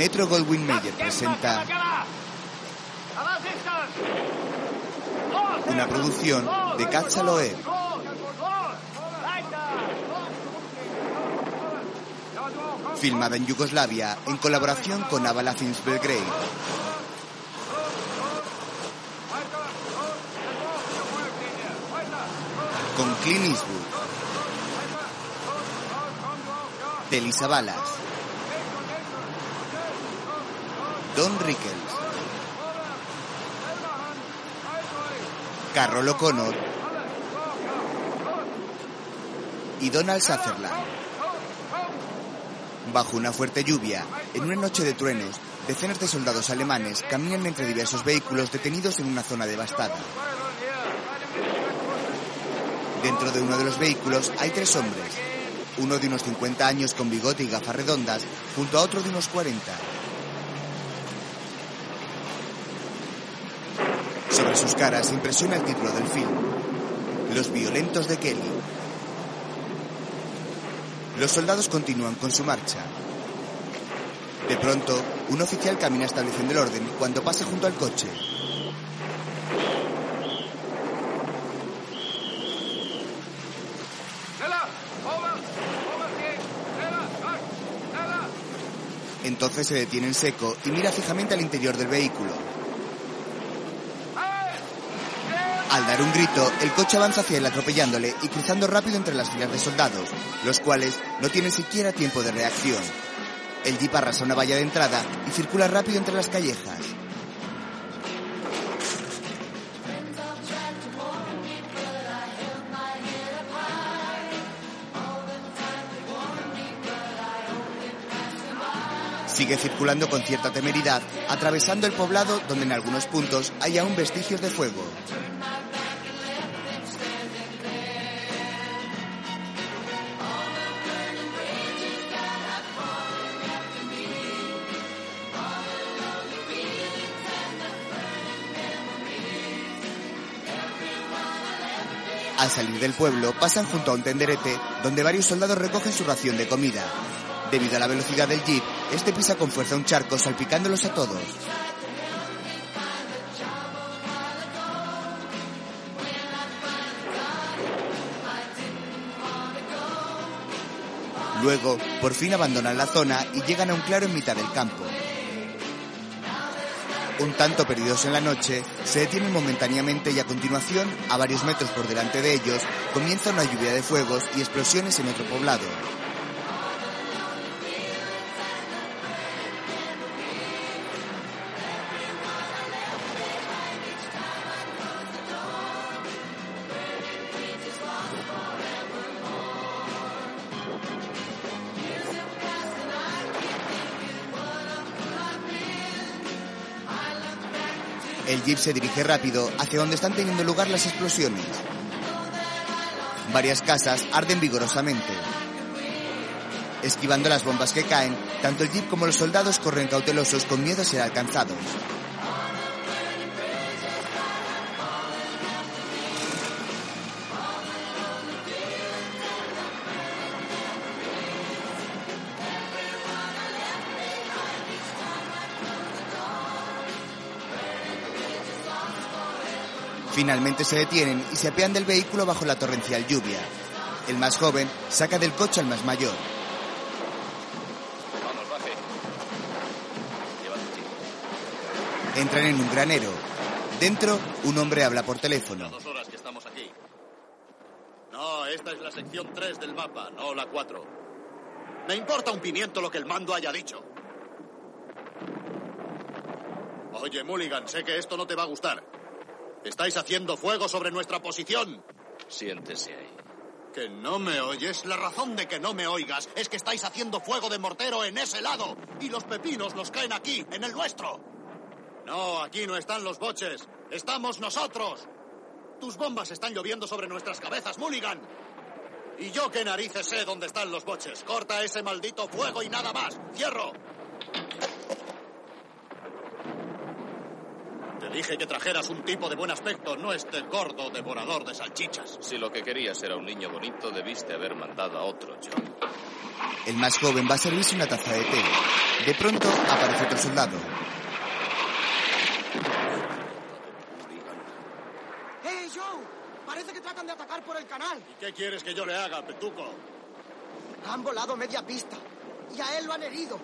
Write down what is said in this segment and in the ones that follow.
Metro Goldwyn Mayer presenta una producción de Katzaloe. Filmada en Yugoslavia en colaboración con Avala Films Belgrade. Con Clint Eastwood. Telisa Balas. Don Rickles. Carroll O'Connor y Donald Sutherland. Bajo una fuerte lluvia, en una noche de truenos, decenas de soldados alemanes caminan entre diversos vehículos detenidos en una zona devastada. Dentro de uno de los vehículos hay tres hombres, uno de unos 50 años con bigote y gafas redondas, junto a otro de unos 40. Sus caras impresiona el título del film, Los violentos de Kelly. Los soldados continúan con su marcha. De pronto, un oficial camina estableciendo el orden cuando pasa junto al coche. Entonces se detiene en seco y mira fijamente al interior del vehículo. Al dar un grito, el coche avanza hacia él atropellándole y cruzando rápido entre las filas de soldados, los cuales no tienen siquiera tiempo de reacción. El jeep arrasa una valla de entrada y circula rápido entre las callejas. Sigue circulando con cierta temeridad, atravesando el poblado donde en algunos puntos hay aún vestigios de fuego. Al salir del pueblo, pasan junto a un tenderete donde varios soldados recogen su ración de comida. Debido a la velocidad del jeep, este pisa con fuerza un charco salpicándolos a todos. Luego, por fin abandonan la zona y llegan a un claro en mitad del campo. Un tanto perdidos en la noche, se detienen momentáneamente y a continuación, a varios metros por delante de ellos, comienza una lluvia de fuegos y explosiones en otro poblado. Jeep se dirige rápido hacia donde están teniendo lugar las explosiones. Varias casas arden vigorosamente. Esquivando las bombas que caen, tanto el jeep como los soldados corren cautelosos con miedo a ser alcanzados. Finalmente se detienen y se apean del vehículo bajo la torrencial lluvia. El más joven saca del coche al más mayor. Entran en un granero. Dentro, un hombre habla por teléfono. Dos horas que estamos aquí. No, esta es la sección 3 del mapa, no la 4. Me importa un pimiento lo que el mando haya dicho. Oye, Mulligan, sé que esto no te va a gustar. Estáis haciendo fuego sobre nuestra posición. Siéntese ahí. ¿Que no me oyes? La razón de que no me oigas es que estáis haciendo fuego de mortero en ese lado y los pepinos nos caen aquí, en el nuestro. No, aquí no están los boches. Estamos nosotros. Tus bombas están lloviendo sobre nuestras cabezas, Mulligan. Y yo qué narices sé dónde están los boches. Corta ese maldito fuego y nada más. Cierro. Te dije que trajeras un tipo de buen aspecto, no este gordo devorador de salchichas. Si lo que querías era un niño bonito, debiste haber mandado a otro, John. El más joven va a servirse una taza de té. De pronto aparece otro soldado. ¡Eh, Joe! Parece que tratan de atacar por el canal. ¿Y qué quieres que yo le haga, Petuco? Han volado media pista. Y a él lo han herido.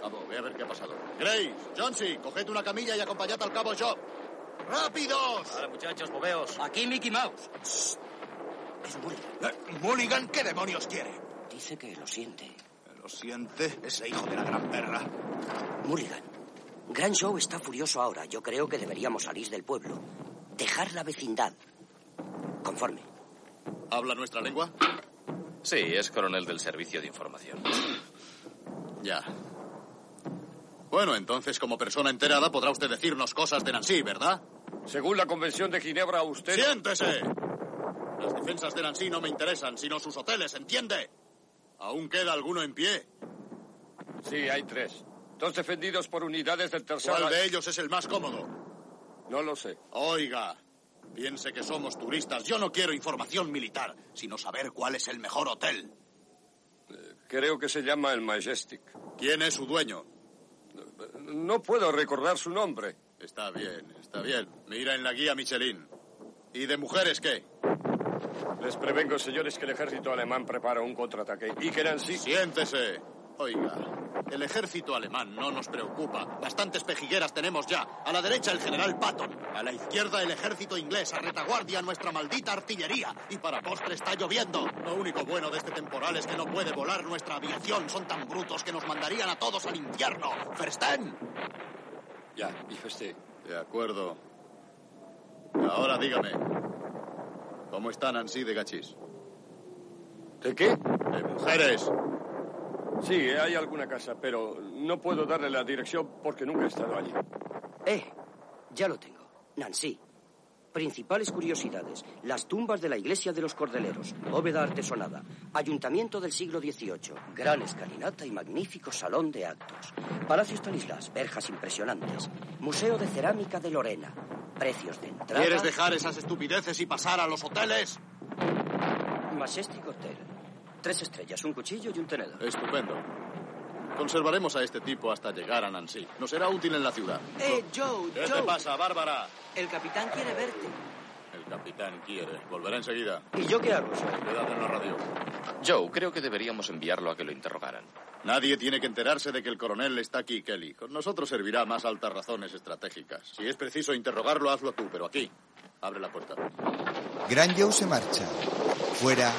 Cabo, ve a ver qué ha pasado. Grace, Johnsy, coged una camilla y acompañad al cabo Job. ¡Rápidos! Ahora, muchachos, moveos. Aquí Mickey Mouse. Es Mulligan. Eh, Mulligan, ¿qué demonios quiere? Dice que lo siente. ¿Lo siente? Ese hijo de la gran perra. Mulligan, Gran Show está furioso ahora. Yo creo que deberíamos salir del pueblo. Dejar la vecindad. Conforme. ¿Habla nuestra lengua? Sí, es coronel del Servicio de Información. Ya. Bueno, entonces, como persona enterada, podrá usted decirnos cosas de Nancy, ¿verdad? Según la Convención de Ginebra, usted... ¡Siéntese! Las defensas de Nancy no me interesan, sino sus hoteles, ¿entiende? ¿Aún queda alguno en pie? Sí, hay tres. Dos defendidos por unidades del tercer... ¿Cuál de ellos es el más cómodo? No lo sé. Oiga, piense que somos turistas. Yo no quiero información militar, sino saber cuál es el mejor hotel. Creo que se llama el Majestic. ¿Quién es su dueño? No puedo recordar su nombre. Está bien, está bien. Mira en la guía Michelin. ¿Y de mujeres qué? Les prevengo, señores, que el ejército alemán prepara un contraataque y que Nancy... Siéntese. Oiga, el ejército alemán no nos preocupa. Bastantes pejigueras tenemos ya. A la derecha el general Patton. A la izquierda el ejército inglés. A retaguardia nuestra maldita artillería. Y para postre está lloviendo. Lo único bueno de este temporal es que no puede volar nuestra aviación. Son tan brutos que nos mandarían a todos al infierno. ¿Verstehen? Ya, dijo usted. De acuerdo. Ahora dígame. ¿Cómo está Nancy de Gachis? ¿De qué? De mujeres. Sí, hay alguna casa, pero no puedo darle la dirección porque nunca he estado allí. Eh, ya lo tengo. Nancy. Principales curiosidades. Las tumbas de la iglesia de los Cordeleros. Bóveda artesonada. Ayuntamiento del siglo XVIII. Gran escalinata y magnífico salón de actos. Palacio Stanislas. Verjas impresionantes. Museo de cerámica de Lorena. Precios de entrada. ¿Quieres dejar esas estupideces y pasar a los hoteles? Majestic Hotel. Tres estrellas, un cuchillo y un tenedor. Estupendo. Conservaremos a este tipo hasta llegar a Nancy. Nos será útil en la ciudad. ¡Eh, Joe! ¿Qué Joe! te pasa, Bárbara? El capitán quiere verte. El capitán quiere. Volverá enseguida. ¿Y yo qué hago, Joe? Quédate en la radio. Joe, creo que deberíamos enviarlo a que lo interrogaran. Nadie tiene que enterarse de que el coronel está aquí, Kelly. Con nosotros servirá más altas razones estratégicas. Si es preciso interrogarlo, hazlo tú, pero aquí. Abre la puerta. Gran Joe se marcha. Fuera,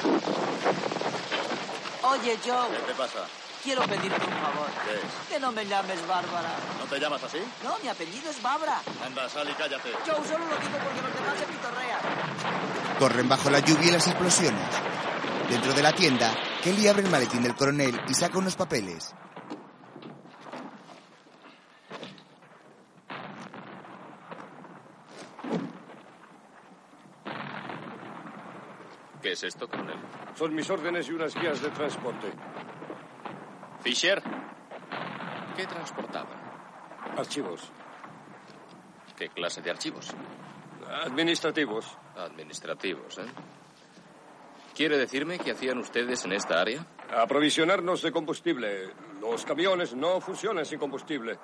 Oye, Joe, ¿Qué te pasa? quiero pedirte un favor. ¿Qué es? Que no me llames Bárbara. ¿No te llamas así? No, mi apellido es Babra. Anda, sal y cállate. Joe, solo lo digo porque los demás se pitorrean. corren bajo la lluvia y las explosiones. Dentro de la tienda, Kelly abre el maletín del coronel y saca unos papeles. ¿Qué es esto, coronel? Son mis órdenes y unas guías de transporte. Fisher. ¿Qué transportaban? Archivos. ¿Qué clase de archivos? Administrativos. Administrativos, ¿eh? ¿Quiere decirme qué hacían ustedes en esta área? Aprovisionarnos de combustible. Los camiones no funcionan sin combustible.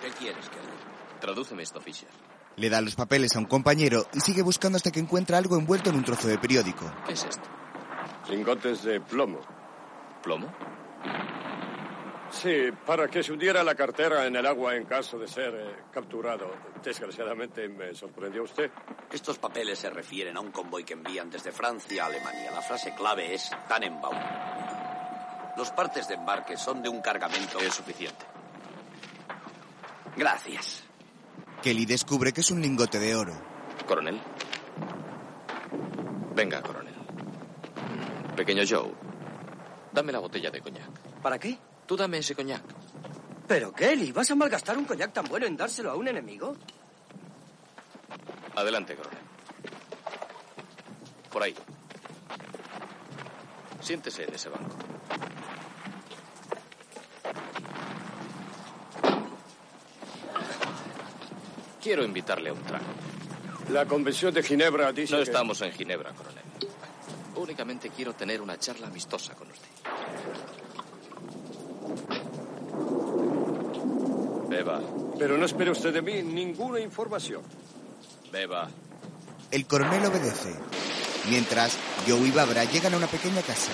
¿Qué quieres, Kelly? Tradúceme esto, Fisher. Le da los papeles a un compañero y sigue buscando hasta que encuentra algo envuelto en un trozo de periódico. ¿Qué es esto? Lingotes de plomo. ¿Plomo? Sí, para que se hundiera la cartera en el agua en caso de ser eh, capturado. Desgraciadamente me sorprendió usted. Estos papeles se refieren a un convoy que envían desde Francia a Alemania. La frase clave es Tannenbaum. Los partes de embarque son de un cargamento. Es suficiente. Gracias. Kelly descubre que es un lingote de oro. Coronel. Venga, coronel. Pequeño Joe, dame la botella de coñac. ¿Para qué? Tú dame ese coñac. Pero, Kelly, ¿vas a malgastar un coñac tan bueno en dárselo a un enemigo? Adelante, coronel. Por ahí. Siéntese en ese banco. Quiero invitarle a un trago. La Convención de Ginebra dice No que- estamos en Ginebra, coronel. Únicamente quiero tener una charla amistosa con usted. Beba, Pero no espere usted de mí ninguna información. beba. El coronel obedece. Mientras, Joe y Barbara llegan a una pequeña casa.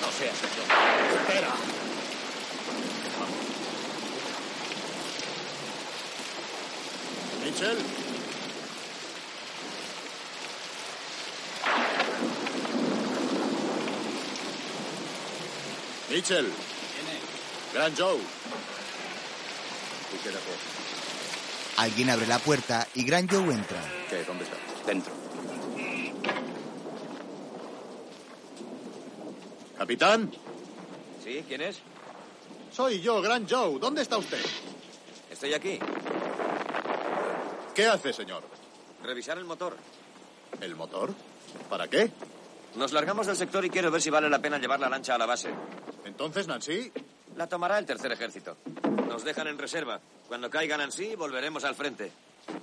No seas Espera. Mitchell. Mitchell. Gran Joe. Alguien abre la puerta y Gran Joe entra. ¿Qué? ¿Dónde está? Dentro. Capitán, ¿Sí? ¿Quién es? soy yo, Gran Joe. ¿Dónde está usted? Estoy aquí. ¿Qué hace, señor? Revisar el motor. ¿El motor? ¿Para qué? Nos largamos del sector y quiero ver si vale la pena llevar la lancha a la base. Entonces, Nancy, La tomará el tercer ejército. Nos dejan en reserva. Cuando caigan así, volveremos al frente.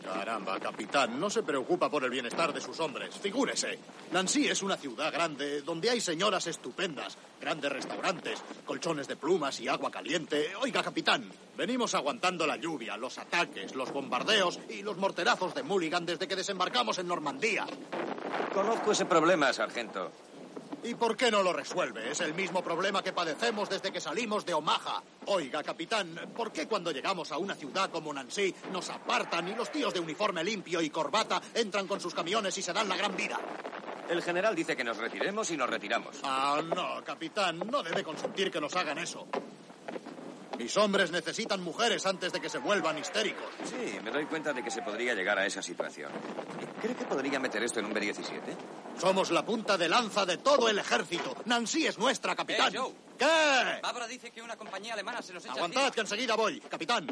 Caramba, capitán, no se preocupa por el bienestar de sus hombres. Figúrese, Nancy es una ciudad grande donde hay señoras estupendas, grandes restaurantes, colchones de plumas y agua caliente. Oiga, capitán, venimos aguantando la lluvia, los ataques, los bombardeos y los morterazos de Mulligan desde que desembarcamos en Normandía. Conozco ese problema, sargento. ¿Y por qué no lo resuelve? Es el mismo problema que padecemos desde que salimos de Omaha. Oiga, capitán, ¿por qué cuando llegamos a una ciudad como Nancy nos apartan y los tíos de uniforme limpio y corbata entran con sus camiones y se dan la gran vida? El general dice que nos retiremos y nos retiramos. Ah, no, capitán, no debe consentir que nos hagan eso. Mis hombres necesitan mujeres antes de que se vuelvan histéricos. Sí, me doy cuenta de que se podría llegar a esa situación. ¿Cree que podría meter esto en un B-17? Somos la punta de lanza de todo el ejército. Nancy es nuestra, capitán. Joe. ¿Qué? Bárbara dice que una compañía alemana se nos echa Aguantad, que enseguida voy, capitán.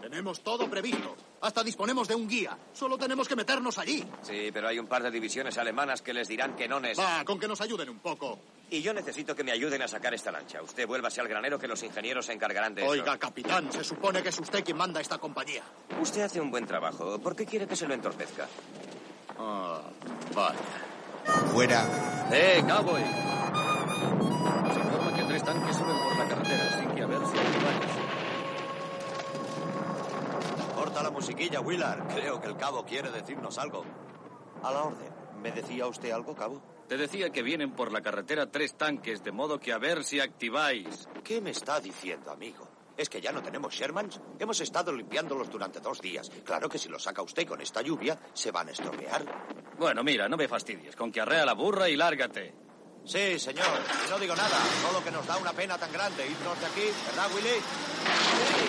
Tenemos todo previsto. Hasta disponemos de un guía. Solo tenemos que meternos allí. Sí, pero hay un par de divisiones alemanas que les dirán que no es. Va, con que nos ayuden un poco. Y yo necesito que me ayuden a sacar esta lancha. Usted vuélvase al granero que los ingenieros se encargarán de eso. Oiga, capitán, se supone que es usted quien manda esta compañía. Usted hace un buen trabajo. ¿Por qué quiere que se lo entorpezca? Ah, vale. Fuera, ¡Eh, cowboy! Nos informa que tres tanques suben por la carretera, así que a ver si hay varios. Corta la musiquilla, Willard. Creo que el cabo quiere decirnos algo. A la orden. ¿Me decía usted algo, cabo? Te decía que vienen por la carretera tres tanques, de modo que a ver si activáis. ¿Qué me está diciendo, amigo? ¿Es que ya no tenemos Shermans? Hemos estado limpiándolos durante dos días. Claro que si los saca usted con esta lluvia, se van a estropear. Bueno, mira, no me fastidies, con que arrea la burra y lárgate. Sí, señor. Y no digo nada. Solo que nos da una pena tan grande irnos de aquí, ¿verdad, Willy?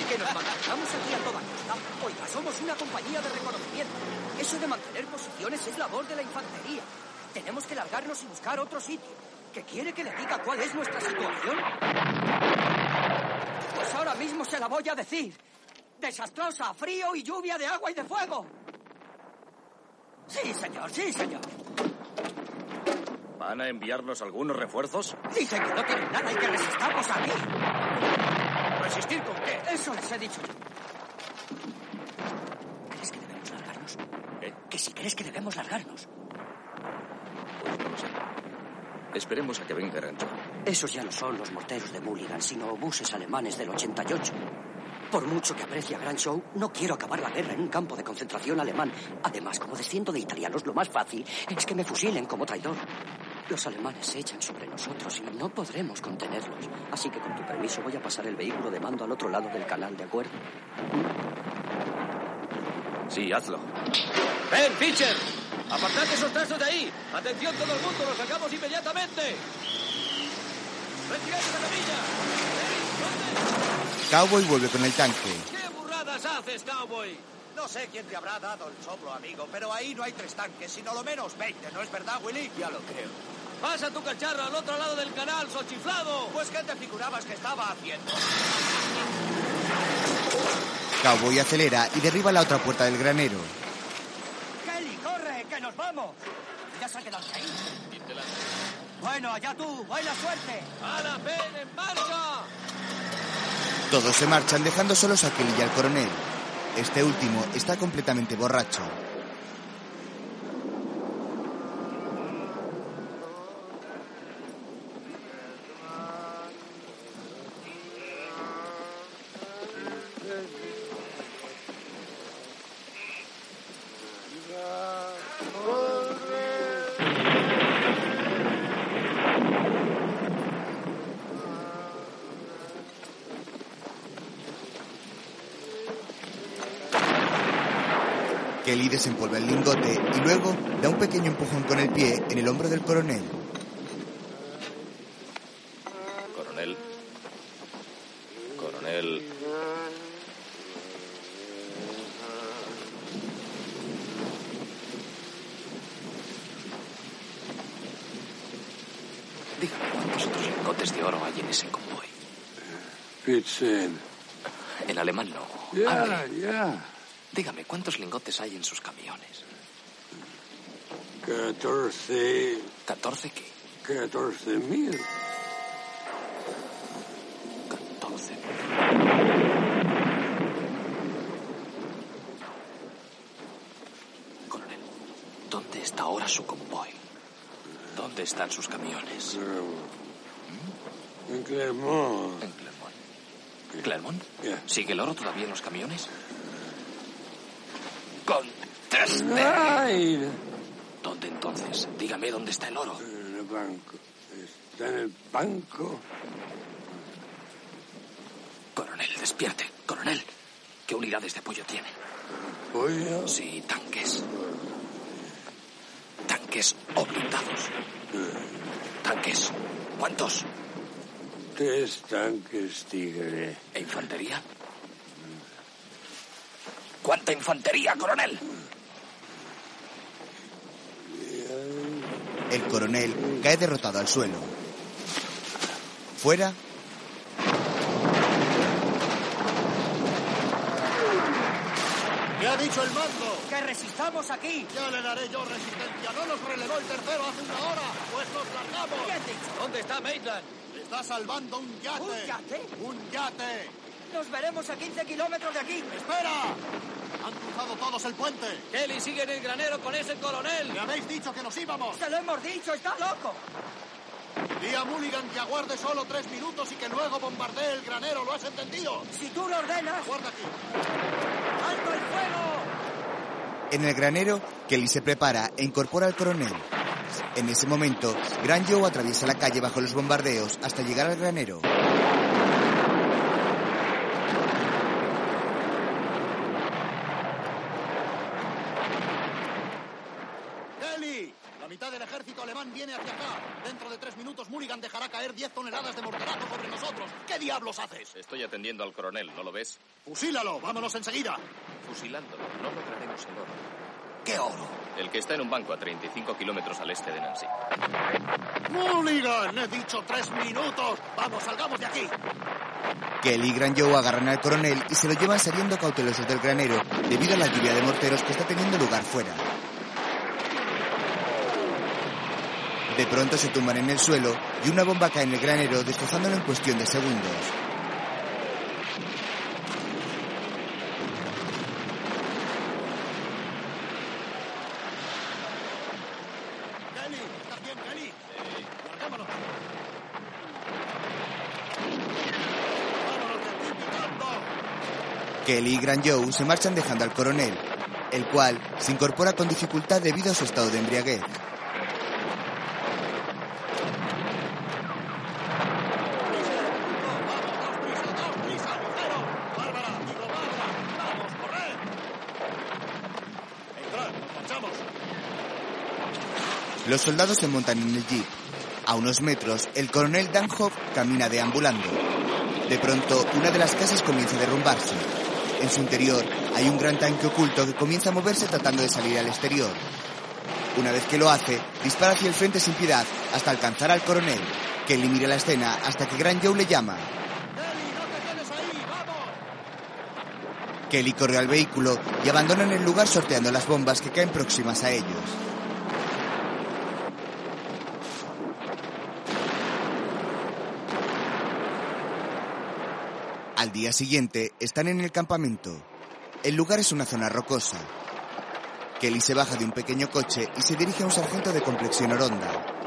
Que nos mantengamos aquí a toda costa. Oiga, somos una compañía de reconocimiento. Eso de mantener posiciones es labor de la infantería. Tenemos que largarnos y buscar otro sitio. ¿Que quiere que le diga cuál es nuestra situación? Pues ahora mismo se la voy a decir. Desastrosa, frío y lluvia de agua y de fuego. Sí, señor, sí, señor. ¿Van a enviarnos algunos refuerzos? Dicen que no tienen nada y que les estamos aquí. ¿Resistir con qué? Eso les he dicho yo. ¿Crees que debemos largarnos? ¿Eh? Que si crees que debemos largarnos. Esperemos a que venga Rancho. Esos ya no son los morteros de Mulligan, sino obuses alemanes del 88. Por mucho que aprecie a Grand Show, no quiero acabar la guerra en un campo de concentración alemán. Además, como desciendo de italianos, lo más fácil es que me fusilen como traidor. Los alemanes se echan sobre nosotros y no podremos contenerlos. Así que, con tu permiso, voy a pasar el vehículo de mando al otro lado del canal, ¿de acuerdo? Sí, hazlo. ¡Ven, Pitcher! ¡Apartad esos trastos de ahí! ¡Atención todo el mundo! ¡Los sacamos inmediatamente! ¡Retiráis la camilla! Cowboy vuelve con el tanque. ¿Qué burradas haces, cowboy? No sé quién te habrá dado el soplo, amigo, pero ahí no hay tres tanques, sino lo menos 20, ¿no es verdad, Willy? Ya lo creo. ¡Pasa tu cacharro al otro lado del canal, sochiflado! Pues, ¿qué te figurabas que estaba haciendo? Cowboy acelera y derriba la otra puerta del granero. ¡Kelly, corre! ¡Que nos vamos! ¿Ya se ha quedado ahí? Bueno, allá tú. ¡Buena suerte! ¡A la ven en marcha! Todos se marchan dejando solos a Kelly y al coronel. Este último está completamente borracho. Desempolva el lingote y luego da un pequeño empujón con el pie en el hombro del. Coronel. Coronel. Dígame cuántos otros lingotes de oro hay en ese convoy. Pitzen. En alemán no. Ya, Hable. ya. Dígame cuántos lingotes hay en sus camiones. 14. ¿14 qué? 14 mil. 14. Coronel, ¿dónde está ahora su convoy? ¿Dónde están sus camiones? En Clermont. En Clermont. ¿Clermont? ¿Sigue el oro todavía en los camiones? ¡Conteste! ¡Ay! ¿Dónde entonces? Dígame dónde está el oro. En el banco. Está en el banco. Coronel, despierte. Coronel, ¿qué unidades de apoyo tiene? Pollo. Sí, tanques. Tanques o blindados. Tanques. ¿Cuántos? Tres tanques tigre. ¿E infantería? ¿Cuánta infantería, coronel? El coronel cae derrotado al suelo. Fuera, ¿Qué ha dicho el mando? ¡Que resistamos aquí! Ya le daré yo resistencia. No nos relevó el tercero hace una hora. Pues nos largamos. ¿Qué has dicho? ¿Dónde está Maitland? Está salvando un yate. ¿Un yate? Un yate. Nos veremos a 15 kilómetros de aquí. ¡Espera! Han cruzado todos el puente. Kelly sigue en el granero con ese coronel. Me habéis dicho que nos íbamos. Se lo hemos dicho, está loco. Di a Mulligan que aguarde solo tres minutos y que luego bombardee el granero. ¿Lo has entendido? Si tú lo ordenas, Aguarda aquí. ¡alto el fuego! en el granero, Kelly se prepara e incorpora al coronel. En ese momento, Gran Joe atraviesa la calle bajo los bombardeos hasta llegar al granero. ¡Kelly! La mitad del ejército alemán viene hacia acá. Dentro de tres minutos Mulligan dejará caer 10 toneladas de morterazo sobre nosotros. ¿Qué diablos haces? Estoy atendiendo al coronel, ¿no lo ves? ¡Fusílalo! ¡Vámonos enseguida! Fusilándolo, no lograremos el oro. ¿Qué oro? El que está en un banco a 35 kilómetros al este de Nancy. ¡Mulligan! ¡He dicho tres minutos! ¡Vamos, salgamos de aquí! Kelly y Gran Joe agarran al coronel y se lo llevan saliendo cautelosos del granero debido a la lluvia de morteros que está teniendo lugar fuera. De pronto se tumban en el suelo y una bomba cae en el granero destrozándolo en cuestión de segundos. ¡Kelly! Y Gran Joe se marchan dejando al coronel, el cual se incorpora con dificultad debido a su estado de embriaguez. ¡Vamos, dos prisa, dos prisa! ¡Ligero! ¡Bárbara! ¡Digo, Bárbara! ¡Vamos, corred! ¡Entrad! ¡Nos marchamos! Los soldados se montan en el jeep. A unos metros, el coronel Danhoff camina deambulando. De pronto, una de las casas comienza a derrumbarse. En su interior hay un gran tanque oculto que comienza a moverse tratando de salir al exterior. Una vez que lo hace, dispara hacia el frente sin piedad hasta alcanzar al coronel. Kelly mira la escena hasta que Gran Joe le llama. Kelly corre al vehículo y abandonan el lugar sorteando las bombas que caen próximas a ellos. Día siguiente están en el campamento. El lugar es una zona rocosa. Kelly se baja de un pequeño coche y se dirige a un sargento de complexión oronda.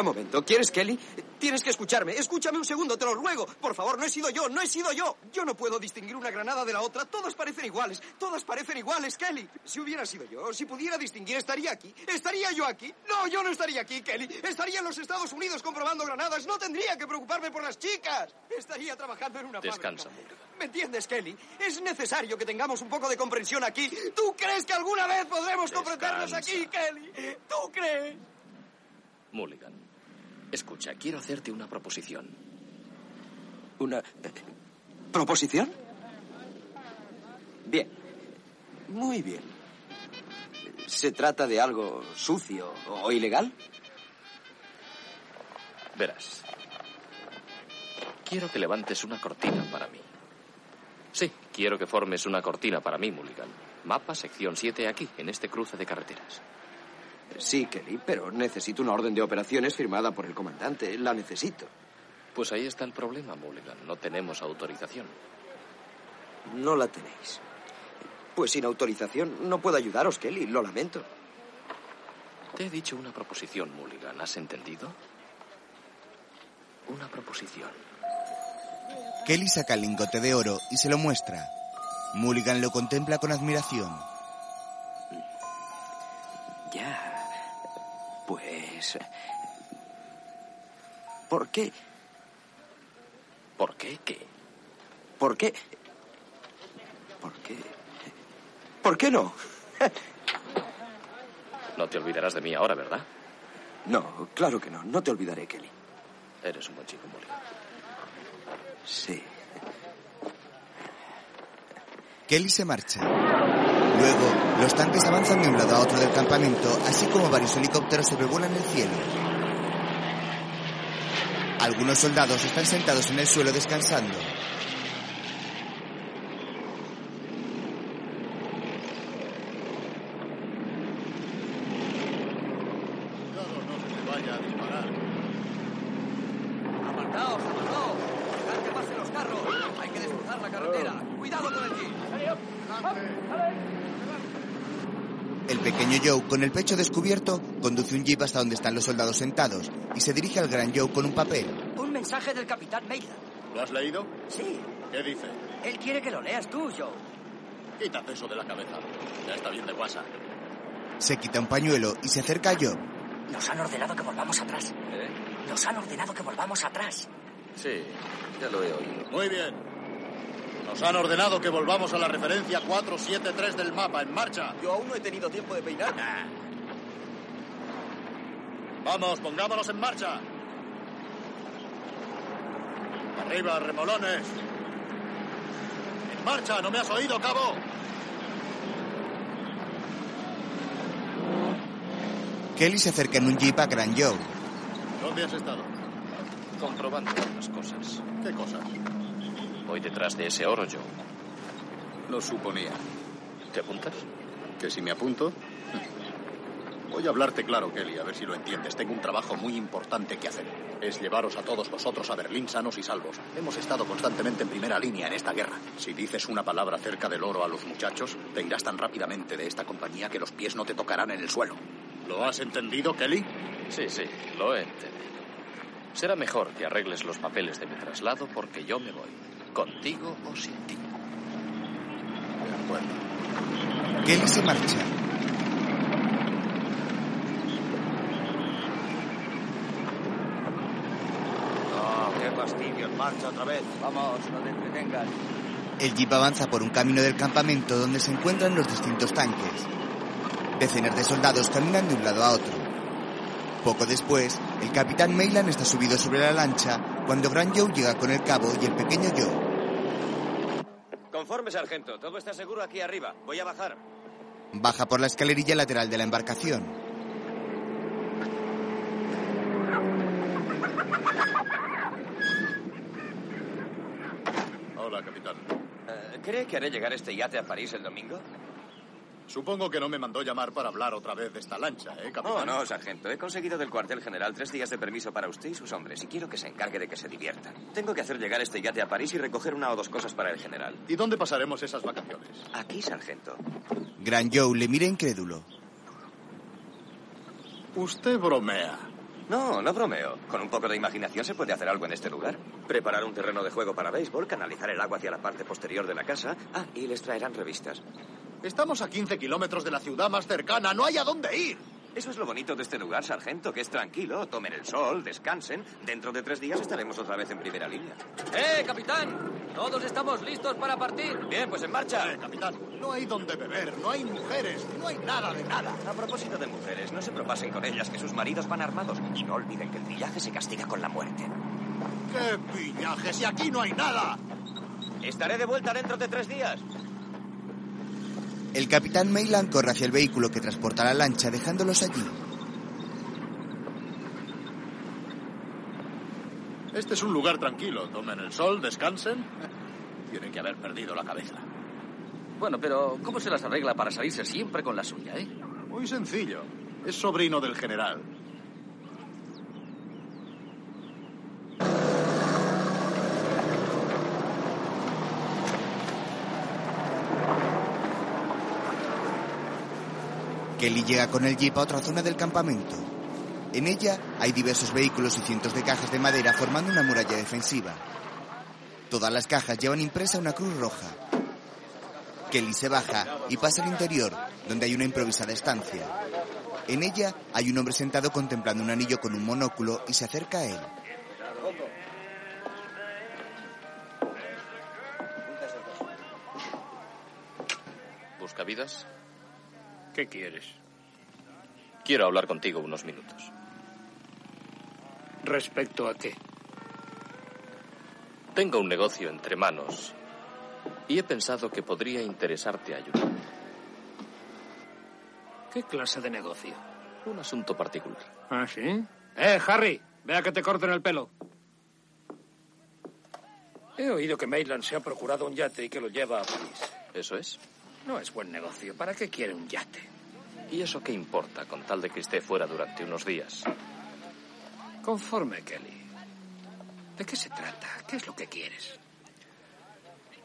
Espera, un momento. ¿Quieres Kelly? Tienes que escucharme. Escúchame un segundo, te lo ruego. Por favor, no he sido yo, no he sido yo. Yo no puedo distinguir una granada de la otra. Todas parecen iguales. Todas parecen iguales, Kelly. Si hubiera sido yo, si pudiera distinguir, estaría aquí. ¿Estaría yo aquí? No, yo no estaría aquí, Kelly. Estaría en los Estados Unidos comprobando granadas. No tendría que preocuparme por las chicas. Estaría trabajando en una Descansa, fábrica. Mulligan. ¿Me entiendes, Kelly? Es necesario que tengamos un poco de comprensión aquí. ¿Tú crees que alguna vez podremos comprendernos Descansa. aquí, Kelly? ¿Tú crees? Mulligan, escucha, quiero hacerte una proposición. ¿Una proposición? Bien. Muy bien. ¿Se trata de algo sucio o ilegal? Verás. Quiero que levantes una cortina para mí. Sí, quiero que formes una cortina para mí, Mulligan. Mapa sección 7 aquí, en este cruce de carreteras. Sí, Kelly, pero necesito una orden de operaciones firmada por el comandante. La necesito. Pues ahí está el problema, Mulligan. No tenemos autorización. No la tenéis. Pues sin autorización no puedo ayudaros, Kelly. Lo lamento. Te he dicho una proposición, Mulligan. ¿Has entendido? Una proposición. Kelly saca el lingote de oro y se lo muestra. Mulligan lo contempla con admiración. ¿Por qué? ¿Por qué? ¿Qué? ¿Por qué? ¿Por qué? ¿Por qué no? No te olvidarás de mí ahora, ¿verdad? No, claro que no. No te olvidaré, Kelly. Eres un buen chico, Mulligan. Sí. Kelly se marcha. Luego, los tanques avanzan de un lado a otro del campamento, así como varios helicópteros sobrevuelan el cielo. Algunos soldados están sentados en el suelo descansando. Cuidado, no se te vaya a disparar. Apartaos, apartaos. Dejad que pasen los carros. Hay que desbrozar la carretera. Cuidado con el jeep. El pequeño Joe, con el pecho descubierto, conduce un jeep hasta donde están los soldados sentados y se dirige al gran Joe con un papel. Un mensaje del capitán Maitland. ¿Lo has leído? Sí. ¿Qué dice? Él quiere que lo leas tú, Joe. Quítate eso de la cabeza. Ya está bien de guasa. Se quita un pañuelo y se acerca a Joe. Nos han ordenado que volvamos atrás. Nos han ordenado que volvamos atrás. Sí, ya lo he oído. Muy bien. Nos han ordenado que volvamos a la referencia 473 del mapa. En marcha. Yo aún no he tenido tiempo de peinar. Vamos, pongámonos en marcha. Arriba, remolones. En marcha, ¿no me has oído, cabo? Kelly se acerca en un jeep a Gran Joe. ¿Dónde has estado? Comprobando unas cosas. ¿Qué cosas? Voy detrás de ese oro, Joe. Lo suponía. ¿Te apuntas? ¿Que si me apunto? Voy a hablarte claro, Kelly, a ver si lo entiendes. Tengo un trabajo muy importante que hacer. Es llevaros a todos vosotros a Berlín sanos y salvos. Hemos estado constantemente en primera línea en esta guerra. Si dices una palabra acerca del oro a los muchachos, te irás tan rápidamente de esta compañía que los pies no te tocarán en el suelo. ¿Lo has entendido, Kelly? Sí, sí, lo he entendido. Será mejor que arregles los papeles de mi traslado porque yo me voy. Contigo o sin ti. De acuerdo. Kelly se marcha. Oh, qué fastidio. En marcha otra vez. Vamos, no te entretengas. El jeep avanza por un camino del campamento donde se encuentran los distintos tanques. Decenas de soldados caminan de un lado a otro. Poco después, el capitán Mayland está subido sobre la lancha cuando Gran Joe llega con el cabo y el pequeño Joe. Conforme, sargento. Todo está seguro aquí arriba. Voy a bajar. Baja por la escalerilla lateral de la embarcación. Hola, capitán. Eh, ¿Cree que haré llegar este yate a París el domingo? Supongo que no me mandó llamar para hablar otra vez de esta lancha, ¿eh, capitán? Oh, no, sargento. He conseguido del cuartel general tres días de permiso para usted y sus hombres y quiero que se encargue de que se diviertan. Tengo que hacer llegar este yate a París y recoger una o dos cosas para el general. ¿Y dónde pasaremos esas vacaciones? Aquí, sargento. Gran Joe le mira incrédulo. Usted bromea. No, no bromeo. Con un poco de imaginación se puede hacer algo en este lugar. Preparar un terreno de juego para béisbol, canalizar el agua hacia la parte posterior de la casa. Ah, y les traerán revistas. Estamos a 15 kilómetros de la ciudad más cercana. No hay a dónde ir. Eso es lo bonito de este lugar, sargento, que es tranquilo. Tomen el sol, descansen. Dentro de tres días estaremos otra vez en primera línea. ¡Eh, capitán! Todos estamos listos para partir. Bien, pues en marcha. Eh, capitán, no hay donde beber, no hay mujeres, no hay nada de nada. A propósito de mujeres, no se propasen con ellas que sus maridos van armados. Y no olviden que el pillaje se castiga con la muerte. ¿Qué pillaje? Si aquí no hay nada. Estaré de vuelta dentro de tres días. El capitán Mayland corre hacia el vehículo que transporta la lancha, dejándolos allí. Este es un lugar tranquilo. Tomen el sol, descansen. Tienen que haber perdido la cabeza. Bueno, pero ¿cómo se las arregla para salirse siempre con la suya, eh? Muy sencillo. Es sobrino del general. Kelly llega con el jeep a otra zona del campamento. En ella hay diversos vehículos y cientos de cajas de madera formando una muralla defensiva. Todas las cajas llevan impresa una cruz roja. Kelly se baja y pasa al interior, donde hay una improvisada estancia. En ella hay un hombre sentado contemplando un anillo con un monóculo y se acerca a él. ¿Buscavidas? ¿Qué quieres? Quiero hablar contigo unos minutos. ¿Respecto a qué? Tengo un negocio entre manos y he pensado que podría interesarte ayudar. ¿Qué clase de negocio? Un asunto particular. ¿Ah, sí? Eh, Harry, vea que te corten el pelo. He oído que Maitland se ha procurado un yate y que lo lleva a París. ¿Eso es? No es buen negocio. ¿Para qué quiere un yate? ¿Y eso qué importa con tal de que esté fuera durante unos días? Conforme, Kelly. ¿De qué se trata? ¿Qué es lo que quieres?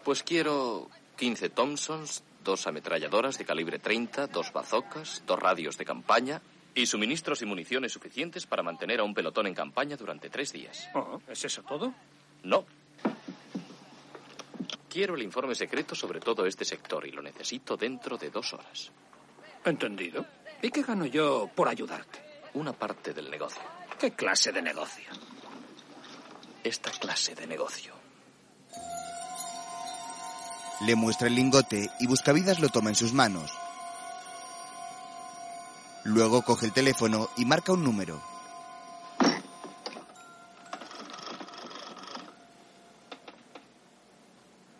Pues quiero 15 Thompsons, dos ametralladoras de calibre 30, dos bazocas, dos radios de campaña y suministros y municiones suficientes para mantener a un pelotón en campaña durante tres días. Oh, ¿Es eso todo? No. Quiero el informe secreto sobre todo este sector y lo necesito dentro de dos horas. Entendido. ¿Y qué gano yo por ayudarte? Una parte del negocio. ¿Qué clase de negocio? Esta clase de negocio. Le muestra el lingote y Buscavidas lo toma en sus manos. Luego coge el teléfono y marca un número.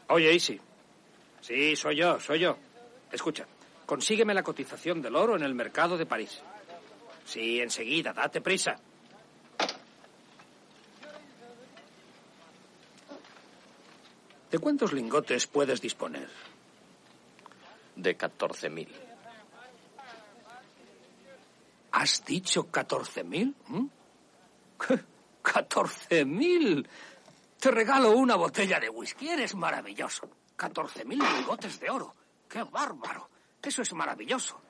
Oye, Easy. Sí, soy yo, soy yo. Escucha, consígueme la cotización del oro en el mercado de París. Sí, enseguida, date prisa. ¿De cuántos lingotes puedes disponer? De 14.000. ¿Has dicho 14.000? ¿Mm? ¿14.000? Te regalo una botella de whisky. Eres maravilloso. 14.000 lingotes de oro. ¡Qué bárbaro! Eso es maravilloso.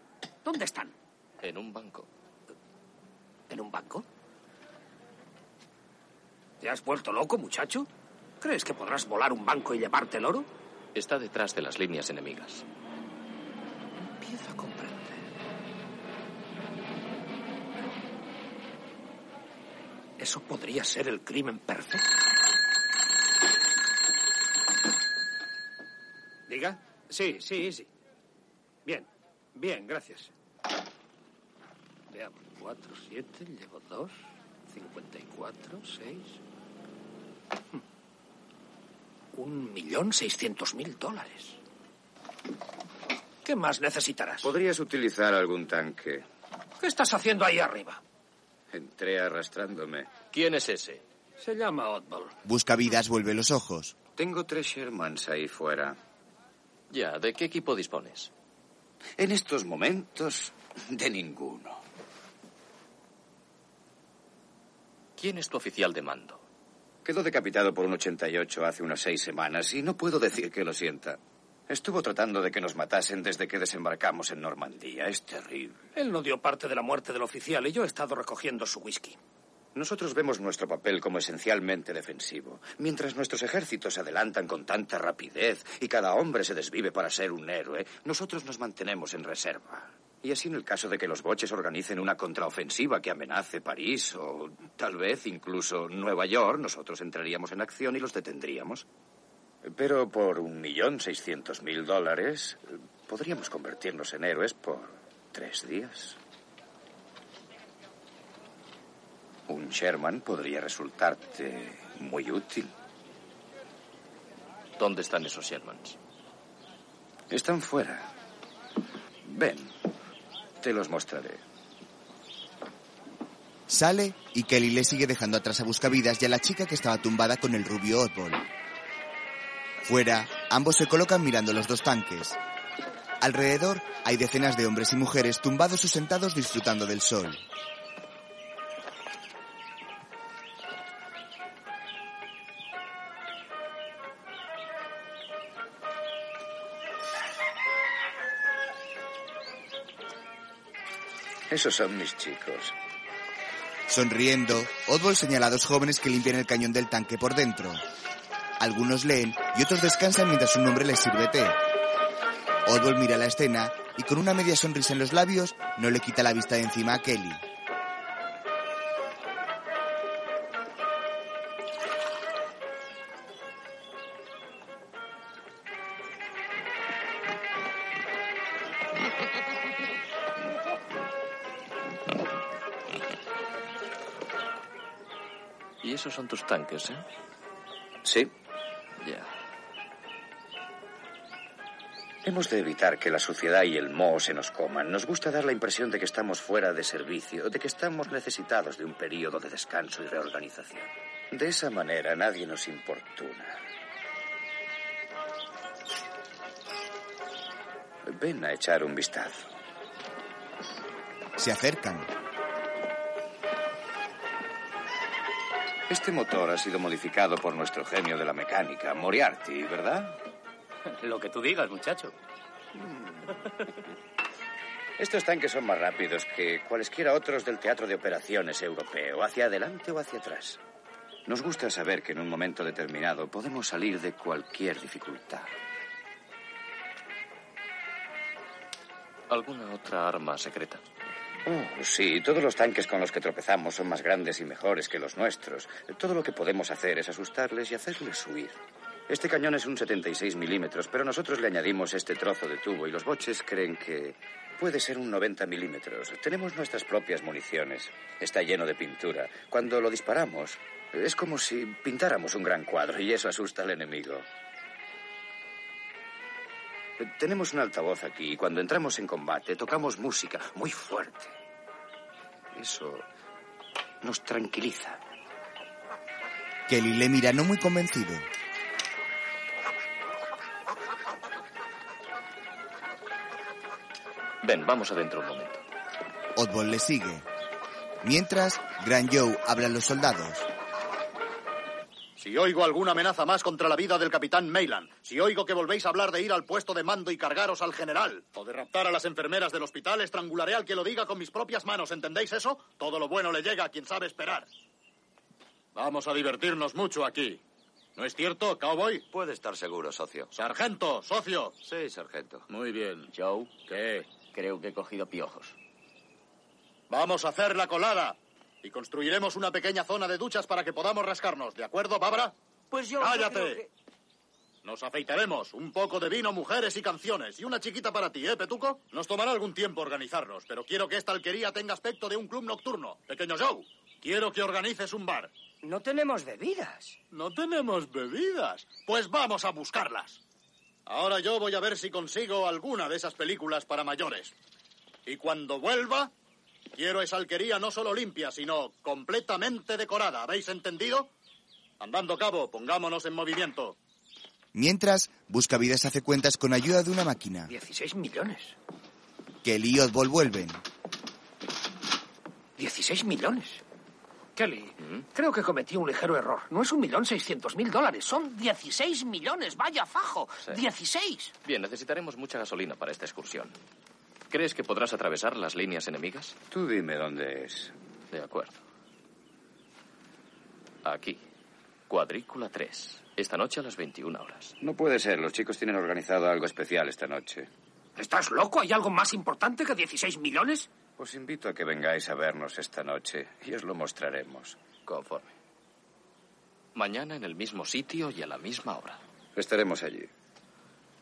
¿Dónde están? En un banco. ¿En un banco? ¿Te has vuelto loco, muchacho? ¿Crees que podrás volar un banco y llevarte el oro? Está detrás de las líneas enemigas. Empiezo a comprender. Eso podría ser el crimen perfecto. ¿Diga? Sí, sí, sí. Bien, bien, gracias. Veamos, cuatro, siete, llevo dos, cincuenta y cuatro, seis. Un millón seiscientos mil dólares. ¿Qué más necesitarás? Podrías utilizar algún tanque. ¿Qué estás haciendo ahí arriba? Entré arrastrándome. ¿Quién es ese? Se llama Oddball. Buscavidas vuelve los ojos. Tengo tres Shermans ahí fuera. Ya, ¿de qué equipo dispones? En estos momentos, de ninguno. ¿Quién es tu oficial de mando? Quedó decapitado por un 88 hace unas seis semanas y no puedo decir que lo sienta. Estuvo tratando de que nos matasen desde que desembarcamos en Normandía. Es terrible. Él no dio parte de la muerte del oficial y yo he estado recogiendo su whisky. Nosotros vemos nuestro papel como esencialmente defensivo. Mientras nuestros ejércitos se adelantan con tanta rapidez y cada hombre se desvive para ser un héroe, nosotros nos mantenemos en reserva. Y así en el caso de que los boches organicen una contraofensiva que amenace París o tal vez incluso Nueva York, nosotros entraríamos en acción y los detendríamos. Pero por un millón seiscientos mil dólares podríamos convertirnos en héroes por tres días. Un Sherman podría resultarte muy útil. ¿Dónde están esos Shermans? Están fuera. Ven, te los mostraré. Sale y Kelly le sigue dejando atrás a Buscavidas y a la chica que estaba tumbada con el rubio Oddball. Fuera, ambos se colocan mirando los dos tanques. Alrededor hay decenas de hombres y mujeres tumbados o sentados disfrutando del sol. Esos son mis chicos. Sonriendo, Oddball señala a dos jóvenes que limpian el cañón del tanque por dentro. Algunos leen y otros descansan mientras un hombre les sirve té. Oddball mira la escena y con una media sonrisa en los labios no le quita la vista de encima a Kelly. Son tus tanques, ¿eh? Sí. Ya. Hemos de evitar que la suciedad y el moho se nos coman. Nos gusta dar la impresión de que estamos fuera de servicio, de que estamos necesitados de un periodo de descanso y reorganización. De esa manera nadie nos importuna. Ven a echar un vistazo. Se acercan. Este motor ha sido modificado por nuestro genio de la mecánica, Moriarty, ¿verdad? Lo que tú digas, muchacho. Estos tanques son más rápidos que cualesquiera otros del teatro de operaciones europeo, hacia adelante o hacia atrás. Nos gusta saber que en un momento determinado podemos salir de cualquier dificultad. ¿Alguna otra arma secreta? Oh, sí, todos los tanques con los que tropezamos son más grandes y mejores que los nuestros. Todo lo que podemos hacer es asustarles y hacerles huir. Este cañón es un 76 milímetros, pero nosotros le añadimos este trozo de tubo y los boches creen que puede ser un 90 milímetros. Tenemos nuestras propias municiones. Está lleno de pintura. Cuando lo disparamos, es como si pintáramos un gran cuadro y eso asusta al enemigo. Tenemos un altavoz aquí y cuando entramos en combate tocamos música muy fuerte. Eso nos tranquiliza. Kelly le mira no muy convencido. Ven, vamos adentro un momento. Oddball le sigue. Mientras, Gran Joe habla a los soldados. Si oigo alguna amenaza más contra la vida del capitán Mayland, si oigo que volvéis a hablar de ir al puesto de mando y cargaros al general, o de raptar a las enfermeras del hospital, estrangularé al que lo diga con mis propias manos, ¿entendéis eso? Todo lo bueno le llega a quien sabe esperar. Vamos a divertirnos mucho aquí. ¿No es cierto, cowboy? Puede estar seguro, socio. Sargento, socio. Sí, sargento. Muy bien. Joe, ¿Qué? creo que he cogido piojos. Vamos a hacer la colada. Y construiremos una pequeña zona de duchas para que podamos rascarnos. ¿De acuerdo, Bárbara? Pues yo. ¡Cállate! que- Nos afeitaremos. Un poco de vino, mujeres y canciones. Y una chiquita para ti, ¿eh, Petuco? Nos tomará algún tiempo organizarnos, pero quiero que esta alquería tenga aspecto de un club nocturno. Pequeño Joe, quiero que organices un bar. No tenemos bebidas. No tenemos bebidas. Pues vamos a buscarlas. Ahora yo voy a ver si consigo alguna de esas películas para mayores. Y cuando vuelva, quiero esa alquería no solo limpia, sino completamente decorada. ¿Habéis entendido? Andando cabo, pongámonos en movimiento. Mientras, Buscavidas hace cuentas con ayuda de una máquina. 16 millones. Kelly y Oddball vuelven. 16 millones. Kelly, creo que cometí un ligero error. No es un millón seiscientos mil dólares, son 16 millones. Vaya fajo. Sí. 16. Bien, necesitaremos mucha gasolina para esta excursión. ¿Crees que podrás atravesar las líneas enemigas? Tú dime dónde es. De acuerdo. Aquí. Cuadrícula 3. Esta noche a las 21 horas. No puede ser. Los chicos tienen organizado algo especial esta noche. ¿Estás loco? ¿Hay algo más importante que 16 millones? Os invito a que vengáis a vernos esta noche y os lo mostraremos. Conforme. Mañana en el mismo sitio y a la misma hora. Estaremos allí.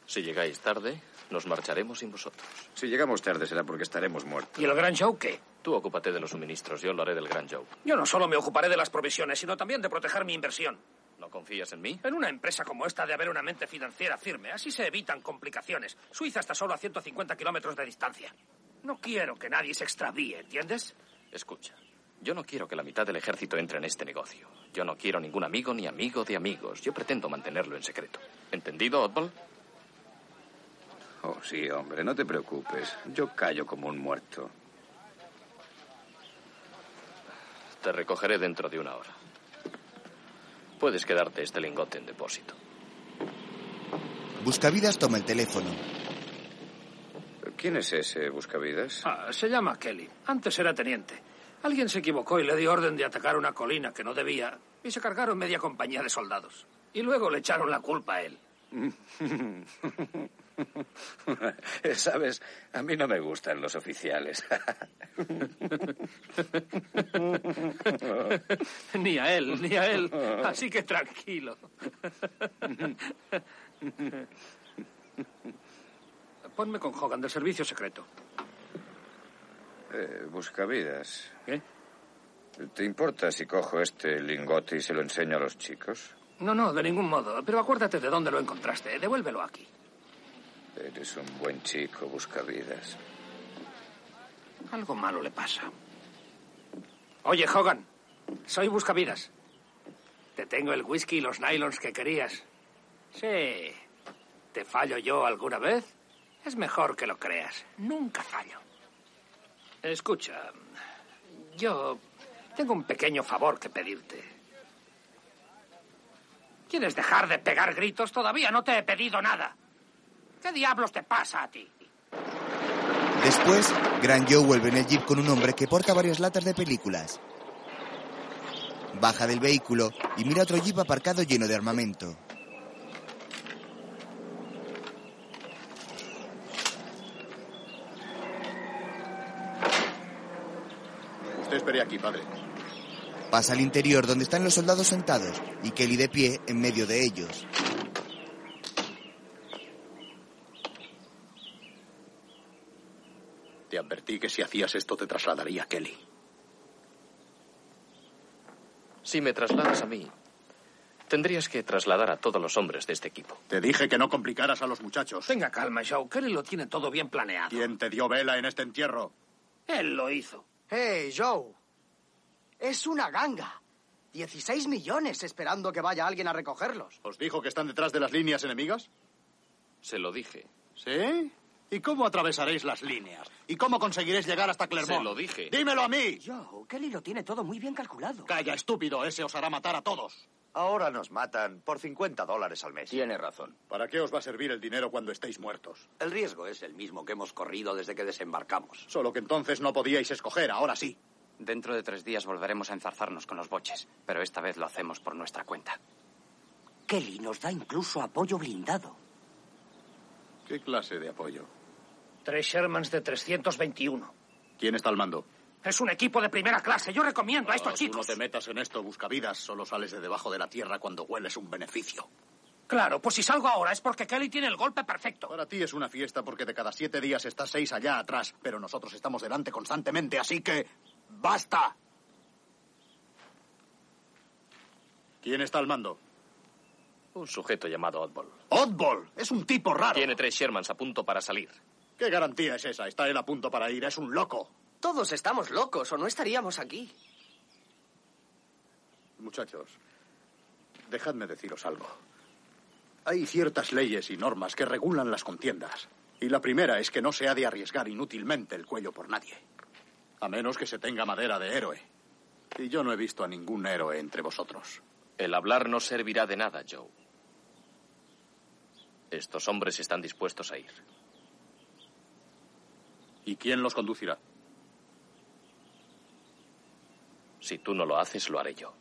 Si llegáis tarde, nos marcharemos sin vosotros. Si llegamos tarde será porque estaremos muertos. ¿Y el gran show qué? Tú ocúpate de los suministros, yo lo haré del gran show. Yo no solo me ocuparé de las provisiones, sino también de proteger mi inversión. ¿No confías en mí? En una empresa como esta de haber una mente financiera firme. Así se evitan complicaciones. Suiza está solo a 150 kilómetros de distancia. No quiero que nadie se extravíe, ¿entiendes? Escucha, yo no quiero que la mitad del ejército entre en este negocio. Yo no quiero ningún amigo ni amigo de amigos. Yo pretendo mantenerlo en secreto. ¿Entendido, Oddball? Oh, sí, hombre, no te preocupes. Yo callo como un muerto. Te recogeré dentro de una hora. Puedes quedarte este lingote en depósito. Buscavidas toma el teléfono. ¿Quién es ese Buscavidas? Ah, se llama Kelly. Antes era teniente. Alguien se equivocó y le dio orden de atacar una colina que no debía y se cargaron media compañía de soldados. Y luego le echaron la culpa a él. Sabes, a mí no me gustan los oficiales. ni a él, ni a él. Así que tranquilo. Ponme con Hogan del servicio secreto. Eh, buscavidas. ¿Qué? ¿Te importa si cojo este lingote y se lo enseño a los chicos? No, no, de ningún modo. Pero acuérdate de dónde lo encontraste. Devuélvelo aquí. Eres un buen chico, buscavidas. Algo malo le pasa. Oye, Hogan, soy Buscavidas. Te tengo el whisky y los nylons que querías. Sí. ¿Te fallo yo alguna vez? Es mejor que lo creas. Nunca fallo. Escucha, yo tengo un pequeño favor que pedirte. ¿Quieres dejar de pegar gritos? Todavía no te he pedido nada. ¿Qué diablos te pasa a ti? Después, Gran Joe vuelve en el jeep con un hombre que porta varias latas de películas. Baja del vehículo y mira otro jeep aparcado lleno de armamento. Usted espere aquí, padre. Pasa al interior donde están los soldados sentados y Kelly de pie en medio de ellos. Advertí que si hacías esto te trasladaría a Kelly. Si me trasladas a mí, tendrías que trasladar a todos los hombres de este equipo. Te dije que no complicaras a los muchachos. Tenga calma, Joe. Kelly lo tiene todo bien planeado. ¿Quién te dio vela en este entierro? Él lo hizo. ¡Hey, Joe! Es una ganga. 16 millones esperando que vaya alguien a recogerlos. ¿Os dijo que están detrás de las líneas enemigas? Se lo dije. ¿Sí? ¿Y cómo atravesaréis las líneas? ¿Y cómo conseguiréis llegar hasta Clermont? Se lo dije. ¡Dímelo a mí! Joe, Kelly lo tiene todo muy bien calculado. Calla, estúpido. Ese os hará matar a todos. Ahora nos matan por 50 dólares al mes. Tiene razón. ¿Para qué os va a servir el dinero cuando estéis muertos? El riesgo es el mismo que hemos corrido desde que desembarcamos. Solo que entonces no podíais escoger, ahora sí. Dentro de tres días volveremos a enzarzarnos con los boches, pero esta vez lo hacemos por nuestra cuenta. Kelly nos da incluso apoyo blindado. ¿Qué clase de apoyo? Tres Shermans de 321. ¿Quién está al mando? Es un equipo de primera clase. Yo recomiendo a estos Oh, tú chicos. no te metas en esto, buscavidas. Solo sales de debajo de la tierra cuando hueles un beneficio. Claro, pues si salgo ahora es porque Kelly tiene el golpe perfecto. Para ti es una fiesta porque de cada siete días estás seis allá atrás, pero nosotros estamos delante constantemente, así que... ¡Basta! ¿Quién está al mando? Un sujeto llamado Oddball. ¡Oddball! Es un tipo raro. Tiene tres Shermans a punto para salir. ¿Qué garantía es esa? Está él a punto para ir. Es un loco. Todos estamos locos o no estaríamos aquí. Muchachos, dejadme deciros algo. Hay ciertas leyes y normas que regulan las contiendas. Y la primera es que no se ha de arriesgar inútilmente el cuello por nadie. A menos que se tenga madera de héroe. Y yo no he visto a ningún héroe entre vosotros. El hablar no servirá de nada, Joe. Estos hombres están dispuestos a ir. ¿Y quién los conducirá? Si tú no lo haces, lo haré yo.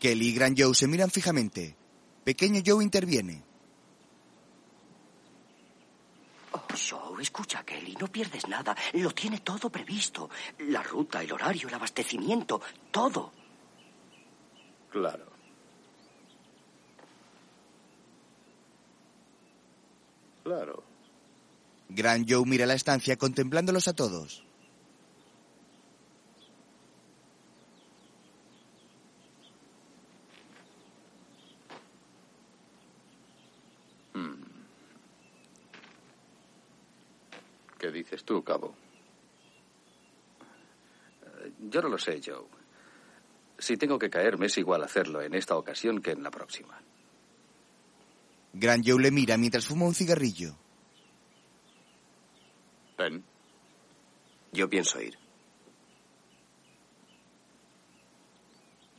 Kelly y Gran Joe se miran fijamente. Pequeño Joe interviene. Oh, Joe, escucha, Kelly, no pierdes nada. Lo tiene todo previsto. La ruta, el horario, el abastecimiento, todo. Claro. Claro. Gran Joe mira la estancia contemplándolos a todos. ¿Qué dices tú, Cabo? Yo no lo sé, Joe. Si tengo que caerme es igual hacerlo en esta ocasión que en la próxima. Gran Joe le mira mientras fuma un cigarrillo. Ben. Yo pienso ir.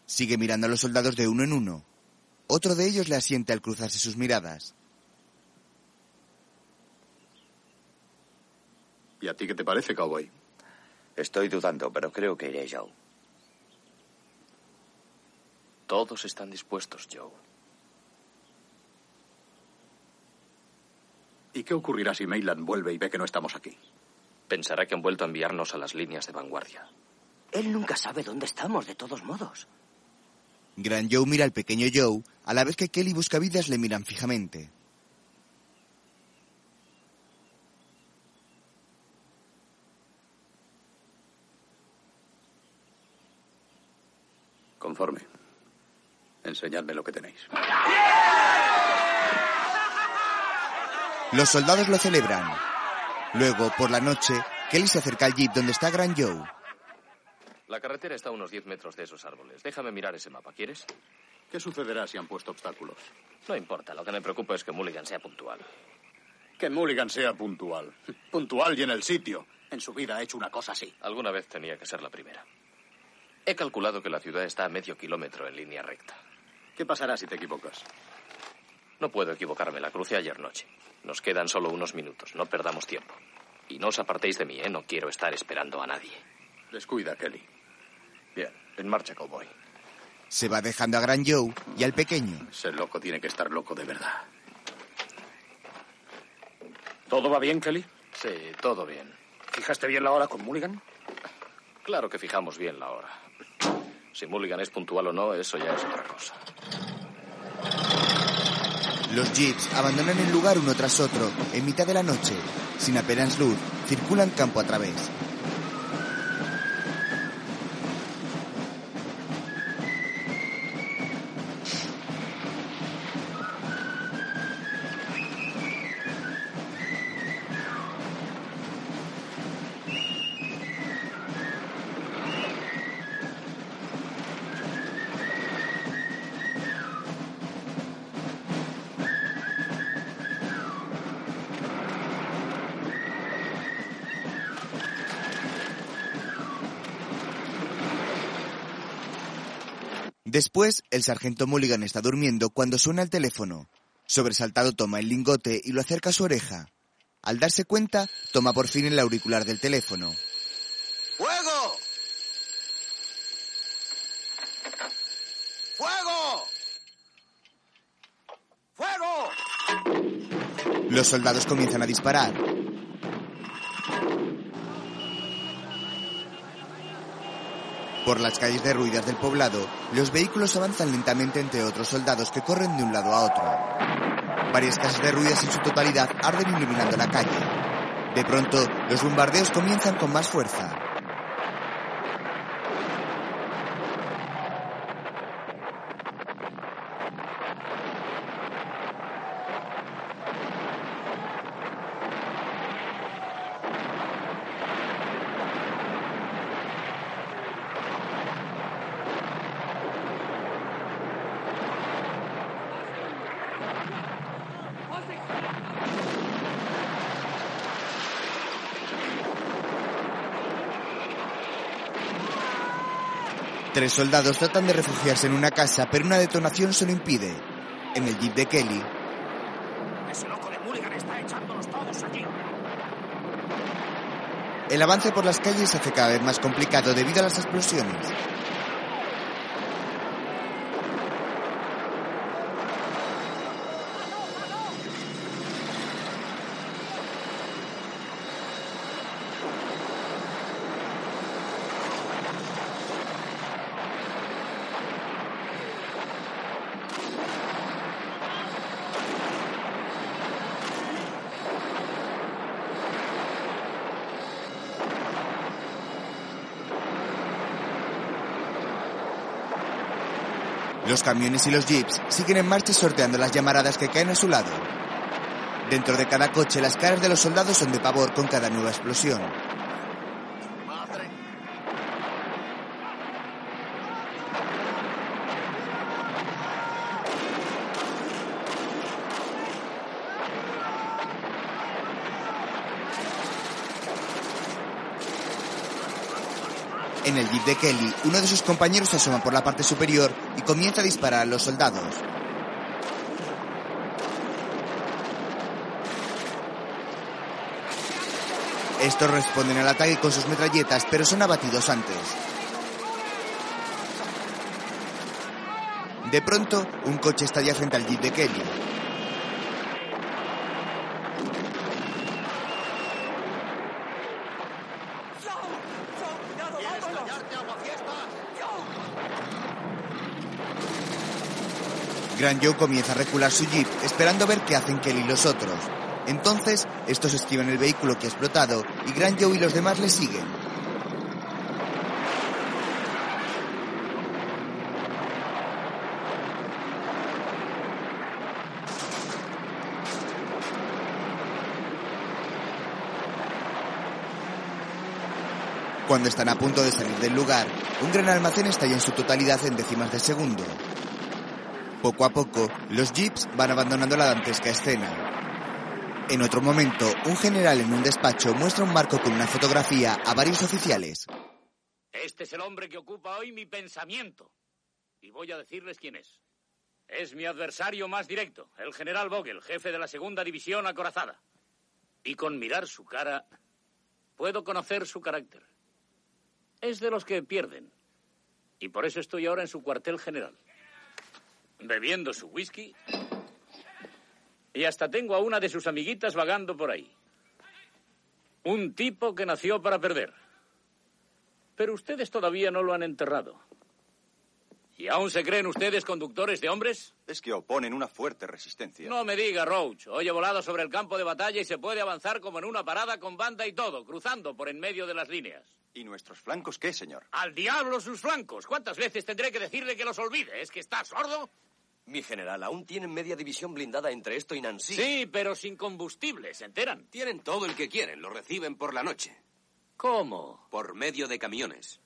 Sigue mirando a los soldados de uno en uno. Otro de ellos le asiente al cruzarse sus miradas. ¿Y a ti qué te parece, cowboy? Estoy dudando, pero creo que iré, Joe. Todos están dispuestos, Joe. ¿Y qué ocurrirá si Mayland vuelve y ve que no estamos aquí? Pensará que han vuelto a enviarnos a las líneas de vanguardia. Él nunca sabe dónde estamos, de todos modos. Gran Joe mira al pequeño Joe, a la vez que Kelly y Buscavidas le miran fijamente. Conforme. Enseñadme lo que tenéis. Los soldados lo celebran. Luego, por la noche, Kelly se acerca al jeep donde está Gran Joe. La carretera está a unos 10 metros de esos árboles. Déjame mirar ese mapa, ¿quieres? ¿Qué sucederá si han puesto obstáculos? No importa, lo que me preocupa es que Mulligan sea puntual. Que Mulligan sea puntual. Puntual y en el sitio. En su vida ha hecho una cosa así. Alguna vez tenía que ser la primera. He calculado que la ciudad está a medio kilómetro en línea recta. ¿Qué pasará si te equivocas? No puedo equivocarme, la crucé ayer noche. Nos quedan solo unos minutos, no perdamos tiempo. Y no os apartéis de mí, ¿eh? No quiero estar esperando a nadie. Descuida, Kelly. Bien, en marcha, cowboy. Se va dejando a Gran Joe y al pequeño. Ese loco tiene que estar loco de verdad. ¿Todo va bien, Kelly? Sí, todo bien. ¿Fijaste bien la hora con Mulligan? Claro que fijamos bien la hora. Si Mulligan es puntual o no, eso ya es otra cosa. Los jeeps abandonan el lugar uno tras otro en mitad de la noche. Sin apenas luz, circulan campo a través. Después, el sargento Mulligan está durmiendo cuando suena el teléfono. Sobresaltado toma el lingote y lo acerca a su oreja. Al darse cuenta, toma por fin el auricular del teléfono. ¡Fuego! ¡Fuego! ¡Fuego! Los soldados comienzan a disparar. Por las calles derruidas del poblado, los vehículos avanzan lentamente entre otros soldados que corren de un lado a otro. Varias casas derruidas en su totalidad arden iluminando la calle. De pronto, los bombardeos comienzan con más fuerza. Tres soldados tratan de refugiarse en una casa, pero una detonación se lo impide. En el jeep de Kelly, Ese loco de Mulligan está todos allí. el avance por las calles se hace cada vez más complicado debido a las explosiones. Los camiones y los jeeps siguen en marcha sorteando las llamaradas que caen a su lado. Dentro de cada coche las caras de los soldados son de pavor con cada nueva explosión. De Kelly, uno de sus compañeros se asoma por la parte superior y comienza a disparar a los soldados. Estos responden al ataque con sus metralletas, pero son abatidos antes. De pronto, un coche estalla frente al jeep de Kelly. Gran Joe comienza a recular su jeep, esperando ver qué hacen Kelly y los otros. Entonces, estos esquivan el vehículo que ha explotado y Gran Joe y los demás le siguen. Cuando están a punto de salir del lugar, un gran almacén estalla en su totalidad en décimas de segundo. Poco a poco, los jeeps van abandonando la dantesca escena. En otro momento, un general en un despacho muestra un marco con una fotografía a varios oficiales. Este es el hombre que ocupa hoy mi pensamiento. Y voy a decirles quién es. Es mi adversario más directo, el general Vogel, jefe de la segunda división acorazada. Y con mirar su cara, puedo conocer su carácter. Es de los que pierden. Y por eso estoy ahora en su cuartel general. Bebiendo su whisky. Y hasta tengo a una de sus amiguitas vagando por ahí. Un tipo que nació para perder. Pero ustedes todavía no lo han enterrado. ¿Y aún se creen ustedes conductores de hombres? Es que oponen una fuerte resistencia. No me diga, Roach. Hoy he volado sobre el campo de batalla y se puede avanzar como en una parada con banda y todo, cruzando por en medio de las líneas. ¿Y nuestros flancos qué, señor? ¡Al diablo sus flancos! ¿Cuántas veces tendré que decirle que los olvide? ¿Es que está sordo? Mi general, aún tienen media división blindada entre esto y Nancy. Sí, pero sin combustible, ¿se enteran? Tienen todo el que quieren, lo reciben por la noche. ¿Cómo? Por medio de camiones.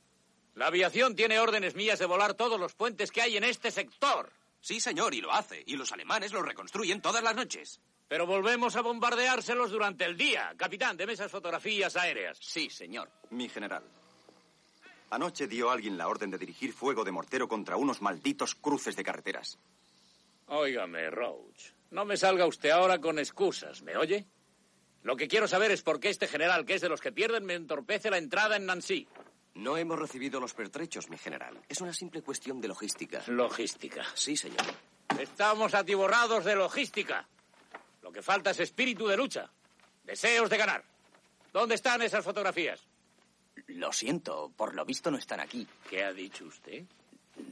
La aviación tiene órdenes mías de volar todos los puentes que hay en este sector. Sí, señor, y lo hace. Y los alemanes lo reconstruyen todas las noches. Pero volvemos a bombardeárselos durante el día. Capitán, deme esas fotografías aéreas. Sí, señor. Mi general. Anoche dio alguien la orden de dirigir fuego de mortero contra unos malditos cruces de carreteras. Óigame, Roach. No me salga usted ahora con excusas, ¿me oye? Lo que quiero saber es por qué este general, que es de los que pierden, me entorpece la entrada en Nancy. No hemos recibido los pertrechos, mi general. Es una simple cuestión de logística. Logística. Sí, señor. Estamos atiborrados de logística. Lo que falta es espíritu de lucha. Deseos de ganar. ¿Dónde están esas fotografías? Lo siento, por lo visto no están aquí. ¿Qué ha dicho usted?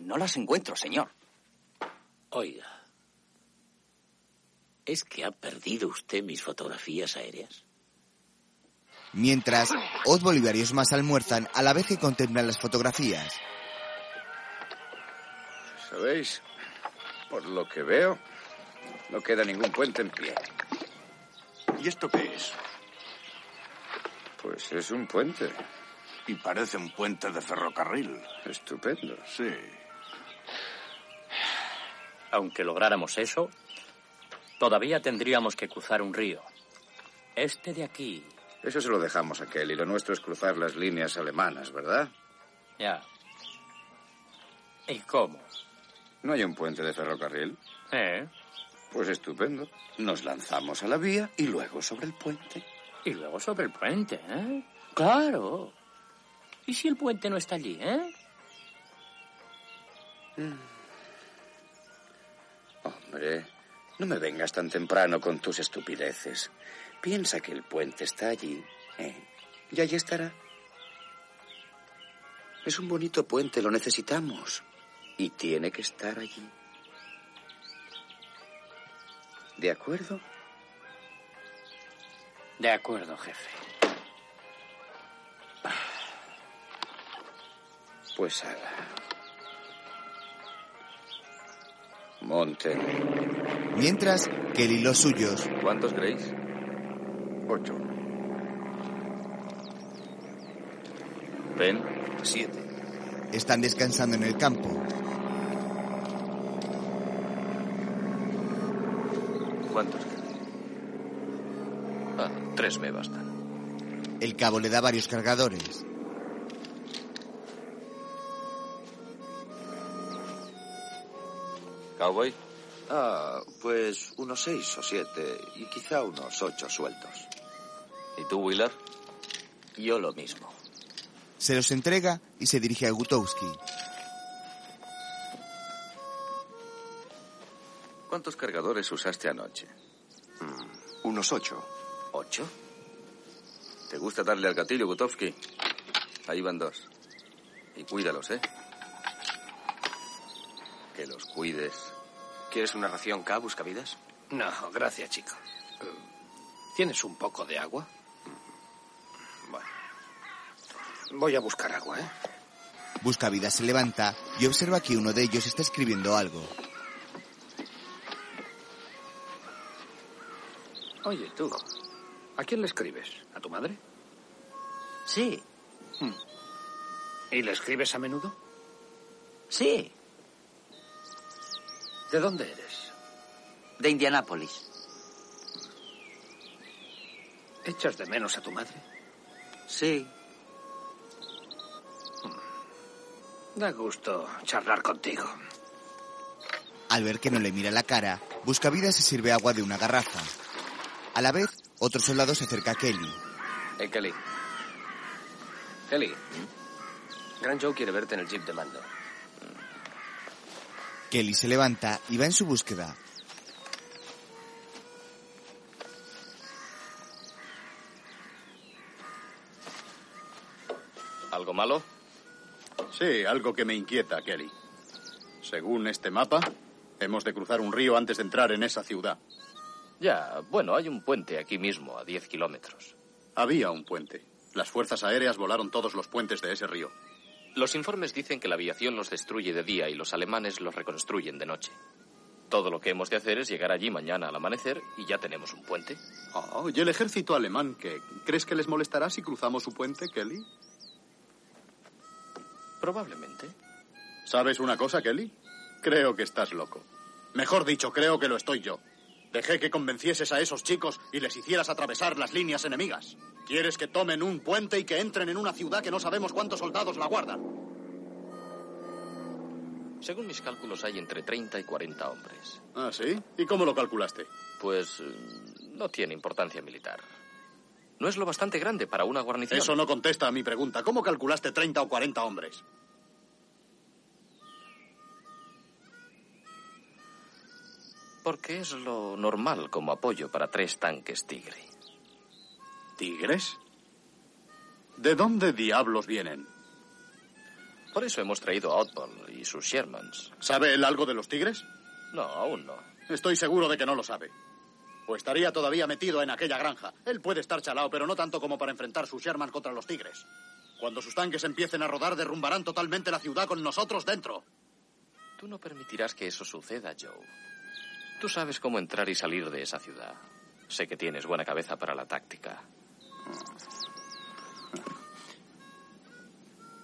No las encuentro, señor. Oiga. ¿Es que ha perdido usted mis fotografías aéreas? Mientras, Oswald y varios más almuerzan a la vez que contemplan las fotografías. ¿Sabéis? Por lo que veo, no queda ningún puente en pie. ¿Y esto qué es? Pues es un puente. Y parece un puente de ferrocarril. Estupendo. Sí. Aunque lográramos eso, todavía tendríamos que cruzar un río. Este de aquí. Eso se lo dejamos a Kelly. Lo nuestro es cruzar las líneas alemanas, ¿verdad? Ya. ¿Y cómo? ¿No hay un puente de ferrocarril? ¿Eh? Pues estupendo. Nos lanzamos a la vía y luego sobre el puente. Y luego sobre el puente, ¿eh? Claro. ¿Y si el puente no está allí, eh? Mm. Hombre, no me vengas tan temprano con tus estupideces. Piensa que el puente está allí, ¿eh? Y allí estará. Es un bonito puente, lo necesitamos. Y tiene que estar allí. ¿De acuerdo? De acuerdo, jefe. Pues ala. Monte. Mientras, Kelly y los suyos ¿Cuántos creéis? Ocho. ¿Ven? Siete. están descansando en el campo. ¿Cuántos? Ah, tres me bastan. El cabo le da varios cargadores. ¿Cowboy? Ah, pues unos seis o siete y quizá unos ocho sueltos. ¿Y tú, Willard? Yo lo mismo. Se los entrega y se dirige a Gutowski. ¿Cuántos cargadores usaste anoche? Mm, unos ocho. ¿Ocho? ¿Te gusta darle al gatillo, Gutowski? Ahí van dos. Y cuídalos, ¿eh? Que los cuides. ¿Quieres una ración K, buscavidas? No, gracias, chico. ¿Tienes un poco de agua? Bueno. Voy a buscar agua, ¿eh? Buscavidas se levanta y observa que uno de ellos está escribiendo algo. Oye, tú. ¿A quién le escribes? ¿A tu madre? Sí. Hmm. ¿Y le escribes a menudo? Sí. ¿De dónde eres? De Indianápolis. ¿Echas de menos a tu madre? Sí. Da gusto charlar contigo. Al ver que no le mira la cara, Buscavidas se sirve agua de una garrafa. A la vez, otro soldado se acerca a Kelly. Eh, Kelly. Kelly. Gran Joe quiere verte en el jeep de mando. Kelly se levanta y va en su búsqueda. ¿Algo malo? Sí, algo que me inquieta, Kelly. Según este mapa, hemos de cruzar un río antes de entrar en esa ciudad. Ya, bueno, hay un puente aquí mismo, a 10 kilómetros. Había un puente. Las fuerzas aéreas volaron todos los puentes de ese río. Los informes dicen que la aviación los destruye de día y los alemanes los reconstruyen de noche. Todo lo que hemos de hacer es llegar allí mañana al amanecer y ya tenemos un puente. Oh, ¿y el ejército alemán qué? ¿Crees que les molestará si cruzamos su puente, Kelly? Probablemente. ¿Sabes una cosa, Kelly? Creo que estás loco. Mejor dicho, creo que lo estoy yo. Dejé que convencieses a esos chicos y les hicieras atravesar las líneas enemigas. ¿Quieres que tomen un puente y que entren en una ciudad que no sabemos cuántos soldados la guardan? Según mis cálculos hay entre 30 y 40 hombres. ¿Ah, sí? ¿Y cómo lo calculaste? Pues eh, no tiene importancia militar. No es lo bastante grande para una guarnición. Eso no contesta a mi pregunta. ¿Cómo calculaste 30 o 40 hombres? Porque es lo normal como apoyo para tres tanques Tigre. ¿Tigres? ¿De dónde diablos vienen? Por eso hemos traído a Otball y sus Shermans. ¿Sabe él algo de los tigres? No, aún no. Estoy seguro de que no lo sabe. O estaría todavía metido en aquella granja. Él puede estar chalao, pero no tanto como para enfrentar sus Sherman contra los tigres. Cuando sus tanques empiecen a rodar, derrumbarán totalmente la ciudad con nosotros dentro. Tú no permitirás que eso suceda, Joe. Tú sabes cómo entrar y salir de esa ciudad. Sé que tienes buena cabeza para la táctica.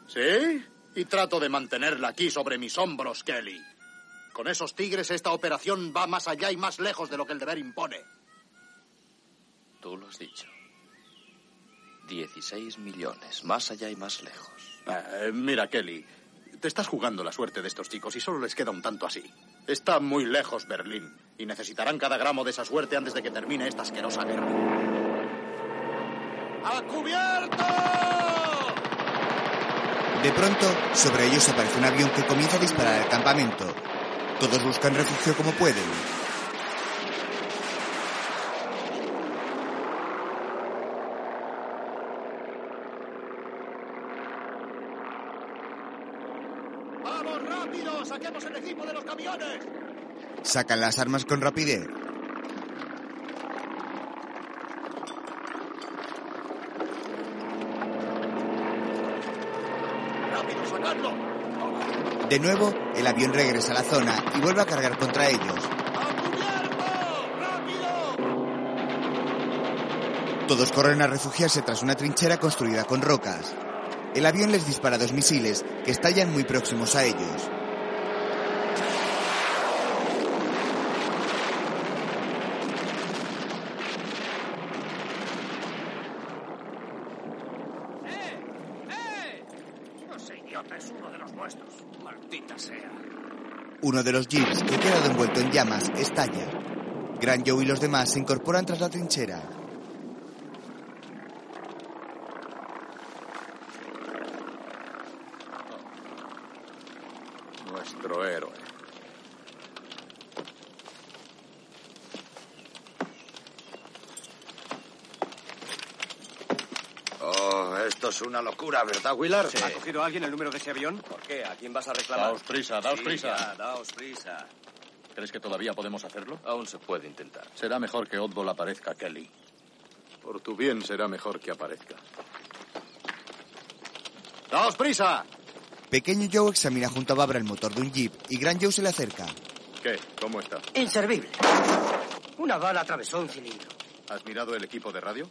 ¿Sí? Y trato de mantenerla aquí sobre mis hombros, Kelly. Con esos tigres esta operación va más allá y más lejos de lo que el deber impone. Tú lo has dicho. 16 millones, más allá y más lejos. Eh, mira, Kelly, te estás jugando la suerte de estos chicos y solo les queda un tanto así. Está muy lejos Berlín y necesitarán cada gramo de esa suerte antes de que termine esta asquerosa guerra. ¡A cubierto! De pronto, sobre ellos aparece un avión que comienza a disparar al campamento. Todos buscan refugio como pueden. ¡Vamos rápido! ¡Saquemos el equipo de los camiones! Sacan las armas con rapidez. ¡Rápido, sacadlo! De nuevo, el avión regresa a la zona y vuelve a cargar contra ellos. Todos corren a refugiarse tras una trinchera construida con rocas. El avión les dispara dos misiles que estallan muy próximos a ellos. No sé, idiota, es uno de los nuestros. Maldita sea. Uno de los jeeps, que ha quedado envuelto en llamas, estalla. Gran Joe y los demás se incorporan tras la trinchera. Nuestro héroe. Oh, esto es una locura, ¿verdad, Willard? ¿Ha cogido alguien el número de ese avión? ¿Por qué? ¿A quién vas a reclamar? Daos prisa, daos Sí, prisa. ya, daos prisa. ¿Crees que todavía podemos hacerlo? Aún se puede intentar. Será mejor que Oddball aparezca, Kelly. Por tu bien será mejor que aparezca. ¡Daos prisa! Pequeño Joe examina junto a Babra el motor de un jeep y Gran Joe se le acerca. ¿Qué? ¿Cómo está? Inservible. Una bala atravesó un cilindro. ¿Has mirado el equipo de radio?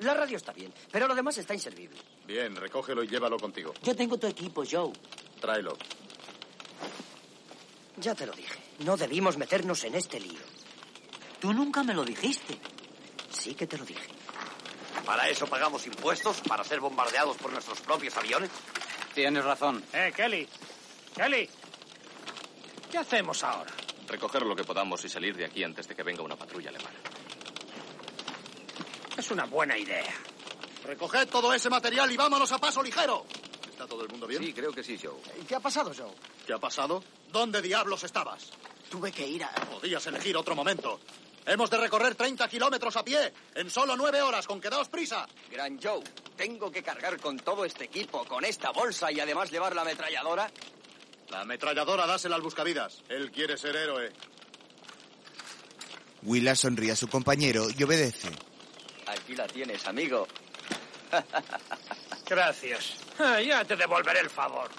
La radio está bien, pero lo demás está inservible. Bien, recógelo y llévalo contigo. Yo tengo tu equipo, Joe. Tráelo. Ya te lo dije. No debimos meternos en este lío. Tú nunca me lo dijiste. Sí que te lo dije. ¿Para eso pagamos impuestos? ¿Para ser bombardeados por nuestros propios aviones? Tienes razón. Eh, Kelly. Kelly. ¿Qué hacemos ahora? Recoger lo que podamos y salir de aquí antes de que venga una patrulla alemana. Es una buena idea. Recoged todo ese material y vámonos a paso ligero. ¿Está todo el mundo bien? Sí, creo que sí, Joe. ¿Qué ha pasado, Joe? ¿Qué ha pasado? ¿Dónde diablos estabas? Tuve que ir a... Podías elegir otro momento. Hemos de recorrer 30 kilómetros a pie en solo nueve horas, con que daos prisa. Gran Joe, ¿tengo que cargar con todo este equipo, con esta bolsa y además llevar la ametralladora? La ametralladora dásela al buscavidas. Él quiere ser héroe. Willard sonríe a su compañero y obedece. Aquí la tienes, amigo. Gracias. Ah, ya te devolveré el favor.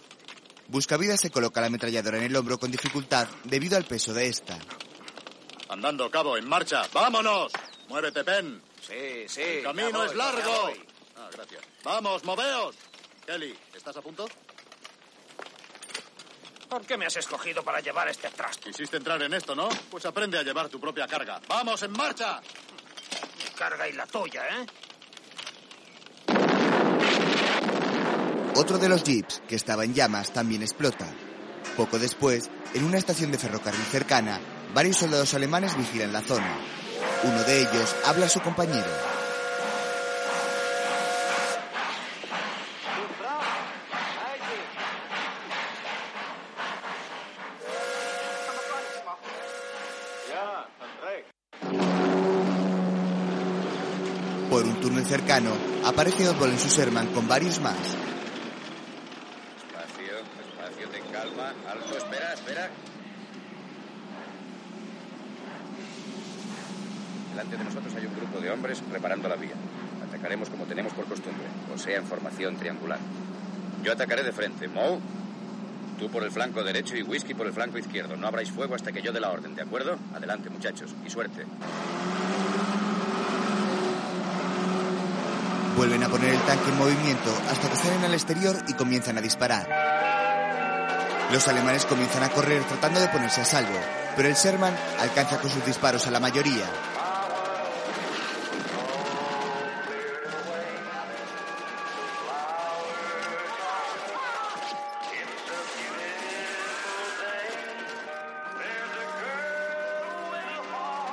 Buscavidas se coloca la ametralladora en el hombro con dificultad debido al peso de esta. Andando, cabo, en marcha. ¡Vámonos! Muévete, Pen. Sí, sí. El camino voy, es largo. Ah, gracias. Vamos, moveos. Kelly, ¿estás a punto? ¿Por qué me has escogido para llevar este trasto? Quisiste entrar en esto, ¿no? Pues aprende a llevar tu propia carga. ¡Vamos, en marcha! ¿Eh? Otro de los jeeps, que estaba en llamas, también explota. Poco después, en una estación de ferrocarril cercana, varios soldados alemanes vigilan la zona. Uno de ellos habla a su compañero. Cercano, aparece Oswald en su Sherman con varios más. Despacio, despacio, ten calma. Alto, espera, espera. Delante de nosotros hay un grupo de hombres reparando la vía. Atacaremos como tenemos por costumbre, o sea, en formación triangular. Yo atacaré de frente. Moe, tú por el flanco derecho y Whisky por el flanco izquierdo. No abráis fuego hasta que yo dé la orden, ¿de acuerdo? Adelante, muchachos, y suerte. Vuelven a poner el tanque en movimiento hasta que salen al exterior y comienzan a disparar. Los alemanes comienzan a correr tratando de ponerse a salvo, pero el Sherman alcanza con sus disparos a la mayoría.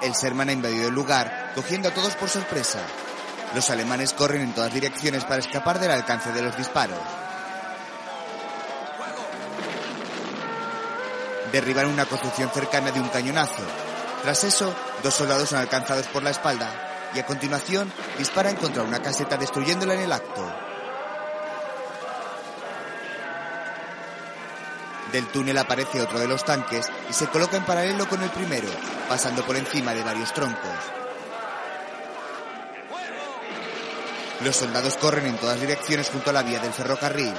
El Sherman ha invadido el lugar, cogiendo a todos por sorpresa. Los alemanes corren en todas direcciones para escapar del alcance de los disparos. Derriban una construcción cercana de un cañonazo. Tras eso, dos soldados son alcanzados por la espalda y a continuación disparan contra una caseta destruyéndola en el acto. Del túnel aparece otro de los tanques y se coloca en paralelo con el primero, pasando por encima de varios troncos. Los soldados corren en todas direcciones junto a la vía del ferrocarril.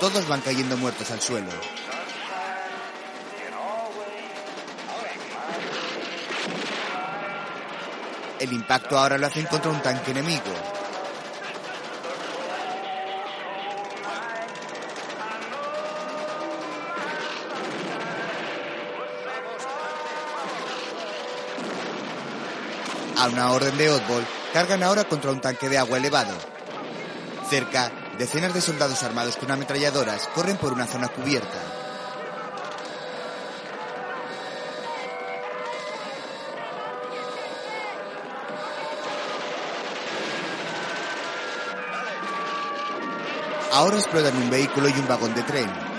Todos van cayendo muertos al suelo. El impacto ahora lo hacen contra un tanque enemigo. A una orden de Oddball, cargan ahora contra un tanque de agua elevado. Cerca, decenas de soldados armados con ametralladoras corren por una zona cubierta. Ahora explotan un vehículo y un vagón de tren.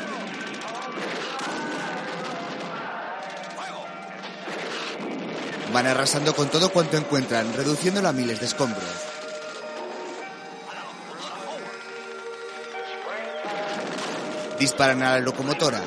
Van arrasando con todo cuanto encuentran, reduciéndolo a miles de escombros. Disparan a la locomotora.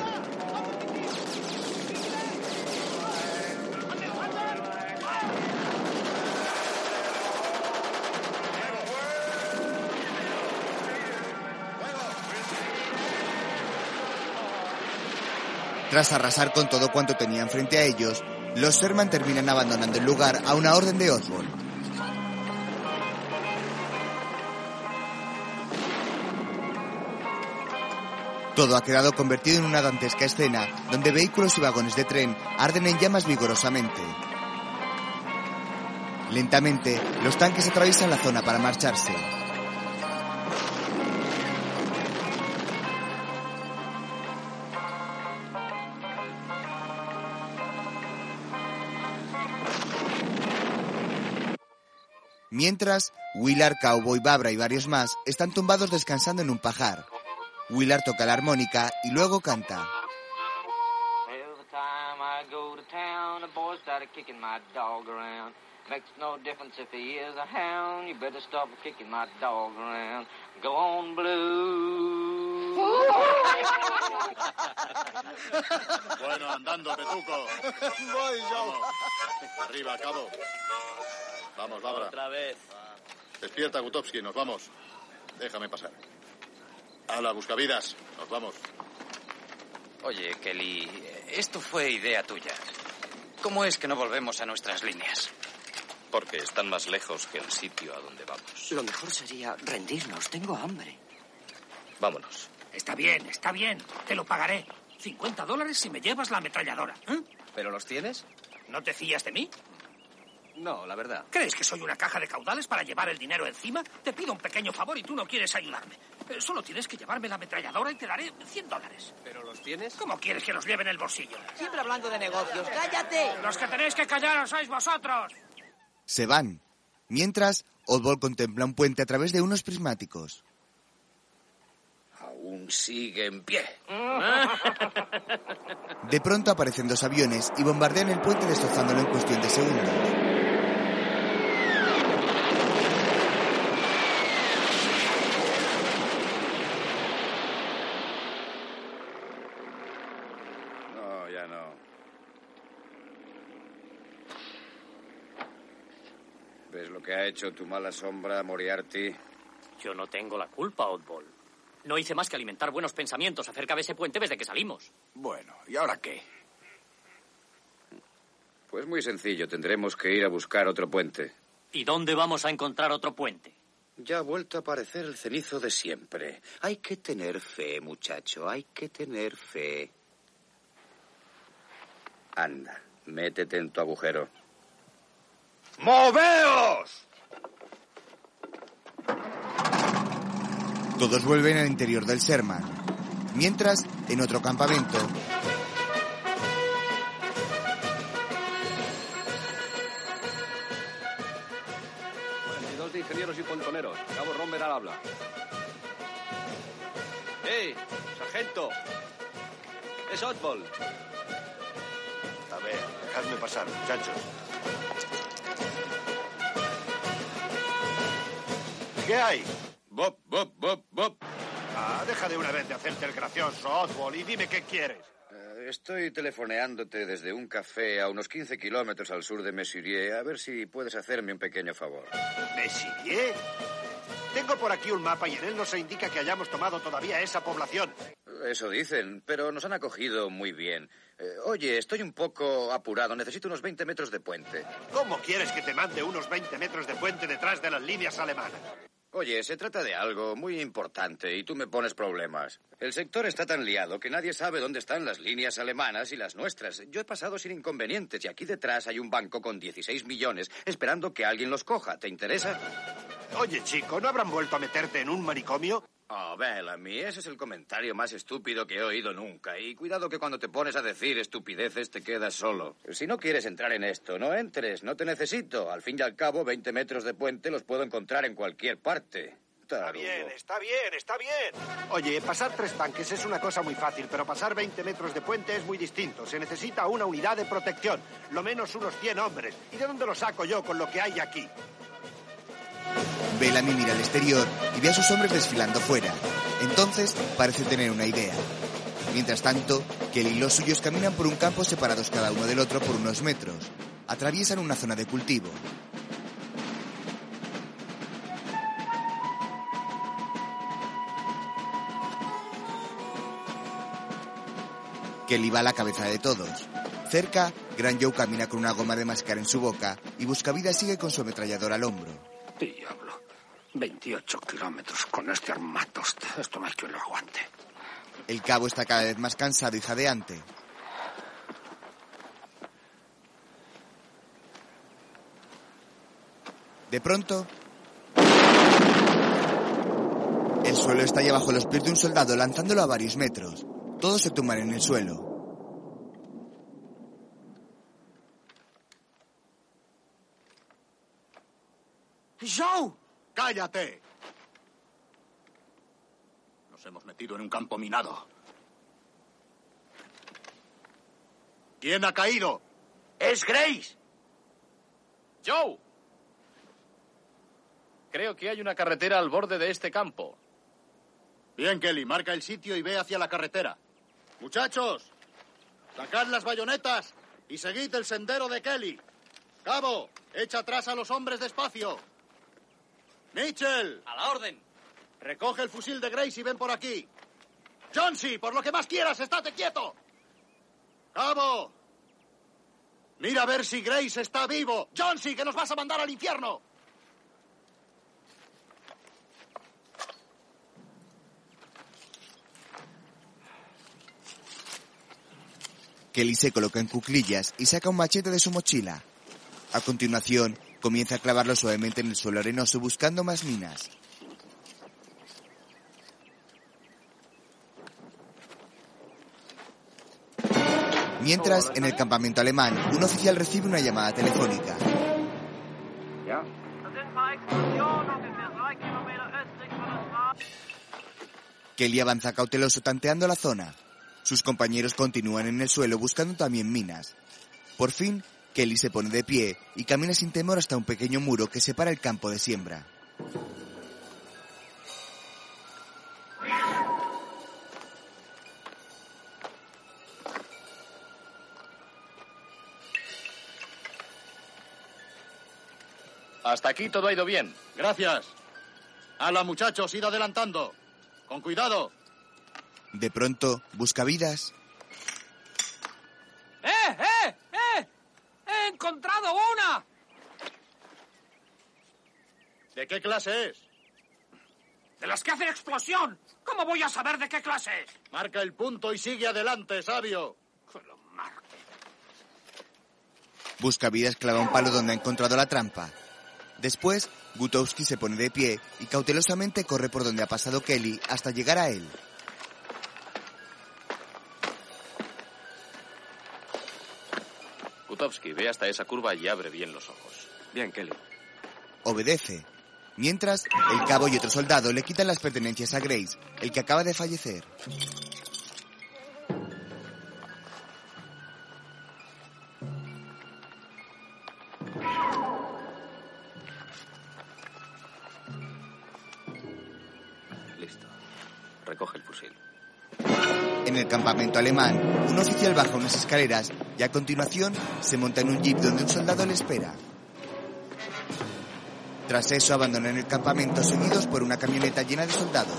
Tras arrasar con todo cuanto tenían frente a ellos, los Sherman terminan abandonando el lugar a una orden de Osborne. Todo ha quedado convertido en una dantesca escena donde vehículos y vagones de tren arden en llamas vigorosamente. Lentamente, los tanques atraviesan la zona para marcharse. Mientras, Willard, Cowboy, Babra y varios más están tumbados descansando en un pajar. Willard toca la armónica y luego canta. Makes no difference if he is a hound, you better stop kicking my dog around. Go on, blue. Bueno, andando, Petuco. Voy, Vamos. Arriba, cabo. Vamos, Babra. Otra vez. Despierta, Gutovsky, nos vamos. Déjame pasar. Hala, buscavidas. Nos vamos. Oye, Kelly, esto fue idea tuya. ¿Cómo es que no volvemos a nuestras líneas? Porque están más lejos que el sitio a donde vamos. Lo mejor sería rendirnos. Tengo hambre. Vámonos. Está bien, está bien. Te lo pagaré. 50 dólares si me llevas la ametralladora. ¿eh? ¿Pero los tienes? ¿No te fías de mí? No, la verdad. ¿Crees que soy una caja de caudales para llevar el dinero encima? Te pido un pequeño favor y tú no quieres ayudarme. Eh, Solo tienes que llevarme la ametralladora y te daré 100 dólares. ¿Pero los tienes? ¿Cómo quieres que los lleve en el bolsillo? Siempre hablando de negocios. ¡Cállate! Los que tenéis que callaros sois vosotros. Se van. Mientras, Oddball contempla un puente a través de unos prismáticos. Aún sigue en pie. De pronto aparecen dos aviones y bombardean el puente destrozándolo en cuestión de segundos. No, ya no. ¿Ves lo que ha hecho tu mala sombra, Moriarty? Yo no tengo la culpa, Oddball. No hice más que alimentar buenos pensamientos acerca de ese puente desde que salimos. Bueno, ¿y ahora qué? Pues muy sencillo, tendremos que ir a buscar otro puente. ¿Y dónde vamos a encontrar otro puente? Ya ha vuelto a aparecer el cenizo de siempre. Hay que tener fe, muchacho, hay que tener fe. Anda, métete en tu agujero. ¡Moveos! Todos vuelven al interior del Sherman. Mientras, en otro campamento, 42 de ingenieros y pontoneros. Cabo Romber al habla. ¡Ey, sargento! Es Oddball. A ver, dejadme pasar, muchachos. ¿Qué hay? Bob, Bob, Bob, Bob. Ah, deja de una vez de hacerte el gracioso, Oswald, y dime qué quieres. Eh, Estoy telefoneándote desde un café a unos 15 kilómetros al sur de Messurier a ver si puedes hacerme un pequeño favor. ¿Messirier? Tengo por aquí un mapa y en él no se indica que hayamos tomado todavía esa población. Eso dicen, pero nos han acogido muy bien. Eh, oye, estoy un poco apurado. Necesito unos 20 metros de puente. ¿Cómo quieres que te mande unos 20 metros de puente detrás de las líneas alemanas? Oye, se trata de algo muy importante y tú me pones problemas. El sector está tan liado que nadie sabe dónde están las líneas alemanas y las nuestras. Yo he pasado sin inconvenientes y aquí detrás hay un banco con 16 millones esperando que alguien los coja. ¿Te interesa? Oye, chico, ¿no habrán vuelto a meterte en un manicomio? Oh, Bellamy, ese es el comentario más estúpido que he oído nunca. Y cuidado que cuando te pones a decir estupideces te quedas solo. Si no quieres entrar en esto, no entres, no te necesito. Al fin y al cabo, 20 metros de puente los puedo encontrar en cualquier parte. Está bien, está bien, está bien. Oye, pasar tres tanques es una cosa muy fácil, pero pasar 20 metros de puente es muy distinto. Se necesita una unidad de protección, lo menos unos 100 hombres. ¿Y de dónde lo saco yo con lo que hay aquí? Bellamy mira al exterior y ve a sus hombres desfilando fuera. Entonces parece tener una idea. Mientras tanto, Kelly y los suyos caminan por un campo separados cada uno del otro por unos metros. Atraviesan una zona de cultivo. Kelly va a la cabeza de todos. Cerca, Gran Joe camina con una goma de mascar en su boca y Buscavida sigue con su ametrallador al hombro. Diablo. 28 kilómetros con este armatoste. Esto no hay quien lo aguante. El cabo está cada vez más cansado y jadeante. De pronto, el suelo estalla bajo los pies de un soldado lanzándolo a varios metros. Todos se tumban en el suelo. ¡Joe! ¡Cállate! Nos hemos metido en un campo minado. ¿Quién ha caído? ¡Es Grace! ¡Joe! Creo que hay una carretera al borde de este campo. Bien, Kelly, marca el sitio y ve hacia la carretera. Muchachos, sacad las bayonetas y seguid el sendero de Kelly. Cabo, echa atrás a los hombres despacio. Mitchell. A la orden. Recoge el fusil de Grace y ven por aquí. Johnsy, por lo que más quieras, estate quieto. Cabo. Mira a ver si Grace está vivo. Johnsy, que nos vas a mandar al infierno. Kelly se coloca en cuclillas y saca un machete de su mochila. A continuación, comienza a clavarlo suavemente en el suelo arenoso buscando más minas. Mientras, en el campamento alemán, un oficial recibe una llamada telefónica. Kelly avanza cauteloso tanteando la zona. Sus compañeros continúan en el suelo buscando también minas. Por fin, Kelly se pone de pie y camina sin temor hasta un pequeño muro que separa el campo de siembra. Hasta aquí todo ha ido bien. Gracias. Hala, muchachos, id adelantando. Con cuidado. De pronto, busca encontrado una! ¿De qué clase es? ¡De las que hacen explosión! ¿Cómo voy a saber de qué clase es? Marca el punto y sigue adelante, sabio. Buscavidas clava un palo donde ha encontrado la trampa. Después, Gutowski se pone de pie y cautelosamente corre por donde ha pasado Kelly hasta llegar a él. Gutowski, ve hasta esa curva y abre bien los ojos. Bien, Kelly. Obedece. Mientras, el cabo y otro soldado le quitan las pertenencias a Grace, el que acaba de fallecer. Listo. Recoge el fusil. En el campamento alemán, un oficial baja unas escaleras y a continuación se monta en un jeep donde un soldado le espera. Tras eso abandonan el campamento seguidos por una camioneta llena de soldados.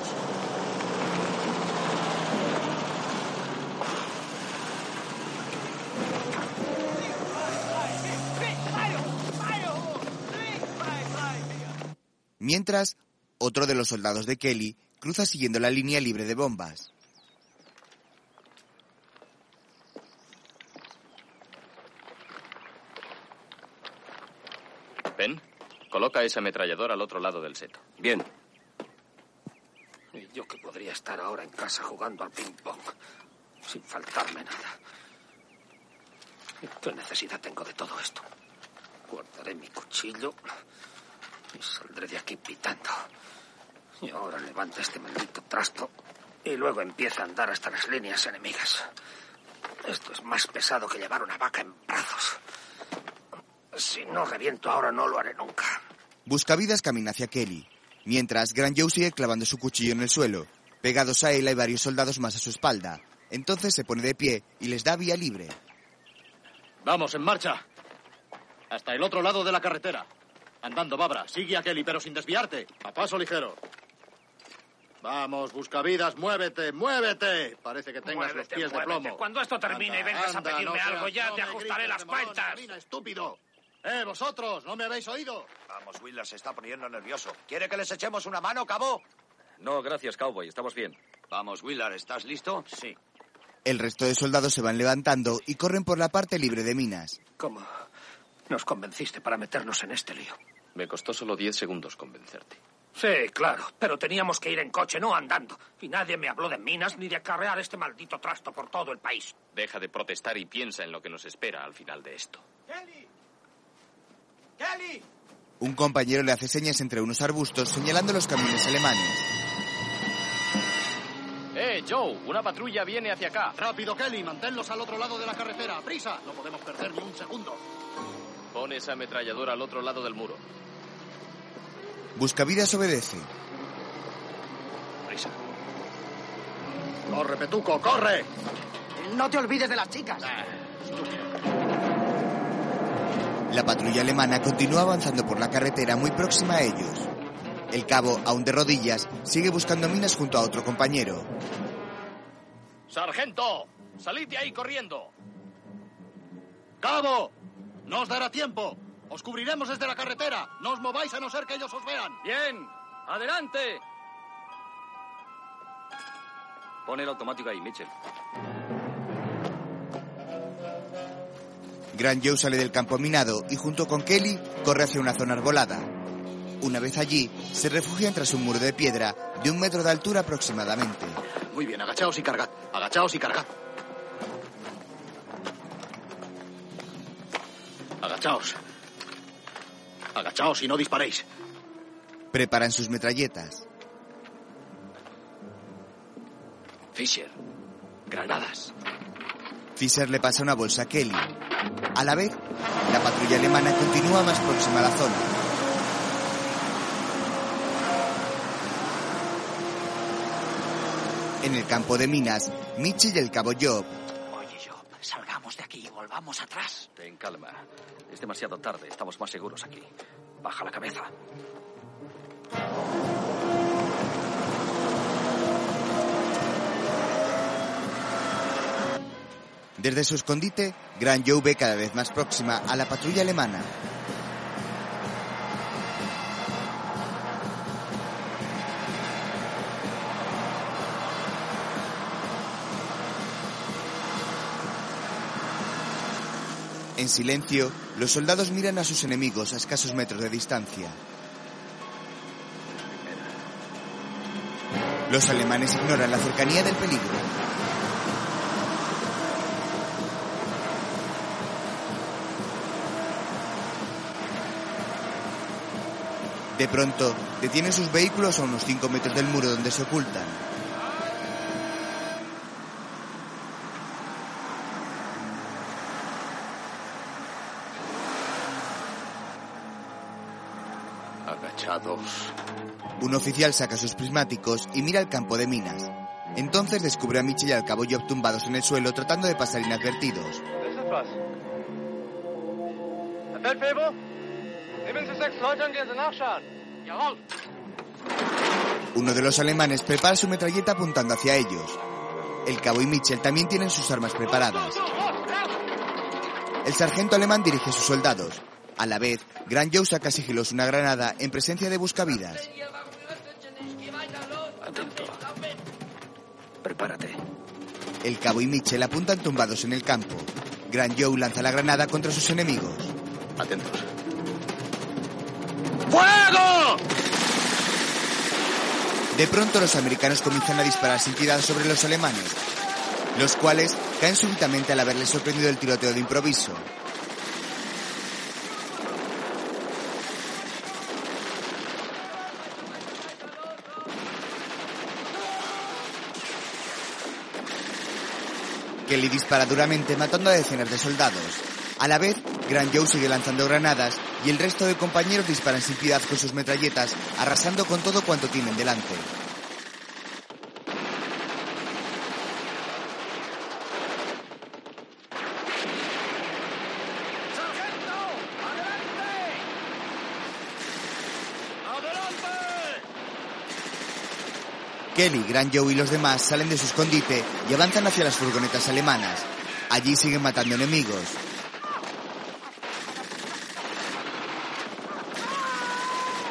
Mientras, otro de los soldados de Kelly cruza siguiendo la línea libre de bombas. Coloca esa ametralladora al otro lado del seto. Bien. Y yo que podría estar ahora en casa jugando al ping-pong, sin faltarme nada. ¿Qué necesidad tengo de todo esto? Guardaré mi cuchillo y saldré de aquí pitando. Y ahora levanta este maldito trasto y luego empieza a andar hasta las líneas enemigas. Esto es más pesado que llevar una vaca en brazos. Si no reviento ahora, no lo haré nunca. Buscavidas camina hacia Kelly, mientras Gran Joe sigue clavando su cuchillo en el suelo. Pegados a él hay varios soldados más a su espalda. Entonces se pone de pie y les da vía libre. Vamos, en marcha. Hasta el otro lado de la carretera. Andando, Babra. Sigue a Kelly, pero sin desviarte. A paso ligero. Vamos, buscavidas, muévete, muévete. Parece que tengas Muévete, los pies muévete. de plomo. Cuando esto termine y Anda, vengas a pedirme no algo, seas- ya no te ajustaré grites las cuentas. estúpido. ¡Eh, vosotros! ¿No me habéis oído? Vamos, Wheeler se está poniendo nervioso. ¿Quiere que les echemos una mano, cabo? No, gracias, cowboy. Estamos bien. Vamos, Wheeler, ¿estás listo? Sí. El resto de soldados se van levantando y corren por la parte libre de minas. ¿Cómo nos convenciste para meternos en este lío? Me costó solo 10 segundos convencerte. Sí, claro, pero teníamos que ir en coche, no andando. Y nadie me habló de minas ni de acarrear este maldito trasto por todo el país. Deja de protestar y piensa en lo que nos espera al final de esto. ¡Kelly! Un compañero le hace señas entre unos arbustos señalando los camiones alemanes. ¡Eh, Joe! Una patrulla viene hacia acá. Rápido, Kelly. Manténlos al otro lado de la carretera. ¡Prisa! No podemos perder ni un segundo. Pon esa ametralladora al otro lado del muro. Buscavidas obedece. Prisa. ¡Corre, Petuco, corre! No te olvides de las chicas. La patrulla alemana continúa avanzando por la carretera muy próxima a ellos. El cabo, aún de rodillas, sigue buscando minas junto a otro compañero. ¡Sargento! ¡Salid de ahí corriendo! ¡Cabo! No os dará tiempo. Os cubriremos desde la carretera. No os mováis a no ser que ellos os vean. Bien. Adelante. Pon el automático ahí, Mitchell. Gran Joe sale del campo minado y junto con Kelly corre hacia una zona arbolada. Una vez allí, se refugian tras un muro de piedra de un metro de altura aproximadamente. Muy bien, agachaos y cargad. Agachaos y cargad. Agachaos. Agachaos y no disparéis. Preparan sus metralletas. Fisher, granadas. Fisher le pasa una bolsa a Kelly. A la vez, la patrulla alemana continúa más próxima a la zona. En el campo de minas, Mitch y el cabo Job Oye, Job, salgamos de aquí y volvamos atrás. Ten calma. Es demasiado tarde. Estamos más seguros aquí. Baja la cabeza. Desde su escondite, Gran Joe ve cada vez más próxima a la patrulla alemana. En silencio, los soldados miran a sus enemigos a escasos metros de distancia. Los alemanes ignoran la cercanía del peligro. De pronto, detienen sus vehículos a unos 5 metros del muro donde se ocultan. Agachados. Un oficial saca sus prismáticos y mira el campo de minas. Entonces descubre a Mitchell y al cabo Job tumbados en el suelo tratando de pasar inadvertidos. Ist was. Herr Feldwebel, nehmen Sie sechs Leute und gehen Sie nachschauen. Jawohl. Uno de los alemanes prepara su metralleta apuntando hacia ellos. El cabo y Mitchell también tienen sus armas preparadas. El sargento alemán dirige a sus soldados. A la vez, Gran Joe saca sigiloso una granada en presencia de buscavidas. Atento. Prepárate. El cabo y Mitchell apuntan tumbados en el campo. Gran Joe lanza la granada contra sus enemigos. Atentos. ¡Fuego! De pronto los americanos comienzan a disparar sin piedad sobre los alemanes, los cuales caen súbitamente al haberles sorprendido el tiroteo de improviso. Kelly dispara duramente matando a decenas de soldados. A la vez, Gran Joe sigue lanzando granadas y el resto de compañeros disparan sin piedad con sus metralletas, arrasando con todo cuanto tienen delante. Kelly, Gran Joe y los demás salen de su escondite y avanzan hacia las furgonetas alemanas. Allí siguen matando enemigos.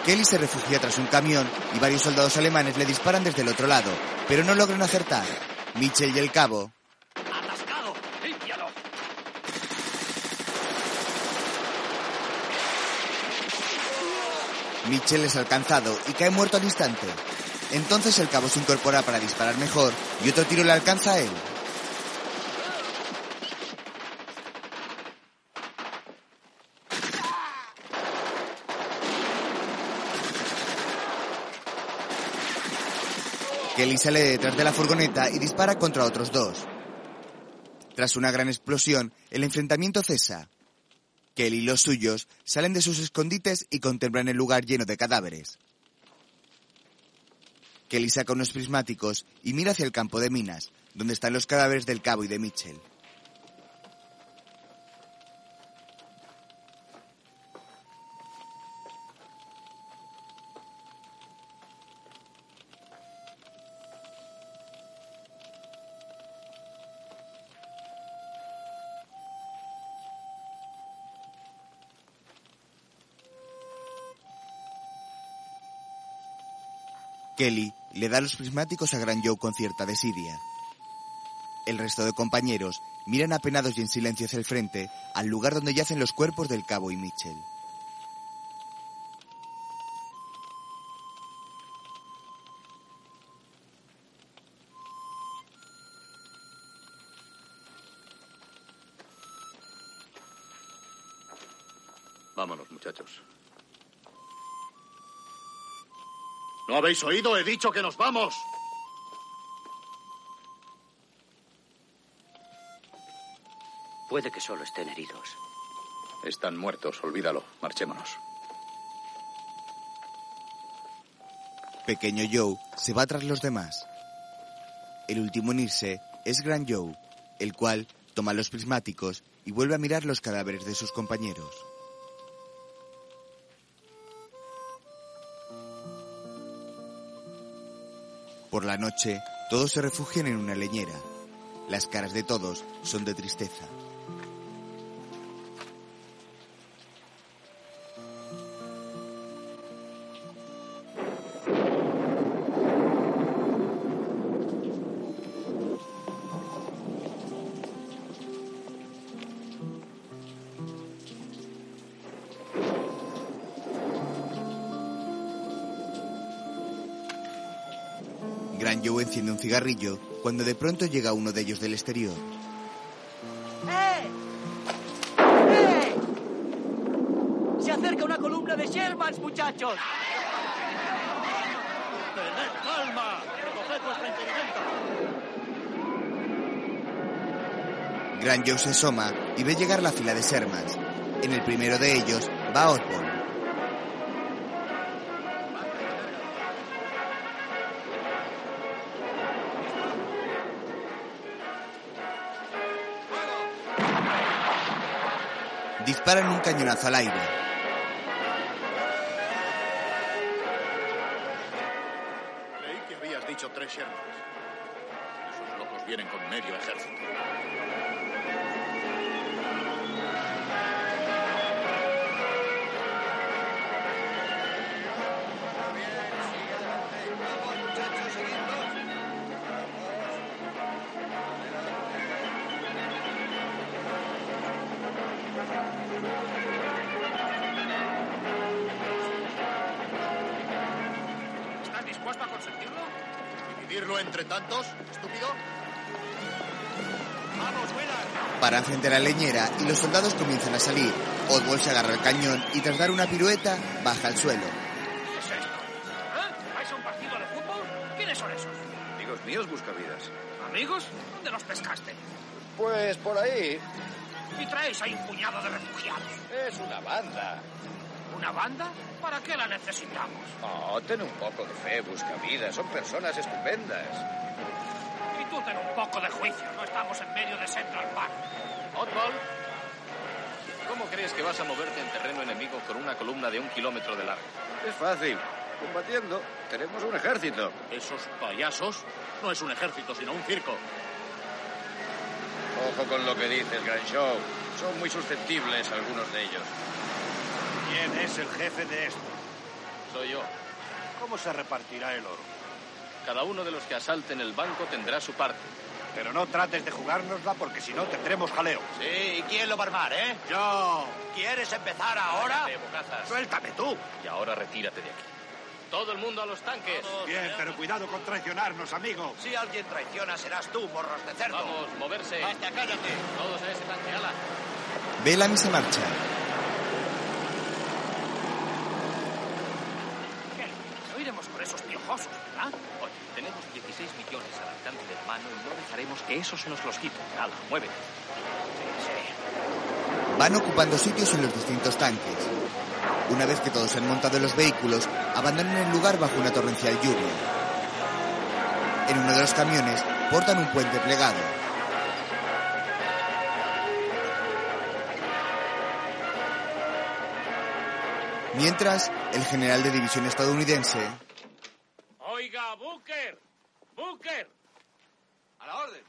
Kelly se refugia tras un camión y varios soldados alemanes le disparan desde el otro lado, pero no logran acertar. Mitchell y el cabo ¡Atascado! ¡Límpialo! Mitchell es alcanzado y cae muerto al instante. Entonces el cabo se incorpora para disparar mejor y otro tiro le alcanza a él. Kelly sale de detrás de la furgoneta y dispara contra otros dos. Tras una gran explosión, el enfrentamiento cesa. Kelly y los suyos salen de sus escondites y contemplan el lugar lleno de cadáveres. Kelly saca unos prismáticos y mira hacia el campo de minas, donde están los cadáveres del cabo y de Mitchell. Kelly le da los prismáticos a Gran Joe con cierta desidia. El resto de compañeros miran apenados y en silencio hacia el frente, al lugar donde yacen los cuerpos del cabo y Mitchell. Habéis oído? He dicho que nos vamos. Puede que solo estén heridos. Están muertos, olvídalo. Marchémonos. Pequeño Joe se va tras los demás. El último en irse es Gran Joe, el cual toma los prismáticos y vuelve a mirar los cadáveres de sus compañeros. Por la noche, todos se refugian en una leñera. Las caras de todos son de tristeza. Cigarrillo cuando de pronto llega uno de ellos del exterior. ¡Eh! ¡Eh! Se acerca una columna de Shermans, muchachos. ¡Tened calma! ¡Recoged vuestra inteligencia! Gran Joe se asoma y ve llegar la fila de Shermans. En el primero de ellos va Osborne. Disparan un cañonazo al aire. A la leñera y los soldados comienzan a salir. Oswald se agarra el cañón y tras dar una pirueta, baja al suelo. ¿Qué es esto? ¿Eh? ¿Vais a un partido de fútbol? ¿Quiénes son esos? Amigos míos, buscavidas. ¿Amigos? ¿Dónde los pescaste? Pues por ahí. Y traéis ahí un puñado de refugiados. Es una banda. ¿Una banda? ¿Para qué la necesitamos? Oh, ten un poco de fe, buscavidas. Son personas estupendas. Y tú ten un poco de juicio. No estamos en medio de Central Park. Oswald, ¿cómo crees que vas a moverte en terreno enemigo con una columna de un kilómetro de largo? Es fácil. Combatiendo. Tenemos un ejército. ¿Esos payasos? No es un ejército, sino un circo. Ojo con lo que dices, Gran Show. Son muy susceptibles algunos de ellos. ¿Quién es el jefe de esto? Soy yo. ¿Cómo se repartirá el oro? Cada uno de los que asalten el banco tendrá su parte. Pero no trates de jugárnosla porque si no tendremos jaleo. Sí, ¿y quién lo va a armar, eh? Yo. ¿Quieres empezar ahora? Cállate, bocazas. Suéltame tú. Y ahora retírate de aquí. Todo el mundo a los tanques. Bien, pero cuidado con traicionarnos, amigo. Si alguien traiciona, serás tú, morros de cerdo. Vamos, moverse. Basta, cállate. Todos a ese tanque, ala. Bellamy se marcha. ¿Qué? No iremos por esos piojosos, ¿verdad? Oye, tenemos 16 millones al alcance de la mano que esos nos los quiten. Nada, muévete. Van ocupando sitios en los distintos tanques. Una vez que todos se han montado en los vehículos, abandonan el lugar bajo una torrencial lluvia. En uno de los camiones portan un puente plegado. Mientras, el general de división estadounidense Oiga, Booker. Booker. A la orden.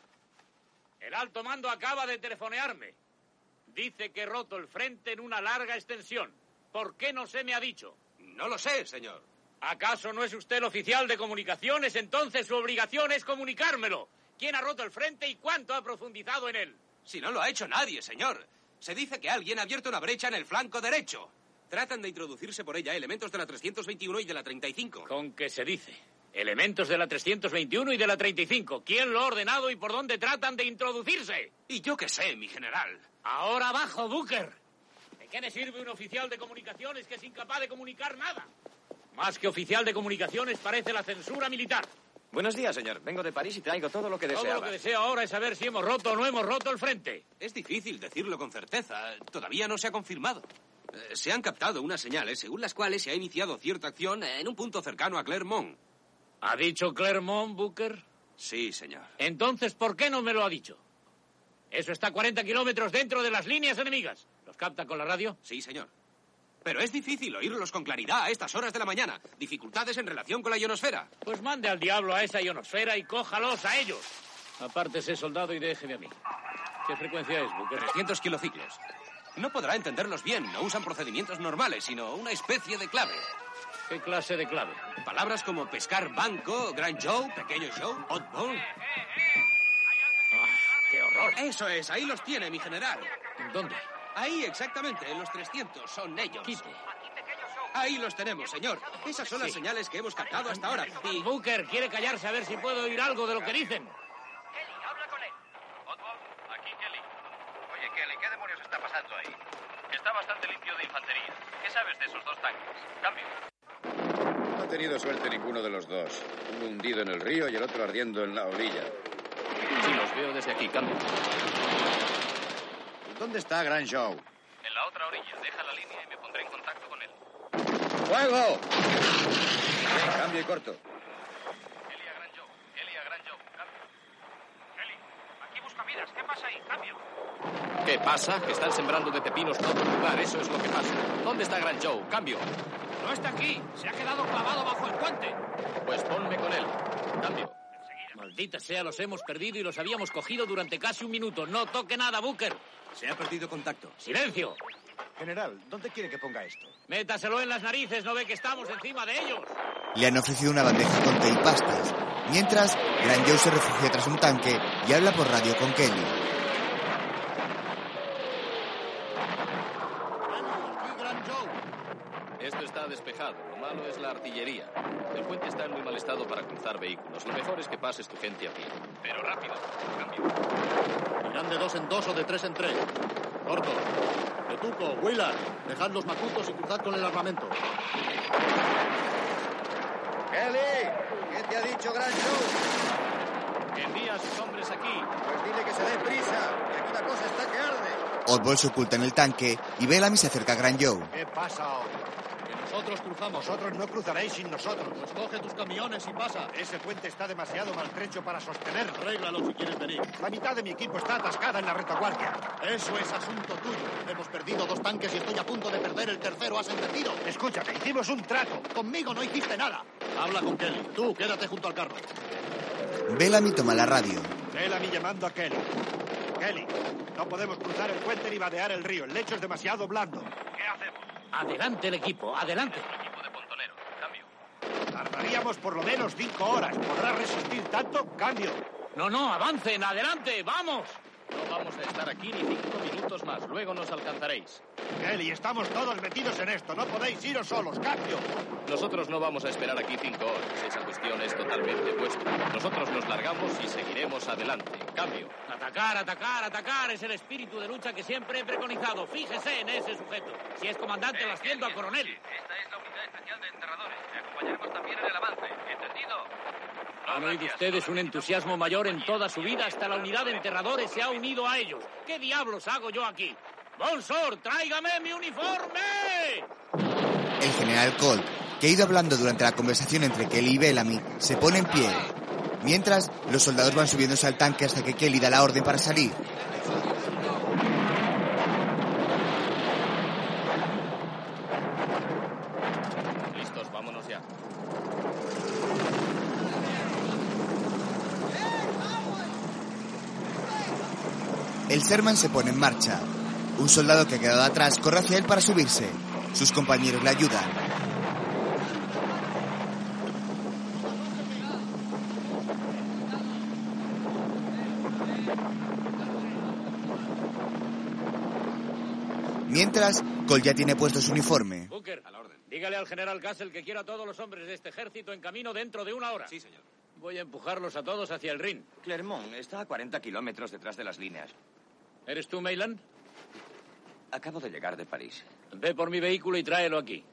El alto mando acaba de telefonearme. Dice que he roto el frente en una larga extensión. ¿Por qué no se me ha dicho? No lo sé, señor. ¿Acaso no es usted el oficial de comunicaciones? Entonces su obligación es comunicármelo. ¿Quién ha roto el frente y cuánto ha profundizado en él? Si no lo ha hecho nadie, señor. Se dice que alguien ha abierto una brecha en el flanco derecho. Tratan de introducirse por ella elementos de la 321 y de la 35. ¿Con qué se dice? Elementos de la 321 y de la 35. ¿Quién lo ha ordenado y por dónde tratan de introducirse? Y yo qué sé, mi general. Ahora abajo, Booker. ¿De qué le sirve un oficial de comunicaciones que es incapaz de comunicar nada? Más que oficial de comunicaciones parece la censura militar. Buenos días, señor. Vengo de París y traigo todo lo que Todo deseaba. lo que deseo ahora es saber si hemos roto o no hemos roto el frente. Es difícil decirlo con certeza. Todavía no se ha confirmado. Eh, Se han captado unas señales según las cuales se ha iniciado cierta acción en un punto cercano a Clermont. ¿Ha dicho Clermont, Booker? Sí, señor. Entonces, ¿por qué no me lo ha dicho? Eso está a 40 kilómetros dentro de las líneas enemigas. ¿Los capta con la radio? Sí, señor. Pero es difícil oírlos con claridad a estas horas de la mañana. Dificultades en relación con la ionosfera. Pues mande al diablo a esa ionosfera y cójalos a ellos. Apártese, soldado, y déjeme a mí. ¿Qué frecuencia es, Booker? 300 kilociclos. No podrá entenderlos bien. No usan procedimientos normales, sino una especie de clave. ¿Qué clase de clave? Palabras como pescar banco, gran show, pequeño show, oddball. ¡Qué horror! Eso es, ahí los tiene, mi general. ¿Dónde? Ahí, exactamente, en los 300. Son ellos. Ahí los tenemos, señor. Esas son las Sí. señales que hemos captado hasta ahora. Y... Booker quiere callarse a ver si puedo oír algo de lo que dicen. Aquí, Kelly. Oye, Kelly, ¿qué demonios está pasando ahí? Está bastante limpio de infantería. ¿Qué sabes de esos dos tanques? Cambio. No ha tenido suerte ninguno de los dos. Uno hundido en el río en la orilla. Sí, los veo desde aquí, cambio. ¿Dónde está Gran Show? En la otra orilla. Deja la línea y me pondré en contacto con él. ¡Fuego! Bien, cambio y corto. Kelly a Gran Joe. Kelly a Gran Joe. Cambio. Kelly, aquí busca vidas. ¿Qué pasa ahí? Cambio. ¿Qué pasa? Que están sembrando de pepinos todo el lugar. Eso es lo que pasa. ¿Dónde está Gran Joe? Cambio. No está aquí. Se ha quedado clavado bajo el puente. Pues ponme con él. Cambio. Maldita sea, los hemos perdido y los habíamos cogido durante casi un minuto. No toque nada, Booker. Se ha perdido contacto. ¡Silencio! General, ¿dónde quiere que ponga esto? Métaselo en las narices, ¿no ve que estamos encima de ellos? le han ofrecido una bandeja con té y pastas. Mientras, Gran Joe se refugia tras un tanque y habla por radio con Kelly. Esto está despejado. Lo malo es la artillería. El puente está en muy mal estado para cruzar vehículos. Lo mejor es que pases tu gente a pie. Pero rápido. Cambio. Irán de dos en dos o de tres en tres. Corto. Betuco, Willard, dejad los macutos y cruzad con el armamento. Kelly, ¿qué te ha dicho Gran Joe? Que envía a sus hombres aquí. Pues dile que se dé prisa, que aquí la cosa está que arde. Oddball se oculta en el tanque y Bellamy se acerca a Gran Joe. ¿Qué pasa ahora? Nosotros cruzamos. Vosotros no cruzaréis sin nosotros. Pues coge tus camiones y pasa. Ese puente está demasiado maltrecho para sostenerlo. Arréglalo si quieres venir. La mitad de mi equipo está atascada en la retaguardia. Eso es asunto tuyo. Hemos perdido dos tanques y estoy a punto de perder el tercero. ¿Has entendido? Escúchame, hicimos un trato. Conmigo no hiciste nada. Habla con Kelly. Tú, quédate junto al carro. Bellamy toma la radio. Bellamy llamando a Kelly. Kelly, no podemos cruzar el puente ni vadear el río. El lecho es demasiado blando. ¿Qué hacemos? Adelante el equipo, adelante. Equipo de pontonero. Cambio. Tardaríamos por lo menos cinco horas. ¿Podrá resistir tanto? Cambio. No, no, avancen, adelante, vamos. No vamos a estar aquí ni cinco minutos más. Luego nos alcanzaréis. Kelly, estamos todos metidos en esto. No podéis iros solos. Cambio. Nosotros no vamos a esperar aquí cinco horas. Esa cuestión es totalmente vuestra. Nosotros nos largamos y seguiremos adelante. Cambio. Atacar, atacar, atacar. Es el espíritu de lucha que siempre he preconizado. Fíjese en ese sujeto. Si es comandante, lo asciendo a coronel. Esta es la unidad especial de enterradores. Le acompañaremos también en el avance. ¿Entendido? Han oído ustedes un entusiasmo mayor en toda su vida. Hasta la unidad de enterradores se ha unido ¿Qué diablos hago yo aquí? ¡Bonsor, tráigame mi uniforme! El general Colt, que ha ido hablando durante la conversación entre Kelly y Bellamy, se pone en pie. Mientras, los soldados van subiéndose al tanque hasta que Kelly da la orden para salir. Listos, vámonos ya. El Sherman se pone en marcha. Un soldado que ha quedado atrás corre hacia él para subirse. Sus compañeros le ayudan. Mientras, Cole ya tiene puesto su uniforme. Booker, dígale al general Castle que quiero a todos los hombres de este ejército en camino dentro de una hora. Sí, señor. Voy a empujarlos a todos hacia el Rin. Clermont está a 40 kilómetros detrás de las líneas. ¿Eres tú, Mayland? Acabo de llegar de París. Ve por mi vehículo y tráelo aquí.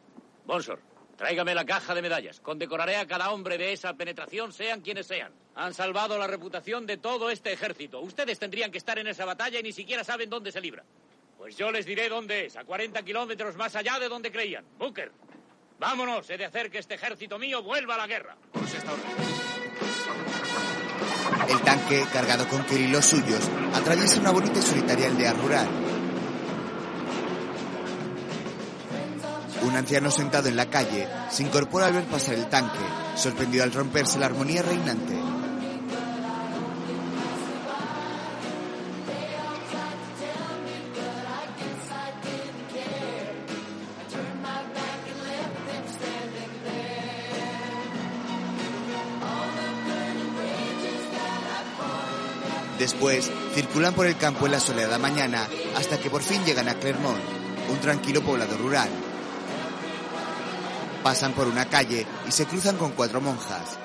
Bonsor, tráigame la caja de medallas. Condecoraré a cada hombre de esa penetración, sean quienes sean. Han salvado la reputación de todo este ejército. Ustedes tendrían que estar en esa batalla y ni siquiera saben dónde se libra. Pues yo les diré dónde es, a 40 kilómetros más allá de donde creían. Booker, vámonos. He de hacer que este ejército mío vuelva a la guerra. El tanque, cargado con Kelly y los suyos, atraviesa una bonita y solitaria aldea rural. Un anciano sentado en la calle se incorpora al ver pasar el tanque, sorprendido al romperse la armonía reinante. Después, circulan por el campo en la soleada mañana hasta que por fin llegan a Clermont, un tranquilo poblado rural. Pasan por una calle y se cruzan con cuatro monjas.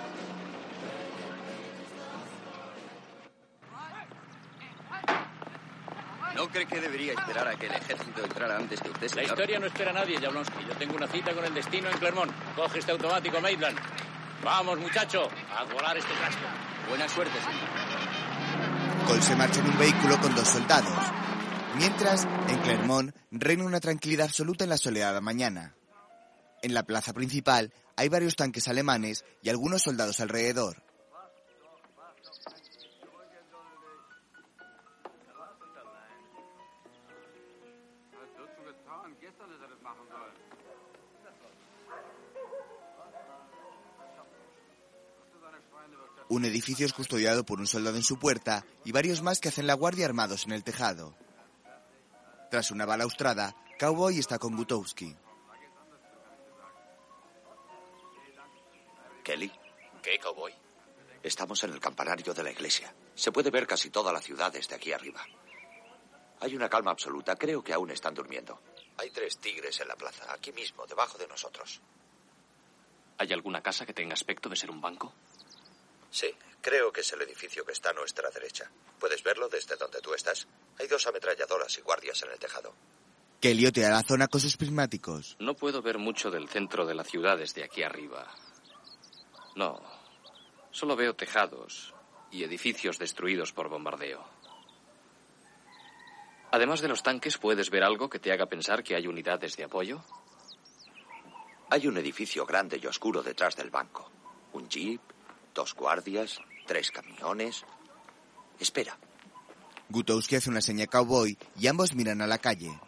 ¿No cree que debería esperar a que el ejército entrara antes que usted, La señor? historia no espera a nadie, Jablonski. Yo tengo una cita con el destino en Clermont. Coge este automático, Maitland. Vamos, muchacho, a volar este casco. Buena suerte, señor. Cole se marcha en un vehículo con dos soldados. Mientras, en Clermont, reina una tranquilidad absoluta en la soleada mañana. En la plaza principal hay varios tanques alemanes y algunos soldados alrededor. Un edificio es custodiado por un soldado en su puerta y varios más que hacen la guardia armados en el tejado. Tras una balaustrada, Cowboy está con Gutowski. Kelly, ¿Qué, cowboy? estamos en el campanario de la iglesia. Se puede ver casi toda la ciudad desde aquí arriba. Hay una calma absoluta. Creo que aún están durmiendo. Hay tres tigres en la plaza, aquí mismo, debajo de nosotros. ¿Hay alguna casa que tenga aspecto de ser un banco? Sí, creo que es el edificio que está a nuestra derecha. ¿Puedes verlo desde donde tú estás? Hay dos ametralladoras y guardias en el tejado. Kelly otea la zona con sus prismáticos. No puedo ver mucho del centro de la ciudad desde aquí arriba. No. Solo veo tejados y edificios destruidos por bombardeo. Además de los tanques, ¿puedes ver algo que te haga pensar que hay unidades de apoyo? Hay un edificio grande y oscuro detrás del banco. Un jeep, dos guardias, tres camiones. Espera. Gutowski hace una seña cowboy y ambos miran a la calle.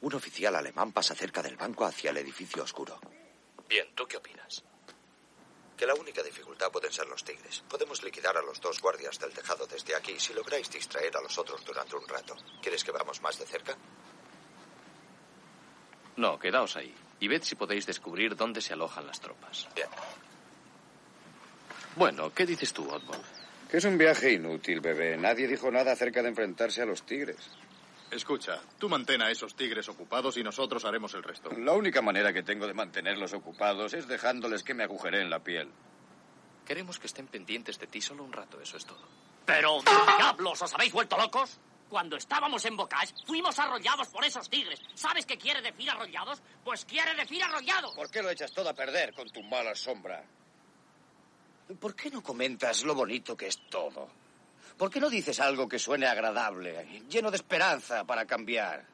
Un oficial alemán pasa cerca del banco hacia el edificio oscuro. Bien, ¿tú qué opinas? Que la única dificultad pueden ser los tigres. Podemos liquidar a los dos guardias del tejado desde aquí si lográis distraer a los otros durante un rato. ¿Quieres que vamos más de cerca? No, quedaos ahí. Y ved si podéis descubrir dónde se alojan las tropas. Bien. Bueno, ¿qué dices tú, Oddball? Que es un viaje inútil, bebé. Nadie dijo nada acerca de enfrentarse a los tigres. Escucha, tú mantén a esos tigres ocupados y nosotros haremos el resto. La única manera que tengo de mantenerlos ocupados es dejándoles que me agujereen la piel. Queremos que estén pendientes de ti solo un rato, eso es todo. Pero, diablos, ¿os habéis vuelto locos? Cuando estábamos en Bocage, fuimos arrollados por esos tigres. ¿Sabes qué quiere decir arrollados? Pues quiere decir arrollados. ¿Por qué lo echas todo a perder con tu mala sombra? ¿Por qué no comentas lo bonito que es todo? ¿Por qué no dices algo que suene agradable, lleno de esperanza para cambiar?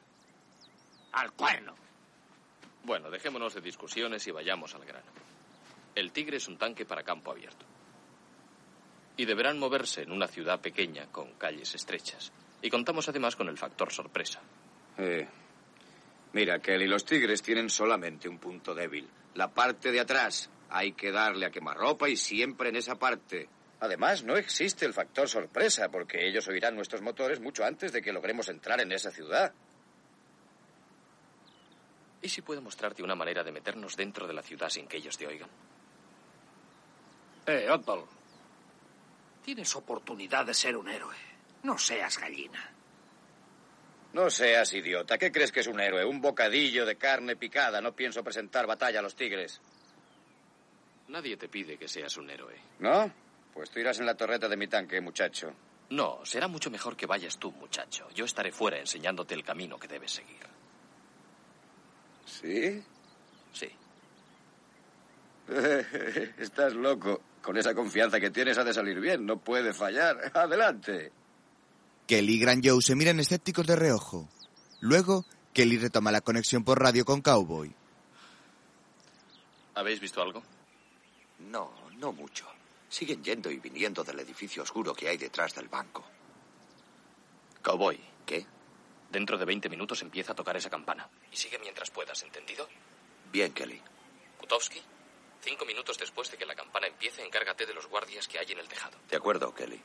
Al cuerno. Bueno, dejémonos de discusiones y vayamos al grano. El Tigre es un tanque para campo abierto. Y deberán moverse en una ciudad pequeña con calles estrechas. Y contamos además con el factor sorpresa. Eh, mira, Kelly, los tigres tienen solamente un punto débil. La parte de atrás. Hay que darle a quemarropa y siempre en esa parte. Además, no existe el factor sorpresa, porque ellos oirán nuestros motores mucho antes de que logremos entrar en esa ciudad. ¿Y si puedo mostrarte una manera de meternos dentro de la ciudad sin que ellos te oigan? Eh, Oddball. Tienes oportunidad de ser un héroe. No seas gallina. No seas idiota. ¿Qué crees que es un héroe? Un bocadillo de carne picada. No pienso presentar batalla a los tigres. Nadie te pide que seas un héroe. ¿No? Pues tú irás en la torreta de mi tanque, muchacho. No, será mucho mejor que vayas tú, muchacho. Yo estaré fuera enseñándote el camino que debes seguir. ¿Sí? Sí. Estás loco. Con esa confianza que tienes ha de salir bien. No puede fallar. Adelante. Kelly y Gran Joe se miran escépticos de reojo. Luego, Kelly retoma la conexión por radio con Cowboy. ¿Habéis visto algo? No, no mucho. Siguen yendo y viniendo del edificio oscuro que hay detrás del banco. Cowboy. ¿Qué? Dentro de 20 minutos empieza a tocar esa campana. Y sigue mientras puedas, ¿entendido? Bien, Kelly. Kutowski, cinco minutos después de que la campana empiece, encárgate de los guardias que hay en el tejado. De acuerdo, Kelly.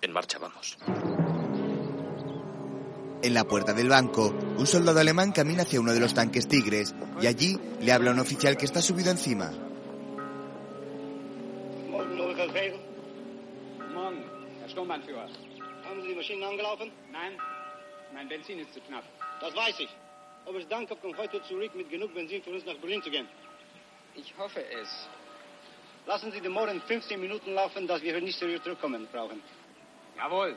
En marcha, vamos. En la puerta del banco, un soldado alemán camina hacia uno de los tanques tigres y allí le habla a un oficial que está subido encima. Morgen, Oberfeldwebel. Morgen, Herr Sturmbannführer. Haben Sie die Maschinen angelaufen? Nein, mein Benzin ist zu knapp. Das weiß ich. Aber es Dank kommt heute zurück mit genug Benzin für uns nach Berlin zu gehen. Ich hoffe es. Lassen Sie den Motor 15 Minuten laufen, dass wir hier nicht seriös zurückkommen brauchen. Jawohl,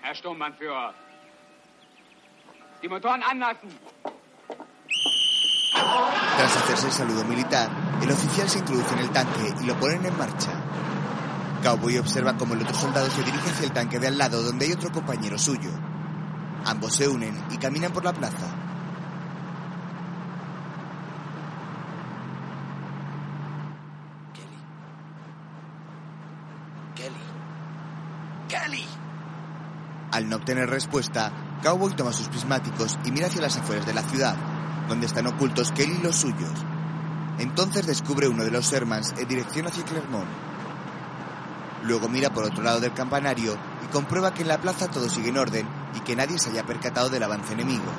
Herr Sturmbannführer. Die Motoren anlassen. Tras hacerse el saludo militar, el oficial se introduce en el tanque y lo ponen en marcha. Cowboy observa cómo el otro soldado se dirige hacia el tanque de al lado donde hay otro compañero suyo. Ambos se unen y caminan por la plaza. Kelly. Kelly. Al no obtener respuesta, Cowboy toma sus prismáticos y mira hacia las afueras de la ciudad, donde están ocultos Kelly y los suyos. Entonces descubre uno de los Shermans en dirección hacia Clermont. Luego mira por otro lado del campanario y comprueba que en la plaza todo sigue en orden y que nadie se haya percatado del avance enemigo.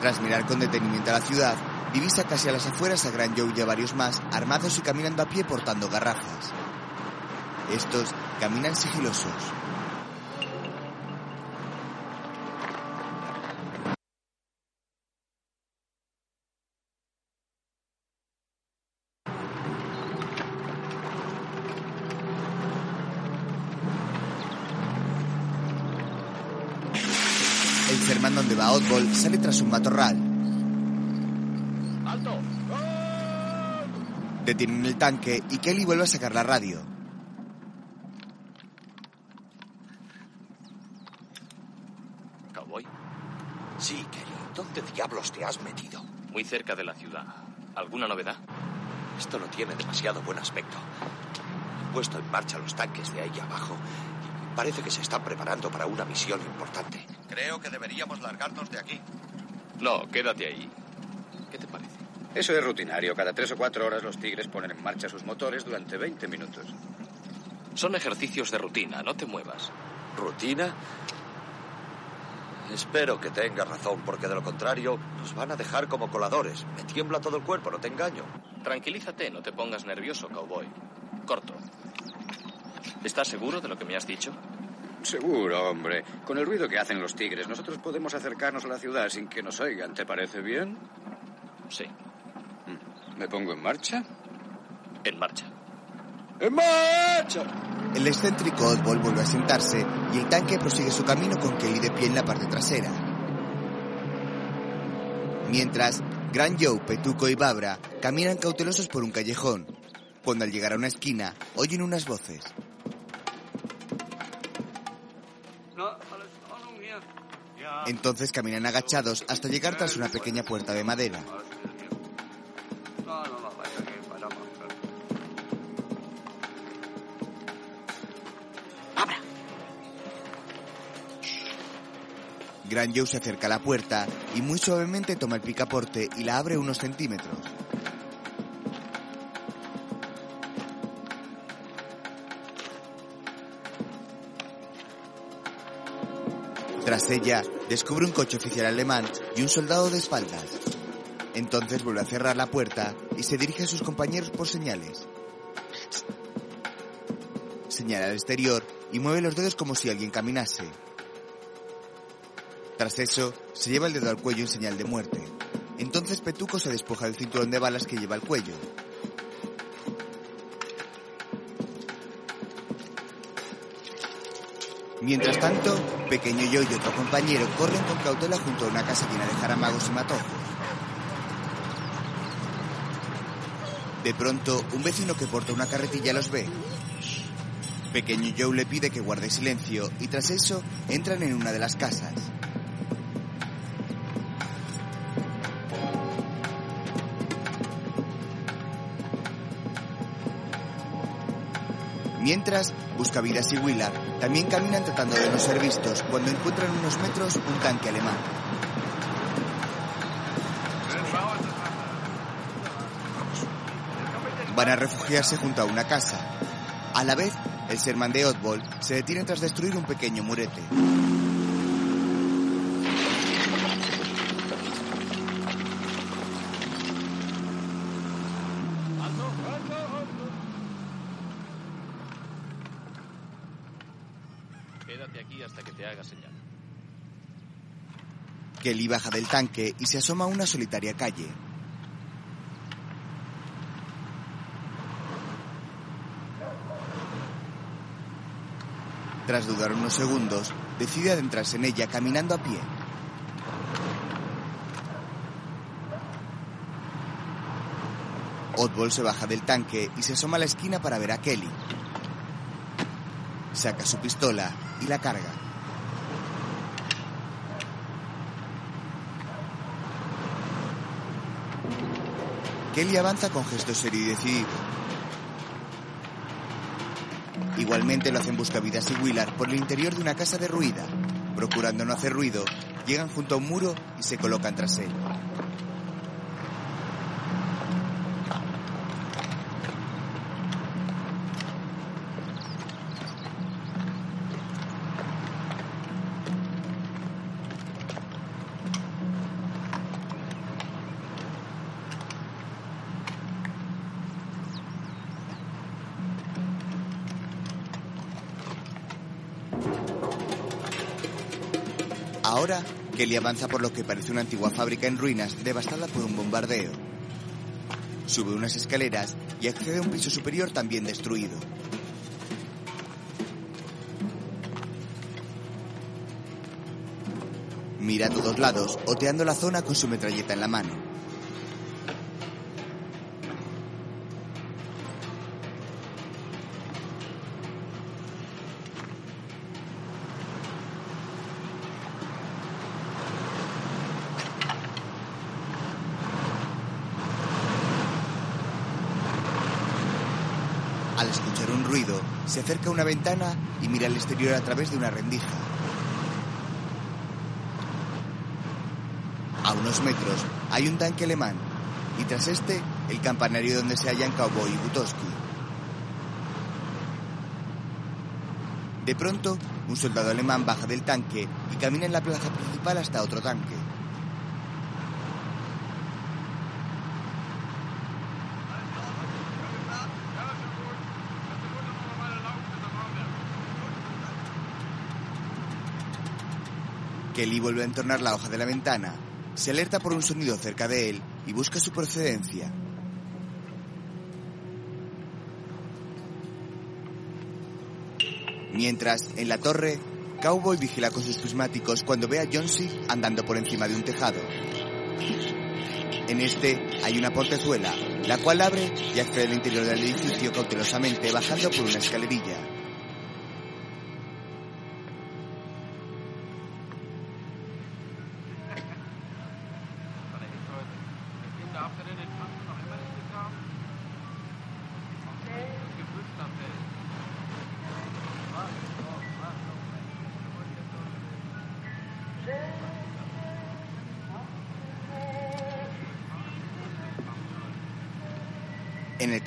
Tras mirar con detenimiento a la ciudad, divisa casi a las afueras a Gran Joe y a varios más, armados y caminando a pie portando garrafas. Estos caminan sigilosos. El Sherman sale tras un matorral. ¡Alto! Detienen el tanque y Kelly vuelve a sacar la radio. ¿Cowboy? Sí, Kelly. ¿Dónde diablos te has metido? Muy cerca de la ciudad. ¿Alguna novedad? Esto no tiene demasiado buen aspecto. Han puesto en marcha los tanques de ahí abajo. Parece que se están preparando para una misión importante. Creo que deberíamos largarnos de aquí. No, quédate ahí. ¿Qué te parece? Eso es rutinario. Cada tres o cuatro horas los tigres ponen en marcha sus motores durante 20 minutos. Son ejercicios de rutina, no te muevas. ¿Rutina? Espero que tengas razón, porque de lo contrario nos van a dejar como coladores. Me tiembla todo el cuerpo, no te engaño. Tranquilízate, no te pongas nervioso, cowboy. Corto. ¿Estás seguro de lo que me has dicho? Seguro, hombre. Con el ruido que hacen los tigres, nosotros podemos acercarnos a la ciudad sin que nos oigan. ¿Te parece bien? Sí. ¿Me pongo en marcha? En marcha. ¡En marcha! El excéntrico Oddball vuelve a sentarse y el tanque prosigue su camino con Kelly de pie en la parte trasera. Mientras, Gran Joe, Petuco y Babra caminan cautelosos por un callejón. Cuando al llegar a una esquina, oyen unas voces. Entonces caminan agachados hasta llegar tras una pequeña puerta de madera. Gran Joe se acerca a la puerta y muy suavemente toma el picaporte y la abre unos centímetros. Tras ella, descubre un coche oficial alemán y un soldado de espaldas. Entonces vuelve a cerrar la puerta y se dirige a sus compañeros por señales. Señala al exterior y mueve los dedos como si alguien caminase. Tras eso, se lleva el dedo al cuello en señal de muerte. Entonces Petuco se despoja del cinturón de balas que lleva al cuello. Mientras tanto, Pequeño Yo y otro compañero corren con cautela junto a una casa llena de jaramagos y matojos. De pronto, un vecino que porta una carretilla los ve. Pequeño Joe le pide que guarde silencio y tras eso entran en una de las casas. Mientras, Buscavidas y Willard también caminan tratando de no ser vistos cuando encuentran unos metros un tanque alemán. Van a refugiarse junto a una casa. A la vez, el Sherman de Oddball se detiene tras destruir un pequeño murete. Quédate aquí hasta que te haga señal. Kelly baja del tanque y se asoma a una solitaria calle. Tras dudar unos segundos, decide adentrarse en ella caminando a pie. Oddball se baja del tanque y se asoma a la esquina para ver a Kelly. Saca su pistola y la carga. Kelly avanza con gesto serio y decidido. Igualmente lo hacen Buscavidas y Willard por el interior de una casa derruida. Procurando no hacer ruido, llegan junto a un muro y se colocan tras él. Ahora, Kelly avanza por lo que parece una antigua fábrica en ruinas devastada por un bombardeo. Sube unas escaleras y accede a un piso superior también destruido. Mira a todos lados, oteando la zona con su metralleta en la mano. Al escuchar un ruido, se acerca a una ventana y mira al exterior a través de una rendija. A unos metros hay un tanque alemán y tras este el campanario donde se hallan Cowboy y Butowski. De pronto, un soldado alemán baja del tanque y camina en la plaza principal hasta otro tanque. Kelly vuelve a entornar la hoja de la ventana, se alerta por un sonido cerca de él y busca su procedencia. Mientras, en la torre, Cowboy vigila con sus prismáticos cuando ve a Jonesy andando por encima de un tejado. En este hay una portezuela, la cual abre y accede al interior del edificio cautelosamente bajando por una escalerilla.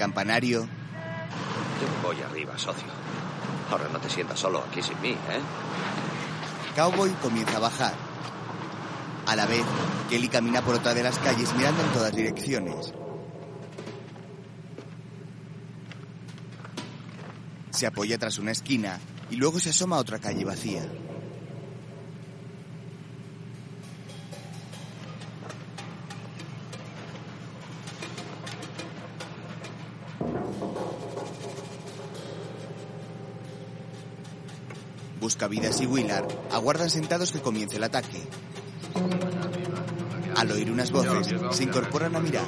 Campanario, Yo voy arriba, socio. Ahora no te sientas solo aquí sin mí, ¿eh? Cowboy comienza a bajar. A la vez, Kelly camina por otra de las calles mirando en todas direcciones. Se apoya tras una esquina y luego se asoma a otra calle vacía. Buscavidas y Willard aguardan sentados que comience el ataque. Al oír unas voces, se incorporan a mirar.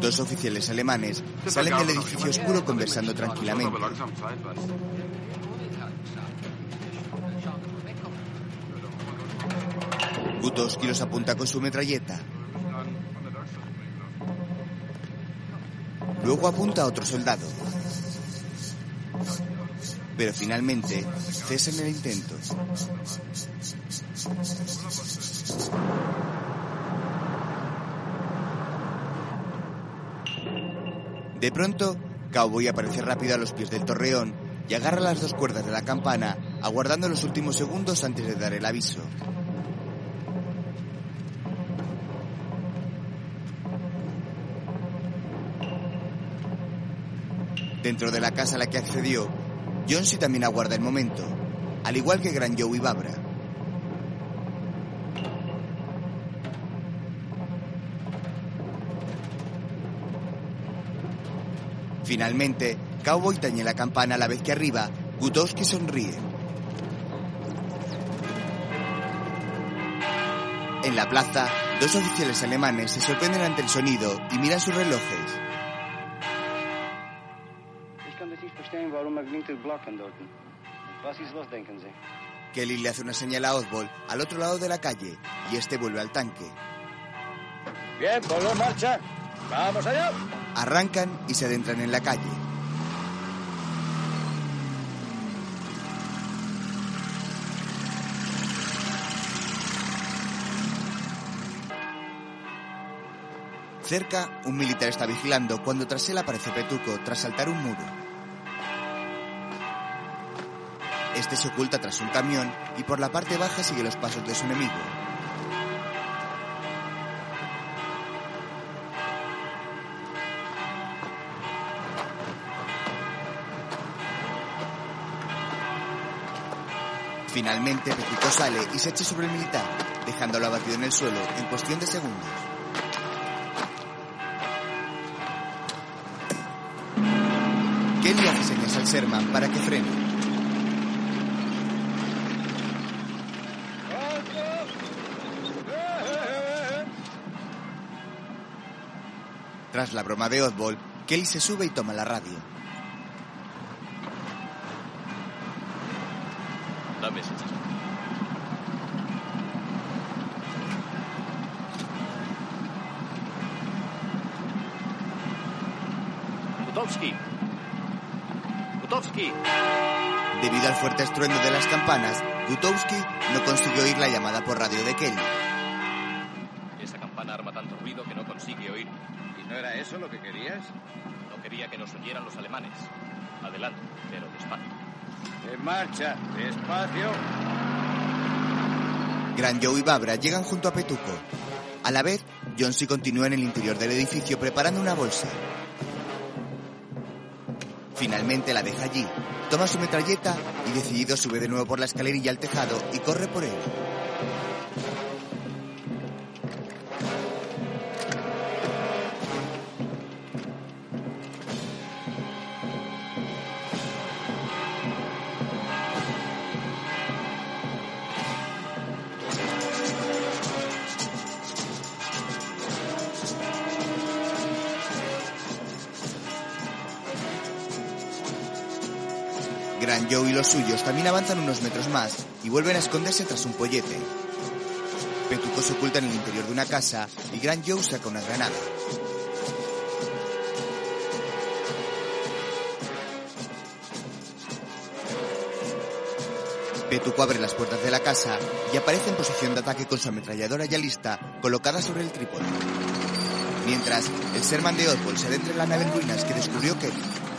Dos oficiales alemanes salen del edificio oscuro conversando tranquilamente. Butowski los apunta con su metralleta. Luego apunta a otro soldado. Pero finalmente cesan el intento. De pronto, Cowboy aparece rápido a los pies del torreón y agarra las dos cuerdas de la campana, aguardando los últimos segundos antes de dar el aviso. Dentro de la casa a la que accedió, Jonesy también aguarda el momento, al igual que Gran Joe y Babra. Finalmente, Cowboy tañe la campana a la vez que arriba, Gutowski sonríe. En la plaza, dos oficiales alemanes se sorprenden ante el sonido y miran sus relojes. Kelly le hace una señal a Oswald al otro lado de la calle y este vuelve al tanque. Bien, ponlo en marcha. ¡Vamos allá! Arrancan y se adentran en la calle. Cerca, un militar está vigilando cuando tras él aparece Petuco tras saltar un muro. Este se oculta tras un camión y por la parte baja sigue los pasos de su enemigo. Finalmente, Pepito sale y se echa sobre el militar, dejándolo abatido en el suelo en cuestión de segundos. Kenny hace señas al Sherman para que frene. Tras la broma de Oddball, Kelly se sube y toma la radio. Dame ese chasco. Gutowski. Gutowski. Debido al fuerte estruendo de las campanas, Gutowski no consiguió oír la llamada por radio de Kelly. Oyeran los alemanes. Adelante, pero despacio. En marcha, despacio. Gran Joe y Babra llegan junto a Petuco. A la vez, Jonesy continúa en el interior del edificio preparando una bolsa. Finalmente la deja allí, toma su metralleta y decidido sube de nuevo por la escalerilla al tejado y corre por él. Los suyos también avanzan unos metros más y vuelven a esconderse tras un pollete. Petuco se oculta en el interior de una casa y Gran Joe saca una granada. Petuco abre las puertas de la casa y aparece en posición de ataque con su ametralladora ya lista, colocada sobre el trípode. Mientras, el Sherman de Oswald se adentra en la nave en ruinas que descubrió Kelly.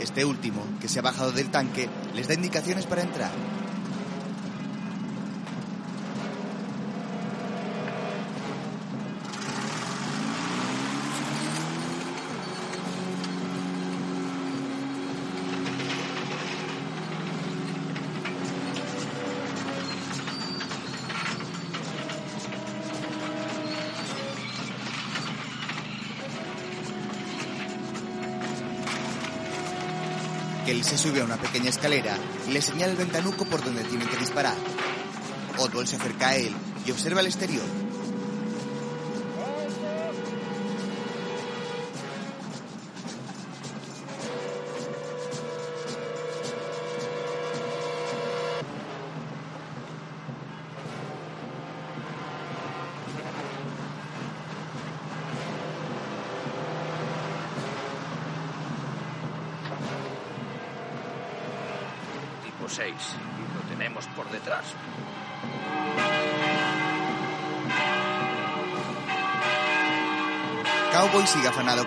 Este último, que se ha bajado del tanque, les da indicaciones para entrar. Se sube a una pequeña escalera y le señala el ventanuco por donde tienen que disparar. Oswald se acerca a él y observa el exterior.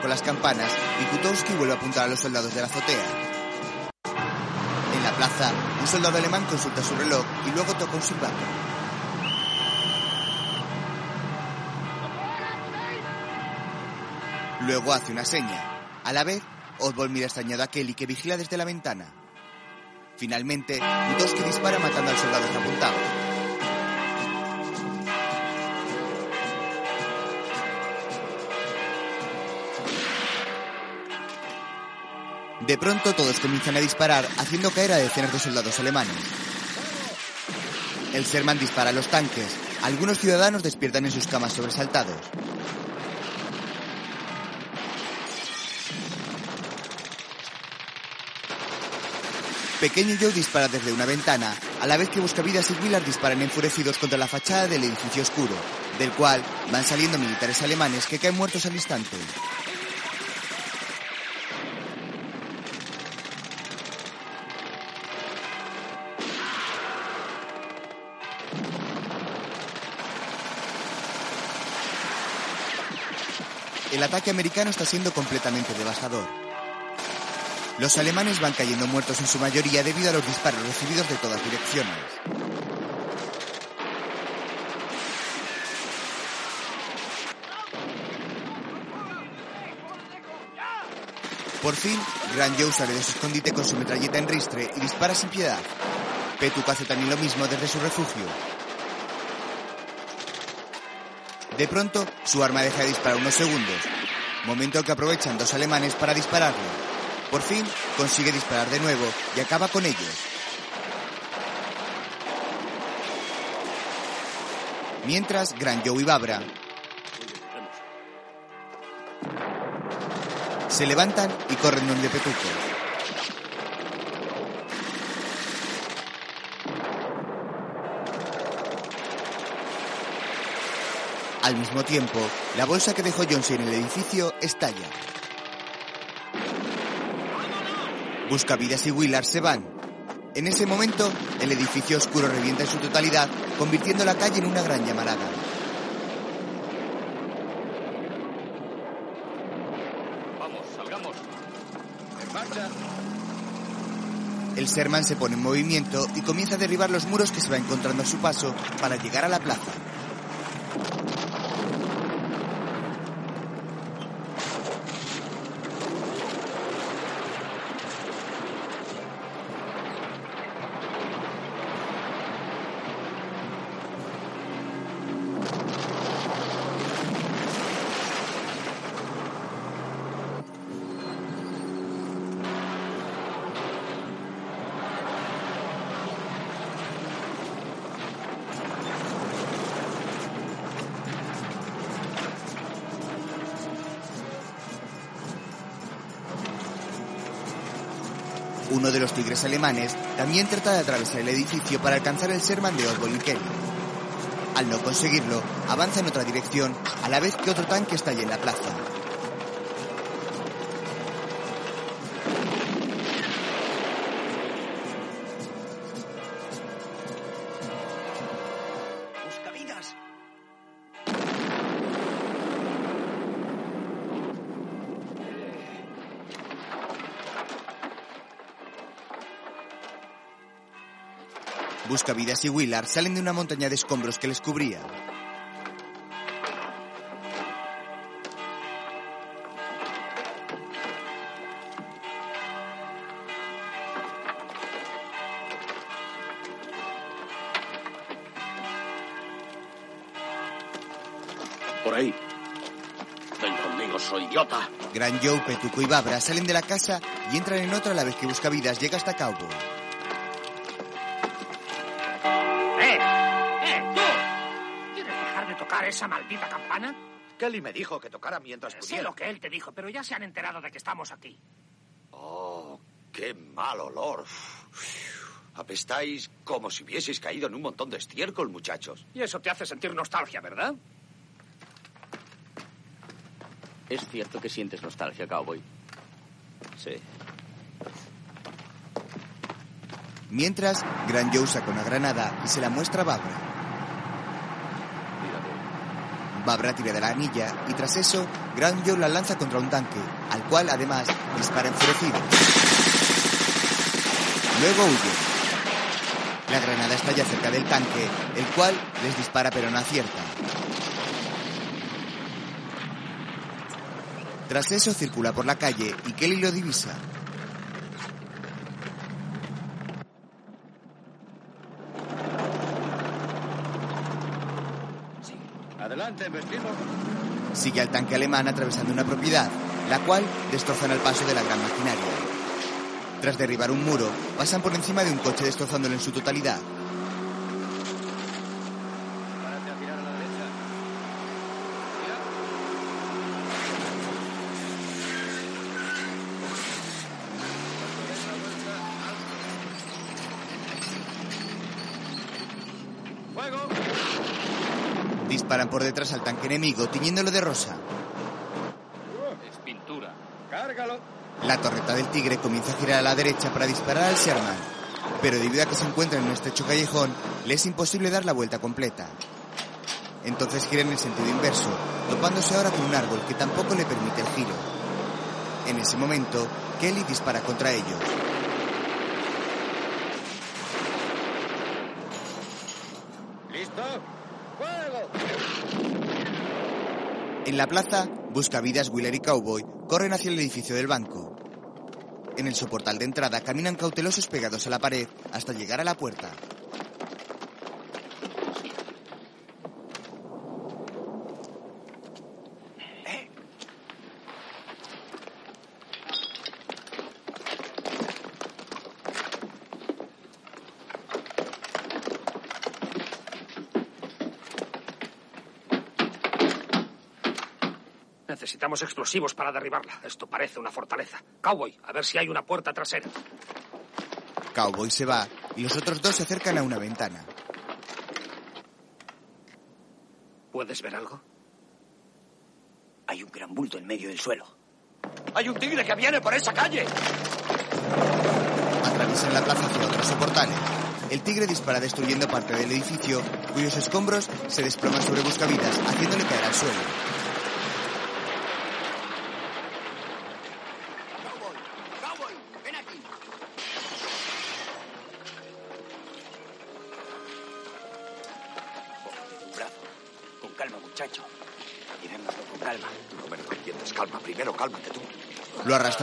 Con las campanas y Kutowski vuelve a apuntar a los soldados de la azotea. En la plaza, un soldado alemán consulta su reloj y luego toca un silbato. Luego hace una seña. A la vez, Oswald mira extrañado a Kelly que vigila desde la ventana. Finalmente, Kutowski dispara matando al soldado que apuntaba. De pronto todos comienzan a disparar, haciendo caer a decenas de soldados alemanes. El Sherman dispara a los tanques. Algunos ciudadanos despiertan en sus camas sobresaltados. Pequeño Joe dispara desde una ventana, a la vez que Buscavidas y Willard disparan enfurecidos contra la fachada del edificio oscuro, del cual van saliendo militares alemanes que caen muertos al instante. Ataque americano está siendo completamente devastador. Los alemanes van cayendo muertos en su mayoría debido a los disparos recibidos de todas direcciones. Por fin, Gran Joe sale de su escondite con su metralleta en ristre y dispara sin piedad. Petuk hace también lo mismo desde su refugio. De pronto, su arma deja de disparar unos segundos, momento que aprovechan dos alemanes para dispararle. Por fin consigue disparar de nuevo y acaba con ellos. Mientras, Gran Joe y Babra se levantan y corren donde Petuco. Al mismo tiempo, la bolsa que dejó Jonesy en el edificio estalla. Buscavidas y Willard se van. En ese momento, el edificio oscuro revienta en su totalidad, convirtiendo la calle en una gran llamarada. Vamos, salgamos. En marcha. El Sherman se pone en movimiento y comienza a derribar los muros que se va encontrando a su paso para llegar a la plaza. Alemanes también trata de atravesar el edificio para alcanzar el Sherman de Kelly. Al no conseguirlo, avanza en otra dirección a la vez que otro tanque estalla en la plaza. Buscavidas y Willard salen de una montaña de escombros que les cubría. Por ahí. Ven conmigo, soy idiota. Gran Joe, Petuco y Babra salen de la casa y entran en otra a la vez que Buscavidas llega hasta Cowboy. Kelly me dijo que tocara mientras Sé pudiera. lo que él te dijo, pero ya se han enterado de que estamos aquí. Oh, qué mal olor. Apestáis como si hubieseis caído en un montón de estiércol, muchachos. Y eso te hace sentir nostalgia, ¿verdad? Es cierto que sientes nostalgia, cowboy. Sí. Mientras, Gran Joe saca una granada y se la muestra a Babra. Babra tira de la anilla y tras eso, Gran Joe la lanza contra un tanque, al cual además dispara enfurecido. Luego huye. La granada estalla cerca del tanque, el cual les dispara pero no acierta. Tras eso circula por la calle y Kelly lo divisa. Sigue al tanque alemán atravesando una propiedad, la cual destrozan al paso de la gran maquinaria. Tras derribar un muro, pasan por encima de un coche destrozándolo en su totalidad. Párate a tirar a la derecha. ¡Fuego! Disparan por detrás al tanque enemigo, tiñéndolo de rosa. Es pintura. ¡Cárgalo! La torreta del tigre comienza a girar a la derecha para disparar al Sherman, pero debido a que se encuentra en un estrecho callejón, le es imposible dar la vuelta completa. Entonces gira en el sentido inverso, topándose ahora con un árbol que tampoco le permite el giro. En ese momento, Kelly dispara contra ellos. ¿Listo? ¡Fuego! En la plaza, Buscavidas, Wheeler y Cowboy corren hacia el edificio del banco. En el soportal de entrada caminan cautelosos pegados a la pared hasta llegar a la puerta. Necesitamos explosivos para derribarla. Esto parece una fortaleza. Cowboy, a ver si hay una puerta trasera. Cowboy se va y los otros dos se acercan a una ventana. ¿Puedes ver algo? Hay un gran bulto en medio del suelo. ¡Hay un tigre que viene por esa calle! Atraviesan la plaza hacia otros soportales. El tigre dispara destruyendo parte del edificio, cuyos escombros se desploman sobre buscavidas, haciéndole caer al suelo.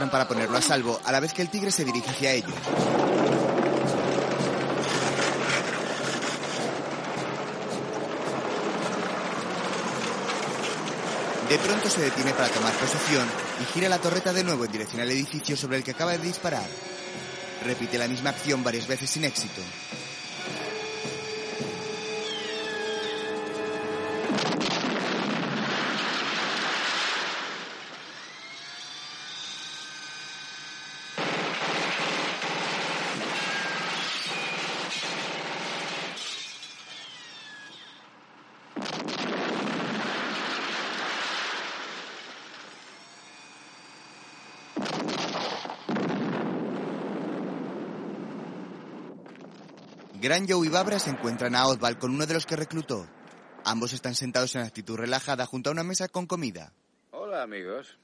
Para ponerlo a salvo, a la vez que el tigre se dirige hacia ellos. De pronto se detiene para tomar posición y gira la torreta de nuevo en dirección al edificio sobre el que acaba de disparar. Repite la misma acción varias veces sin éxito. Joe y Babra se encuentran a Oswald con uno de los que reclutó. Ambos están sentados en actitud relajada junto a una mesa con comida. Hola, amigos.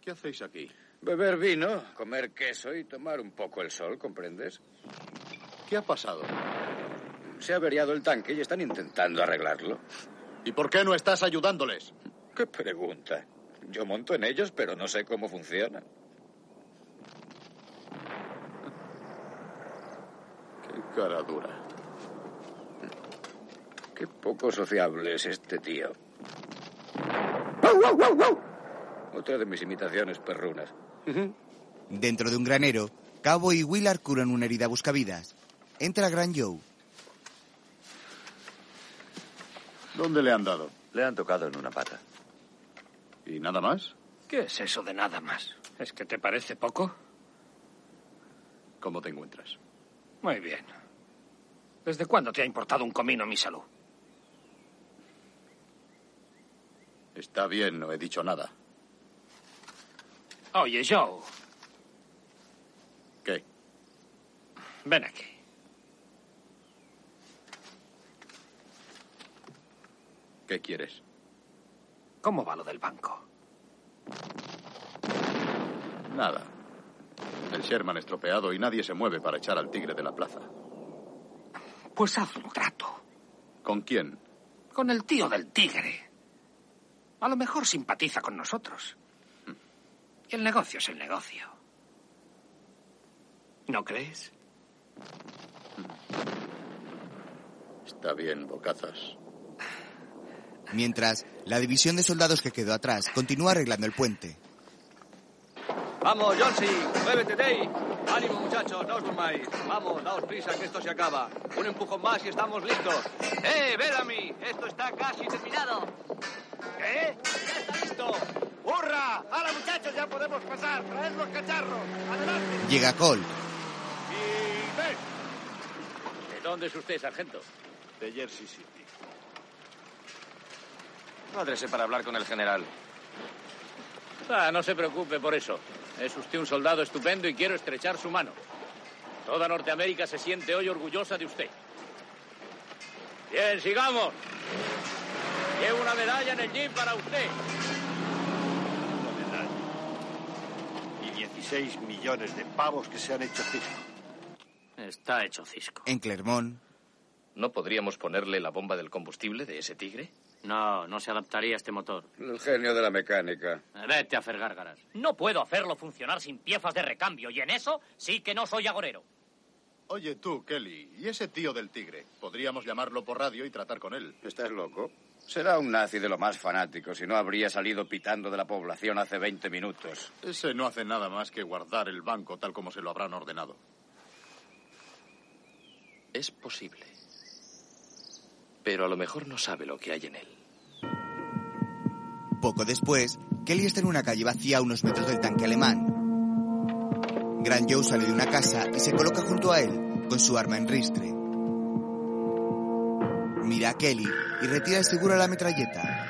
¿Qué hacéis aquí? Beber vino, comer queso y tomar un poco el sol, ¿comprendes? ¿Qué ha pasado? Se ha averiado el tanque y están intentando arreglarlo. ¿Y por qué no estás ayudándoles? ¿Qué pregunta? Yo monto en ellos, pero no sé cómo funcionan. Cara dura. Qué poco sociable es este tío. Otra de mis imitaciones perrunas. Dentro de un granero, Cowboy y Willard curan una herida buscavidas. Entra Gran Joe. ¿Dónde le han dado? Le han tocado en una pata. ¿Y nada más? ¿Qué es eso de nada más? ¿Es que te parece poco? ¿Cómo te encuentras? Muy bien. ¿Desde cuándo te ha importado un comino mi salud? Está bien, no he dicho nada. Oye, Joe. ¿Qué? Ven aquí. ¿Qué quieres? ¿Cómo va lo del banco? Nada. El Sherman estropeado y nadie se mueve para echar al tigre de la plaza. Pues haz un trato. ¿Con quién? Con el tío del tigre. A lo mejor simpatiza con nosotros. Y el negocio es el negocio. ¿No crees? Está bien, bocazas. Mientras, la división de soldados que quedó atrás continúa arreglando el puente. Vamos, Johnson, muévete, Dave. Ánimo, muchachos, no os durmáis. Vamos, daos prisa, que esto se acaba. Un empujón más y estamos listos. ¡Eh, Bellamy! Esto está casi terminado. ¿Qué? ¡Ya está listo! ¡Hurra! ¡Ahora, muchachos, ya podemos pasar! ¡Traed los cacharros! ¡Adelante! Llega Cole. Y ven. ¿De dónde es usted, sargento? De Jersey City. Pádrese para hablar con el general. Ah, no se preocupe por eso. Es usted un soldado estupendo y quiero estrechar su mano. Toda Norteamérica se siente hoy orgullosa de usted. Bien, sigamos. Llevo una medalla en el jeep para usted. Y 16 millones de pavos que se han hecho cisco. Está hecho cisco. En Clermont. ¿No podríamos ponerle la bomba del combustible de ese tigre? No, no se adaptaría a este motor. El genio de la mecánica. Vete a hacer gárgaras. No puedo hacerlo funcionar sin piezas de recambio y en eso sí que no soy agorero. Oye tú, Kelly, ¿y ese tío del tigre? Podríamos llamarlo por radio y tratar con él. ¿Estás loco? Será un nazi de lo más fanático, si no habría salido pitando de la población hace 20 minutos. Ese no hace nada más que guardar el banco tal como se lo habrán ordenado. Es posible. Pero a lo mejor no sabe lo que hay en él. Poco después, Kelly está en una calle vacía a unos metros del tanque alemán. Gran Joe sale de una casa y se coloca junto a él, con su arma en ristre. Mira a Kelly y retira el seguro a la metralleta.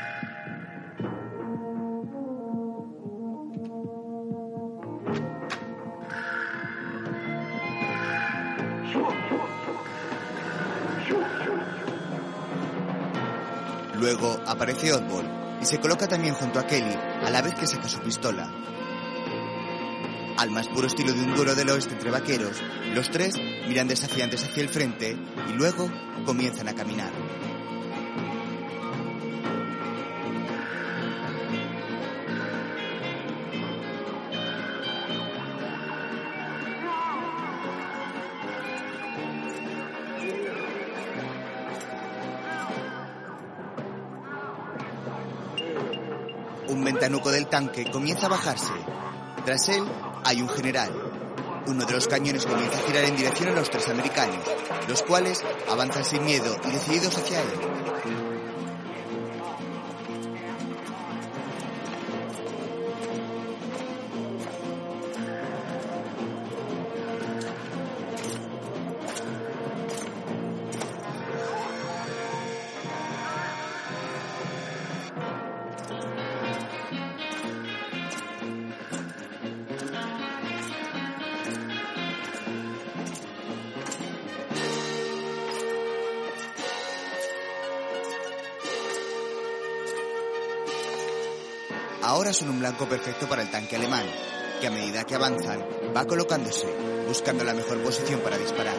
Luego aparece Oddball y se coloca también junto a Kelly a la vez que saca su pistola. Al más puro estilo de un duelo del oeste entre vaqueros, los tres miran desafiantes hacia el frente y luego comienzan a caminar. Ventanuco del tanque comienza a bajarse. Tras él hay un general. Uno de los cañones comienza a girar en dirección a los tres americanos, los cuales avanzan sin miedo y decididos hacia él. Son un blanco perfecto para el tanque alemán, que a medida que avanzan va colocándose, buscando la mejor posición para disparar.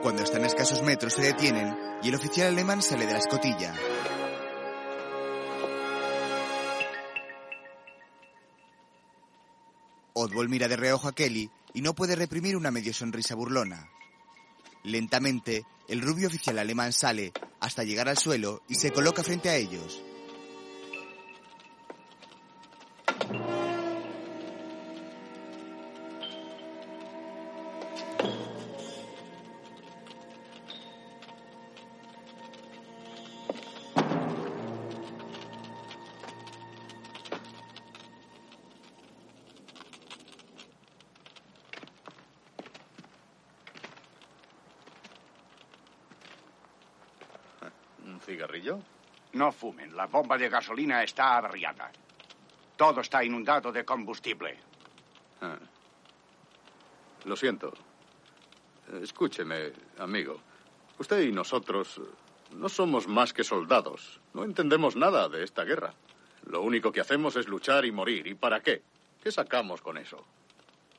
Cuando están a escasos metros se detienen y el oficial alemán sale de la escotilla. Oddball mira de reojo a Kelly y no puede reprimir una medio sonrisa burlona. Lentamente, el rubio oficial alemán sale hasta llegar al suelo y se coloca frente a ellos. La bomba de gasolina está averiada. Todo está inundado de combustible. Ah. Lo siento. Escúcheme, amigo. Usted y nosotros no somos más que soldados. No entendemos nada de esta guerra. Lo único que hacemos es luchar y morir. ¿Y para qué? ¿Qué sacamos con eso?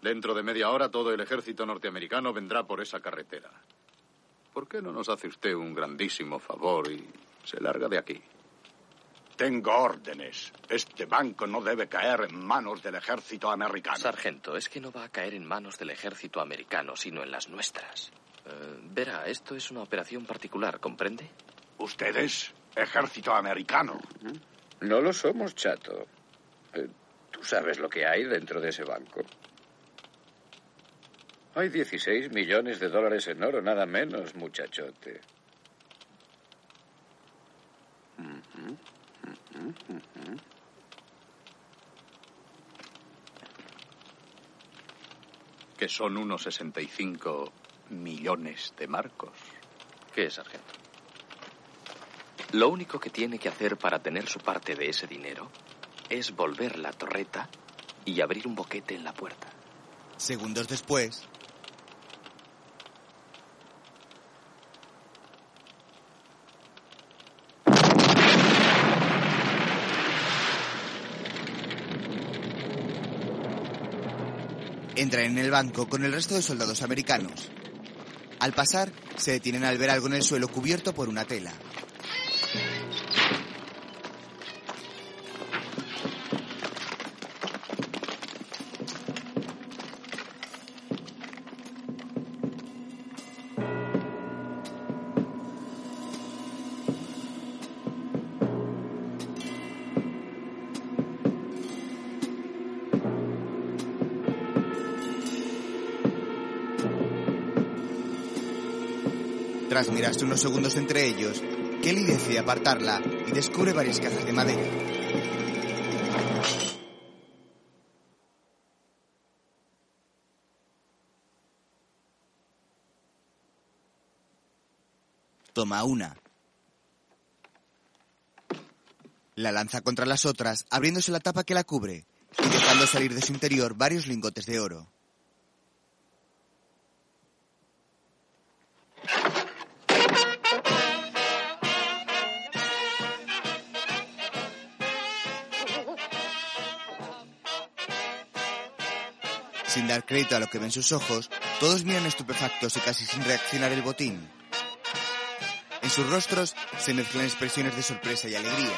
Dentro de media hora todo el ejército norteamericano vendrá por esa carretera. ¿Por qué no nos hace usted un grandísimo favor y se larga de aquí? Tengo órdenes. Este banco no debe caer en manos del ejército americano. Sargento, es que no va a caer en manos del ejército americano, sino en las nuestras. Eh, verá, esto es una operación particular, ¿comprende? ¿Ustedes? Ejército americano. No lo somos, chato. Eh, Tú sabes lo que hay dentro de ese banco. Hay 16 millones de dólares en oro, nada menos, muchachote. Que son unos 65 millones de marcos. ¿Qué es, sargento? Lo único que tiene que hacer para tener su parte de ese dinero es volver la torreta y abrir un boquete en la puerta. Segundos después, entran en el banco con el resto de soldados americanos. Al pasar, se detienen al ver algo en el suelo cubierto por una tela. Tras mirarse unos segundos entre ellos, Kelly decide apartarla y descubre varias cajas de madera. Toma una. La lanza contra las otras, abriéndose la tapa que la cubre y dejando salir de su interior varios lingotes de oro. Dar crédito a lo que ven sus ojos, todos miran estupefactos y casi sin reaccionar el botín. En sus rostros se mezclan expresiones de sorpresa y alegría.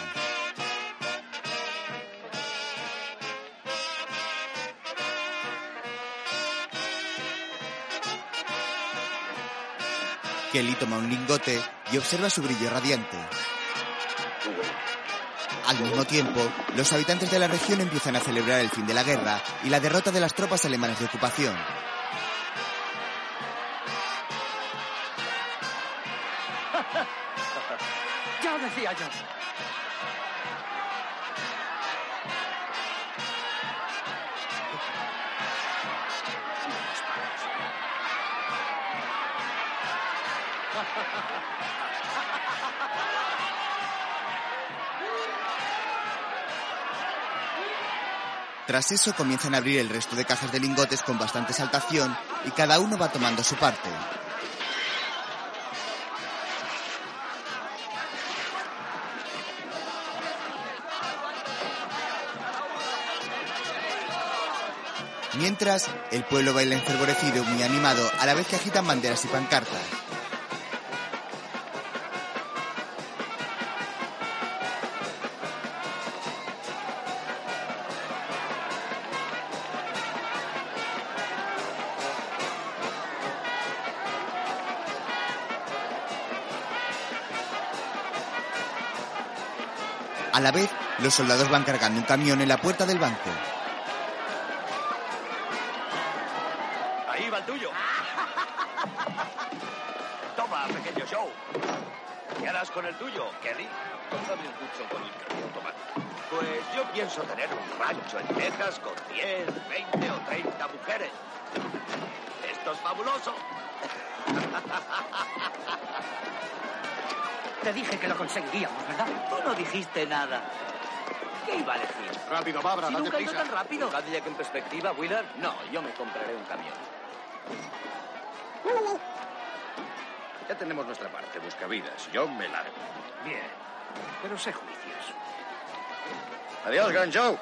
Kelly toma un lingote y observa su brillo radiante. Al mismo tiempo, los habitantes de la región empiezan a celebrar el fin de la guerra y la derrota de las tropas alemanas de ocupación. Tras eso comienzan a abrir el resto de cajas de lingotes con bastante saltación y cada uno va tomando su parte. Mientras, el pueblo baila enfervorecido, muy animado, a la vez que agitan banderas y pancartas. Los soldados van cargando un camión en la puerta del banco. Ahí va el tuyo. Toma, pequeño show. ¿Qué harás con el tuyo, Kelly? Cómprame un Hudson con el cambio automático. Pues yo pienso tener un rancho en Texas con 10, 20 o 30 mujeres. Esto es fabuloso. Te dije que lo conseguiríamos, ¿verdad? Tú no dijiste nada. ¿Qué iba a decir? Rápido, Babra, Si date nunca prisa. tan rápido. Cadillac en perspectiva, Willard? No, yo me compraré un camión. Ya tenemos nuestra parte, buscavidas. Yo me largo. Bien, pero sé juicioso. Adiós, Gran Joe.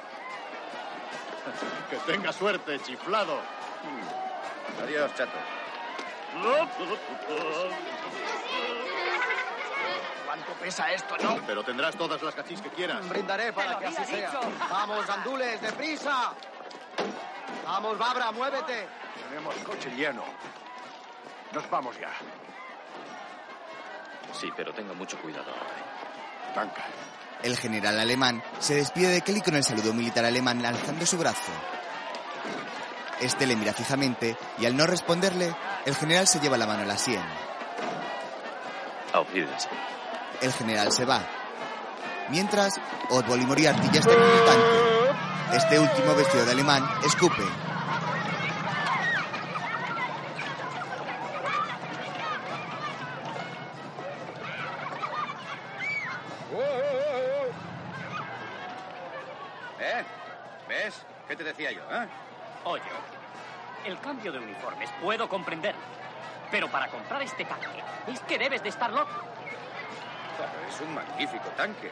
Que tenga suerte, chiflado. Adiós, chato. ¿Cuánto pesa esto, no? Pero tendrás todas las cachis que quieras. Brindaré para que así sea. dicho. Vamos, gandules, deprisa. Vamos, Babra, muévete. Tenemos coche lleno. Nos vamos ya. Sí, pero tenga mucho cuidado ahora. ¿eh? Tanca. El general alemán se despide de Kelly con el saludo militar alemán alzando su brazo. Este le mira fijamente y al no responderle, el general se lleva la mano a la sien. Auf Wiedersehen. El general se va. Mientras, Otbol y Moriarty ya están en el tanque. Este último, vestido de alemán, escupe. ¿Eh? ¿Ves? ¿Qué te decía yo, eh? Oye, el cambio de uniformes puedo comprender. Pero para comprar este tanque, es que debes de estar loco. Pero es un magnífico tanque.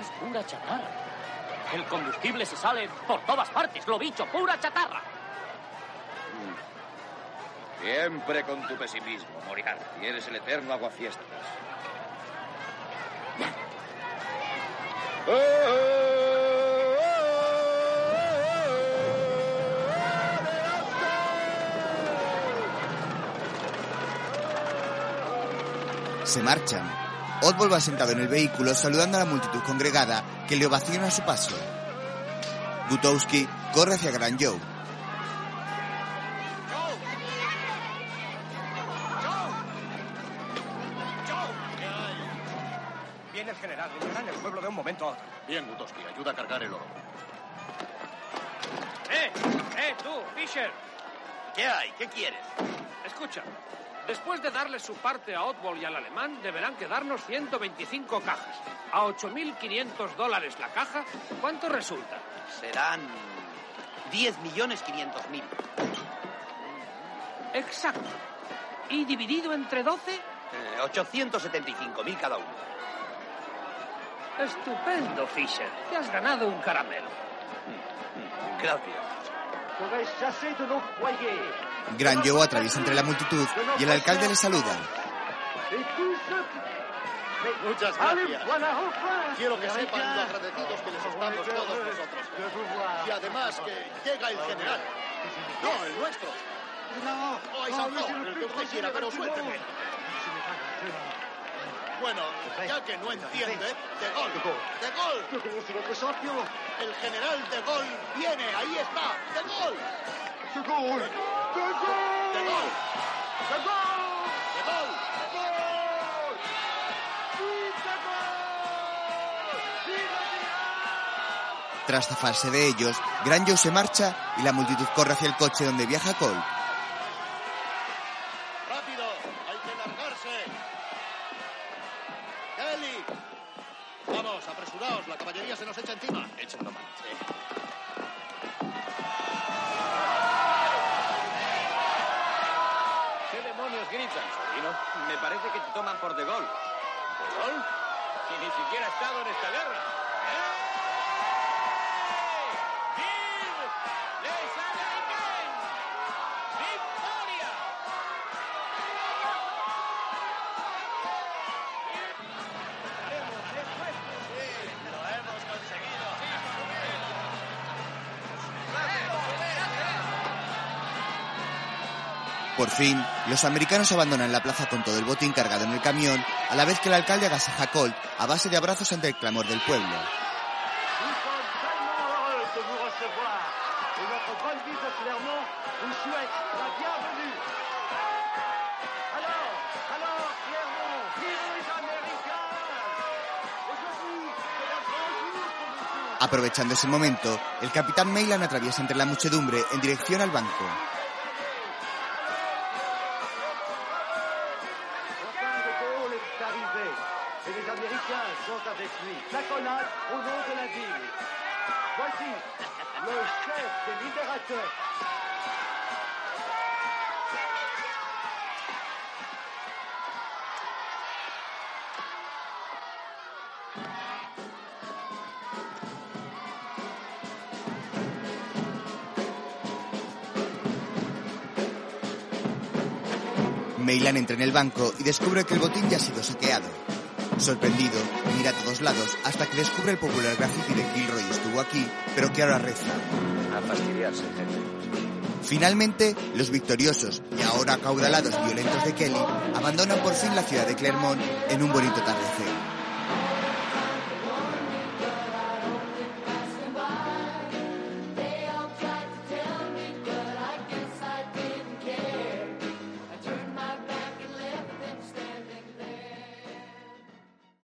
Es pura chatarra. El combustible se sale por todas partes, lo dicho, pura chatarra. Siempre con tu pesimismo, Moriarty. Eres el eterno aguafiestas. Se marchan. Otbol va sentado en el vehículo saludando a la multitud congregada que le ovaciona a su paso. Gutowski corre hacia Gran Joe. De darle su parte a Otwell y al alemán, deberán quedarnos 125 cajas. A 8.500 dólares la caja, ¿cuánto resulta? Serán 10 millones 500 mil. Exacto. ¿Y dividido entre 12? 875 mil cada uno. Estupendo, Fisher. Te has ganado un caramelo. Gracias. Gran Joe atraviesa entre la multitud y el alcalde le saluda. Muchas gracias. Quiero que sepan lo agradecidos que les estamos todos nosotros. Y además que llega el general. No, el nuestro. No, el que usted quiera, pero suélteme. Bueno, ya que no entiende, de gol, de gol. El general de gol viene, ahí está, de gol. De gol. Tras zafarse de ellos, Gran Joe se marcha y la multitud corre hacia el coche donde viaja Colt. Los americanos abandonan la plaza con todo el botín cargado en el camión, a la vez que el alcalde agasaja Colt a base de abrazos ante el clamor del pueblo. Aprovechando ese momento, el capitán Meylan atraviesa entre la muchedumbre en dirección al banco. Entra en el banco y descubre que el botín ya ha sido saqueado. Sorprendido, mira a todos lados hasta que descubre el popular graffiti de Gilroy estuvo aquí, pero que ahora reza. A fastidiarse, jefe. Finalmente, los victoriosos y ahora acaudalados violentos de Kelly abandonan por fin la ciudad de Clermont en un bonito atardecer.